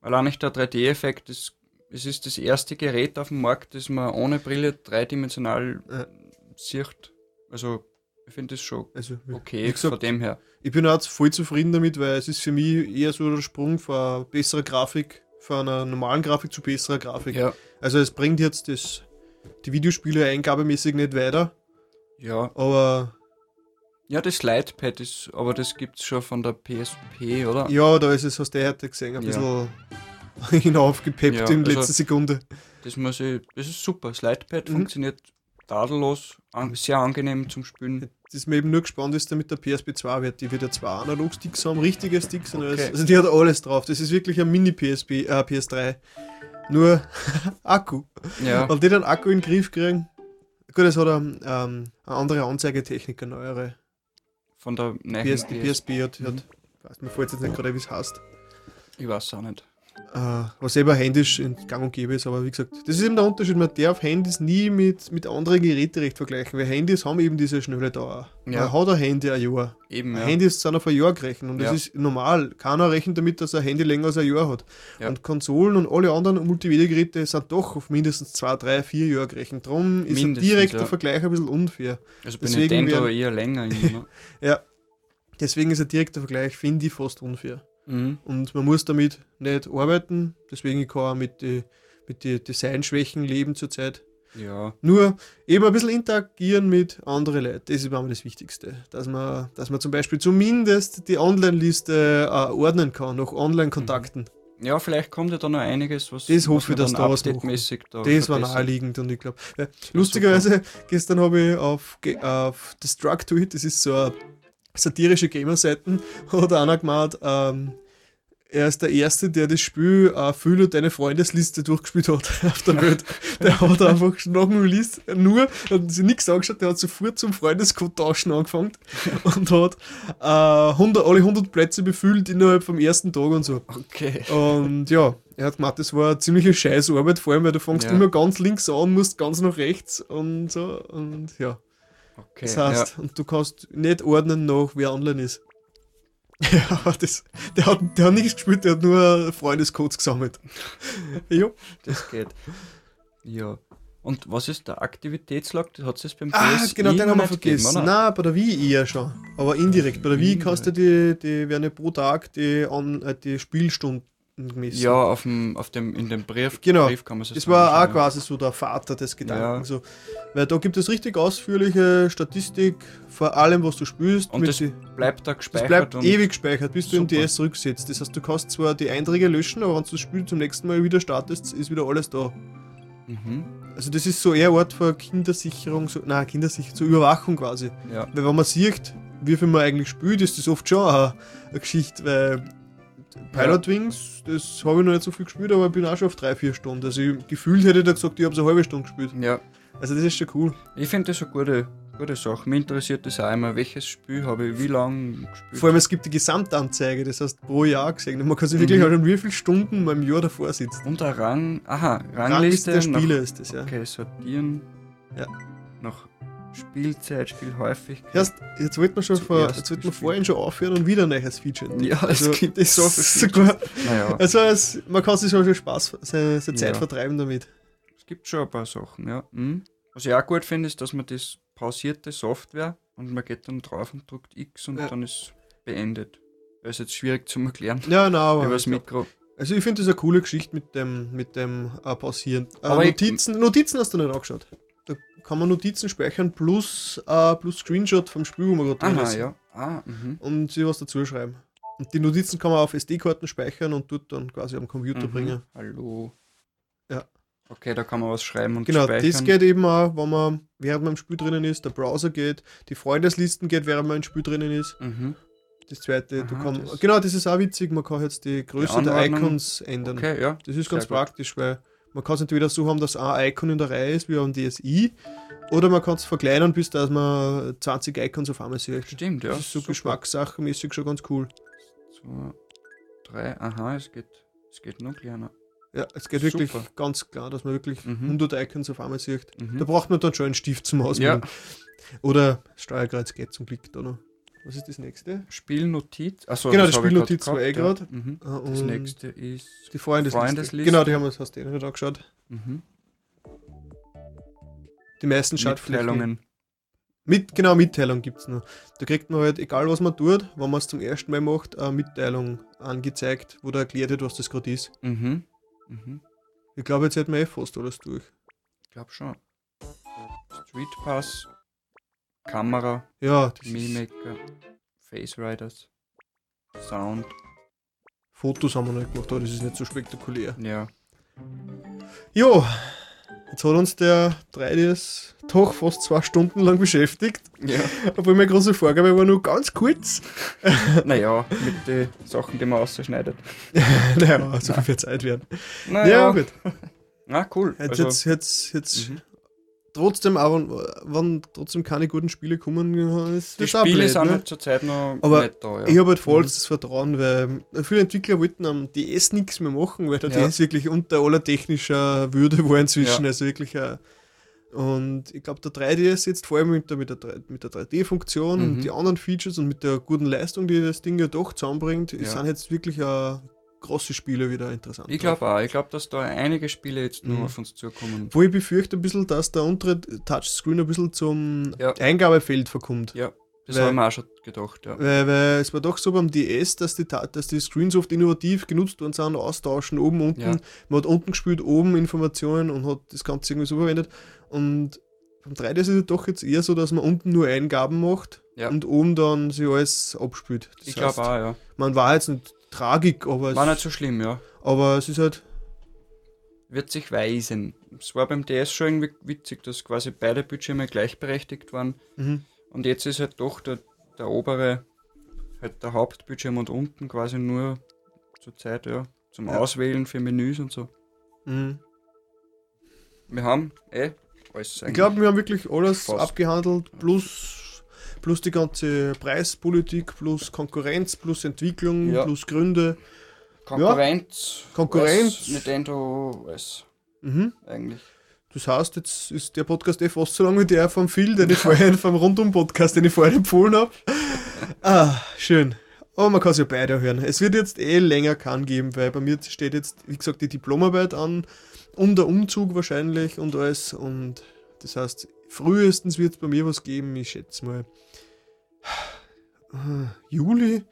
Allein nicht der 3D-Effekt, ist, es ist das erste Gerät auf dem Markt, das man ohne Brille dreidimensional Ja. sieht. Also, ich finde das schon Also, okay gesagt, von dem her. ich bin auch voll zufrieden damit, weil es ist für mich eher so der Sprung von besserer Grafik, von einer normalen Grafik zu besserer Grafik. Ja, Also es bringt jetzt das, die Videospiele eingabemäßig nicht weiter, ja. aber Ja, das Lightpad ist, aber das gibt es schon von der PSP, oder? ja, da ist es, hast du heute gesehen, ein Ja. bisschen <laughs> hinaufgepeppt Ja, in also- letzter Sekunde. Das muss ich, das ist super. Das Lightpad Mhm. funktioniert tadellos, an, sehr angenehm zum Spielen. Das ist mir eben nur gespannt, ist, mit der PSP 2 wird. Die wird ja zwei Analog-Sticks haben, richtige Sticks und alles. Okay. Also die hat alles drauf. Das ist wirklich ein Mini-PSP, äh, PS3. Nur <laughs> Akku. Ja, Und die dann Akku in den Griff kriegen. Gut, es hat eine, ähm, eine andere Anzeigetechnik, eine neuere. Von der PS, die PS. PSP hat, hat weiß, mir fällt jetzt nicht gerade, wie es heißt. Ich weiß auch nicht. Äh, was selber händisch in Gang und gäbe ist, aber wie gesagt, das ist eben der Unterschied. Man darf Handys nie mit, mit anderen Geräten recht vergleichen, weil Handys haben eben diese schnelle Dauer. Ja. Man hat ein Handy ein Jahr. Eben, ja. Handys sind auf ein Jahr gerechnet und das Ja. ist normal. Keiner rechnet damit, dass ein Handy länger als ein Jahr hat. Ja. Und Konsolen und alle anderen Multimedia-Geräte sind doch auf mindestens zwei, drei, vier Jahre gerechnet. Darum ist ein direkter. Vergleich ein bisschen unfair. Also bei Deswegen Nintendo werden- eher länger. ne? <laughs> Ja. Deswegen ist ein direkter Vergleich, finde ich, fast unfair. Mhm. Und man muss damit nicht arbeiten. Deswegen kann auch mit den mit die Designschwächen leben zurzeit. Ja. Nur eben ein bisschen interagieren mit anderen Leuten. Das ist mir das Wichtigste. Dass man, dass man zum Beispiel zumindest die Online-Liste äh, ordnen kann, nach Online-Kontakten. Ja, vielleicht kommt ja da noch einiges, was. Das hoffe ich, dass da was update-mäßig da. Das war naheliegend und ich glaube. lustigerweise, gestern habe ich auf, auf Destructoid, das ist so eine satirische Gamer-Seiten, <laughs> hat einer gemeint, ähm, er ist der Erste, der das Spiel äh, Fühl und deine Freundesliste durchgespielt hat <laughs> auf der Welt. Der <laughs> hat einfach nach dem Release nur, hat sich nichts angeschaut, der hat sofort zum Freundescode tauschen angefangen und hat äh, 100, alle 100 Plätze befüllt innerhalb vom ersten Tag und so. Okay. Und ja, er hat gemeint, das war eine ziemliche Scheißarbeit, vor allem, weil du fängst Ja. immer ganz links an, musst ganz nach rechts und so. Und ja, Okay. das heißt, und du kannst nicht ordnen nach, wer online ist. <laughs> Ja, aber das, der, hat, der hat nichts gespielt, der hat nur Freundescodes gesammelt. <laughs> ja, ja, das geht. Ja. Und was ist der Aktivitätslog? Das hat es beim ah, BSI genau, den haben wir gegeben, vergessen. oder? Nein, bei der Wii eher schon. Aber indirekt. Bei der Wii kannst du die, die werden ja pro Tag die, an, äh, die Spielstunden gemessen. Ja, auf dem, auf dem, in dem Brief, Genau. Brief kann man es Das war auch quasi so der Vater des Gedanken. Ja. So. Weil da gibt es richtig ausführliche Statistik vor allem, was du spielst. Und das die. Bleibt da das gespeichert. bleibt und ewig gespeichert, bis du im Super. DS zurücksetzt. Das heißt, du kannst zwar die Einträge löschen, aber wenn du das Spiel zum nächsten Mal wieder startest, ist wieder alles da. Mhm. Also das ist so eher Ort für Kindersicherung, so, nein, Kindersicherung, zur Überwachung quasi. Ja. Weil wenn man sieht, wie viel man eigentlich spielt, ist das oft schon eine, eine Geschichte, weil Pilot Wings, das habe ich noch nicht so viel gespielt, aber ich bin auch schon auf drei, vier Stunden. Also ich, gefühlt hätte ich da gesagt, ich habe so eine halbe Stunde gespielt. ja. Also das ist schon cool. Ich finde das eine gute, gute Sache. Mich interessiert das auch immer, welches Spiel habe ich wie lange gespielt. Vor allem es gibt die Gesamtanzeige, das heißt pro Jahr gesehen. Man kann sich wirklich Mhm. anschauen, wie viele Stunden man im Jahr davor sitzt. Und ein Rang. Aha, Rangliste Rangliste. der nach- Spiele ist das, ja. Okay, sortieren. Ja. Nach Spielzeit, Spielhäufigkeit. Erst, jetzt wollten wir schon vor, jetzt wir gespielt. vorhin schon aufhören und wieder ein neues Feature. entdecken. Ja, es also, gibt das so sogar, Naja, Also es, man kann sich schon schon Spaß, seine, seine Zeit Ja. vertreiben damit. es gibt schon ein paar Sachen, ja. Mhm. Was ich auch gut finde, ist, dass man das pausierte Software und man geht dann drauf und drückt X und Ja. dann ist beendet. Das ist jetzt schwierig zu erklären. Ja, nein, aber. Über das Mikro. Also ich finde das eine coole Geschichte mit dem, mit dem äh, Pausieren. Äh, Aber ich- Notizen, Notizen hast du nicht angeschaut. Da kann man Notizen speichern plus, äh, plus Screenshot vom Spiel, wo man gerade drin ist. ja. Ah, mhm. Und sich was dazu schreiben. Und die Notizen kann man auf SD-Karten speichern und dort dann quasi am Computer Mhm. bringen. Hallo. Ja. Okay, da kann man was schreiben und Genau, speichern. das geht eben auch, wenn man während man im Spiel drinnen ist, der Browser geht, die Freundeslisten geht, während man im Spiel drinnen ist. Mhm. Das zweite, du Aha, kann, das- genau, das ist auch witzig, man kann jetzt die Größe der Anordnung. Icons ändern. Okay, ja. Das ist Sehr ganz gut. praktisch, weil man kann es entweder so haben, dass ein Icon in der Reihe ist, wie am DSI, oder man kann es verkleinern, bis dass man 20 Icons auf einmal sieht. Stimmt, ja. das ist so geschmackssachemäßig schon ganz cool. Zwei, drei, aha, es geht, es geht noch kleiner. Ja, es geht wirklich Super. ganz klar, dass man wirklich Mhm. 100 Icons auf einmal sieht. Mhm. Da braucht man dann schon einen Stift zum Ja, Auswählen. Oder Steuerkreuz geht zum Glück da noch. Was ist das nächste? Spielnotiz. Achso, Genau, das Spielnotiz war eh. Ja. Mhm. Ah, Das nächste ist. Die Freundesliste. Freundesliste. Genau, die haben wir, das hast du eh nicht angeschaut. Mhm. Die meisten Schaltflächen. Mitteilungen. Mit, genau, Mitteilung gibt es noch. Da kriegt man halt, egal was man tut, wenn man es zum ersten Mal macht, eine Mitteilung angezeigt, wo da erklärt wird, was das gerade ist. Mhm. Mhm. Ich glaube, jetzt hätten wir eh fast alles durch. Ich glaube schon. Street Pass, Kamera, Ja, Minimaker, Face Riders, Sound. Fotos haben wir noch nicht gemacht, aber das ist nicht so spektakulär. Ja. Jo, jetzt hat uns der 3DS doch fast zwei Stunden lang beschäftigt, Ja. obwohl meine große Vorgabe war nur ganz kurz. <laughs> naja, mit den Sachen, die man ausschneidet. <laughs> naja, so viel Zeit werden. Naja, Ja, gut. <laughs> Na, cool. Jetzt, Also, jetzt, jetzt, jetzt Mhm. Trotzdem, aber wenn trotzdem keine guten Spiele kommen, ist die das auch Spiele blöd, sind ne? halt zurzeit noch Aber nicht da. Ja. Ich habe halt Mhm. vollstes Vertrauen, weil viele Entwickler wollten am DS nichts mehr machen, weil der Ja. DS wirklich unter aller technischer Würde war inzwischen. Ja. Also wirklich ein, und ich glaube, der 3DS jetzt vor allem mit der, mit der, 3 mit der 3D-Funktion Mhm. und die anderen Features und mit der guten Leistung, die das Ding ja doch zusammenbringt, Ja. sind jetzt wirklich äh, große Spiele wieder interessant. Ich glaube auch. Ich glaube, dass da einige Spiele jetzt nur Mhm. auf uns zukommen. Wo ich befürchte ein bisschen, dass der untere Touchscreen ein bisschen zum Ja. Eingabefeld verkommt. Ja, Das Weil- habe ich mir auch schon gedacht, ja. Weil, weil es war doch so beim DS, dass die, dass die Screens oft innovativ genutzt worden sind, austauschen, oben, unten. Ja. Man hat unten gespielt, oben Informationen und hat das Ganze irgendwie so verwendet. Und beim 3DS ist es doch jetzt eher so, dass man unten nur Eingaben macht Ja. und oben dann sich alles abspielt. Das Ich glaube auch, ja. Man war jetzt nicht Tragik, aber War es, nicht so schlimm, ja. aber es ist halt. Wird sich weisen. Es war beim DS schon irgendwie witzig, dass quasi beide Bildschirme gleichberechtigt waren. Mhm. Und jetzt ist halt doch der, der obere, halt der Hauptbildschirm und unten quasi nur zur Zeit, ja, zum Ja. Auswählen für Menüs und so. Mhm. Wir haben eh alles Ich glaube, wir haben wirklich alles Fast. abgehandelt, plus, plus die ganze Preispolitik, plus Konkurrenz, plus Entwicklung, Ja. plus Gründe. Konkurrenz, Konkurrenz. alles, Nintendo, alles Mhm. eigentlich. Das heißt, jetzt ist der Podcast eh fast so lang wie der vom Phil, den ich <laughs> vorher vom Rundum-Podcast, den ich vorher empfohlen habe. Ah, schön. Aber man kann es ja beide hören. Es wird jetzt eh länger keinen geben, weil bei mir steht jetzt, wie gesagt, die Diplomarbeit an und der Umzug wahrscheinlich und alles. Und das heißt, frühestens wird es bei mir was geben, ich schätze mal. Juli,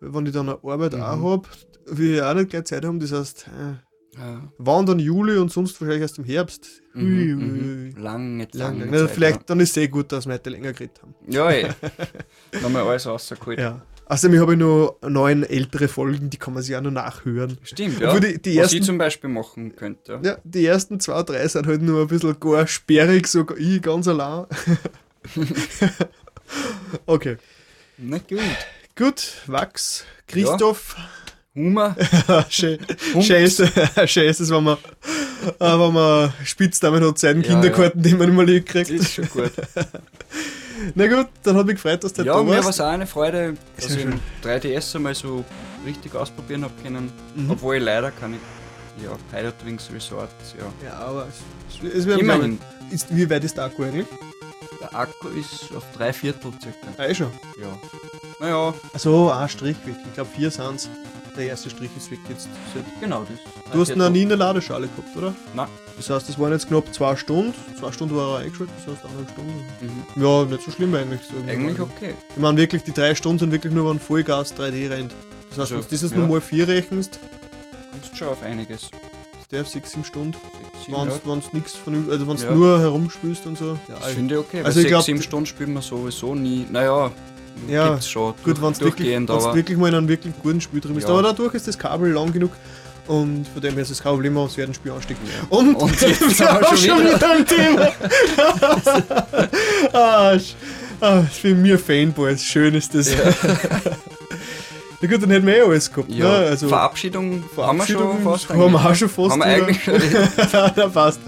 wenn ich dann eine Arbeit Mhm. auch habe, will ich auch nicht gleich Zeit haben. Das heißt, äh, Ja. wann dann Juli und sonst wahrscheinlich erst im Herbst. Mhm, mhm. Lange, Lang, lange lang. Zeit, vielleicht dann ist es eh gut, dass wir heute länger geredet haben. Ja, ja. eh. <laughs> Dann haben wir alles rausgeholt. Ja. Außerdem habe ich noch neun ältere Folgen, die kann man sich auch noch nachhören. Stimmt, ja. Die- die Was ich ersten- zum Beispiel machen könnte. Ja, die ersten zwei, drei sind halt nur ein bisschen gar sperrig, sogar ich ganz allein. <laughs> okay. Na gut. Gut, Wachs, Christoph. <laughs> Schön, schön, ist, <laughs> schön ist es, wenn man, äh, wenn man Spitznamen hat, seinen Ja, Kinderkarten, die man immer lieb kriegt. ist schon gut. Na gut, dann hat mich gefreut, dass du ja, da mir war warst. es auch eine Freude, dass ich im 3DS einmal so richtig ausprobieren habe können. Mhm. Obwohl ich leider keine ja, Pilot Wings Resort, ja. Ja, aber es, es wäre Immerhin. Ist, wie weit ist der Akku eigentlich? Der Akku ist auf drei Viertel circa. Ah, eh schon. Ja. Naja, Also ein Strich weg. Ich glaube vier sind's. Der erste Strich ist weg jetzt. genau das. Du hast noch nie eine Ladeschale gehabt, oder? Nein. Das heißt, das waren jetzt knapp zwei Stunden. Zwei Stunden war er eingeschaltet, das heißt eineinhalb Stunden. Mhm. Ja, nicht so schlimm eigentlich. Eigentlich okay. Ich meine wirklich, die drei Stunden sind wirklich nur, wenn Vollgas 3D rennt. Das heißt, wenn du dieses ja. nur mal vier rechnest, Kommst schon auf einiges. der auf 6, 7 Stunden. Wenn du nichts von also wenn Ja. nur herumspielst und so. Ja, Das finde ich okay. Also ich sechs, glaub- sieben Stunden spielen wir sowieso nie. Naja, Ja, gibt's schon. Gut, wenn du wirklich, wirklich mal in einem wirklich guten Spiel drin bist. Ja. Aber dadurch ist das Kabel lang genug und von dem her ist es kein Problem, man das Spiel ansteckt. Ja. Und, Und <laughs> jetzt wir sind schon wieder- wieder am Thema. <laughs> ah, ah, für mir Fanboys, schön ist das. Ja. <laughs> gut, dann hätten wir eh alles gehabt. ja, ne? also, Verabschiedung, haben wir schon Verabschiedung fast. haben wir auch schon fast. Haben wir eigentlich schon. Na, passt.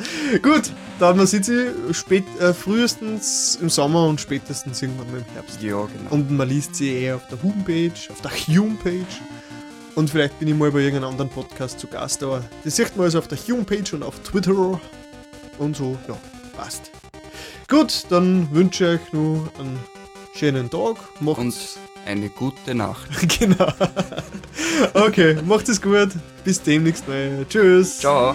Gut, dann man sieht sie spät, äh, frühestens im Sommer und spätestens irgendwann mal im Herbst. ja, genau. Und man liest sie eher auf der Homepage, auf der Hume-Page. Und vielleicht bin ich mal bei irgendeinem anderen Podcast zu Gast, aber das sieht man also auf der Hume-Page und auf Twitter. Und so, ja, passt. Gut, dann wünsche ich euch noch einen schönen Tag. Macht's. Und eine gute Nacht. <laughs> genau. Okay, macht es gut. Bis demnächst mal. Tschüss. Ciao.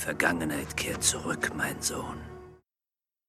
Vergangenheit kehrt zurück, mein Sohn.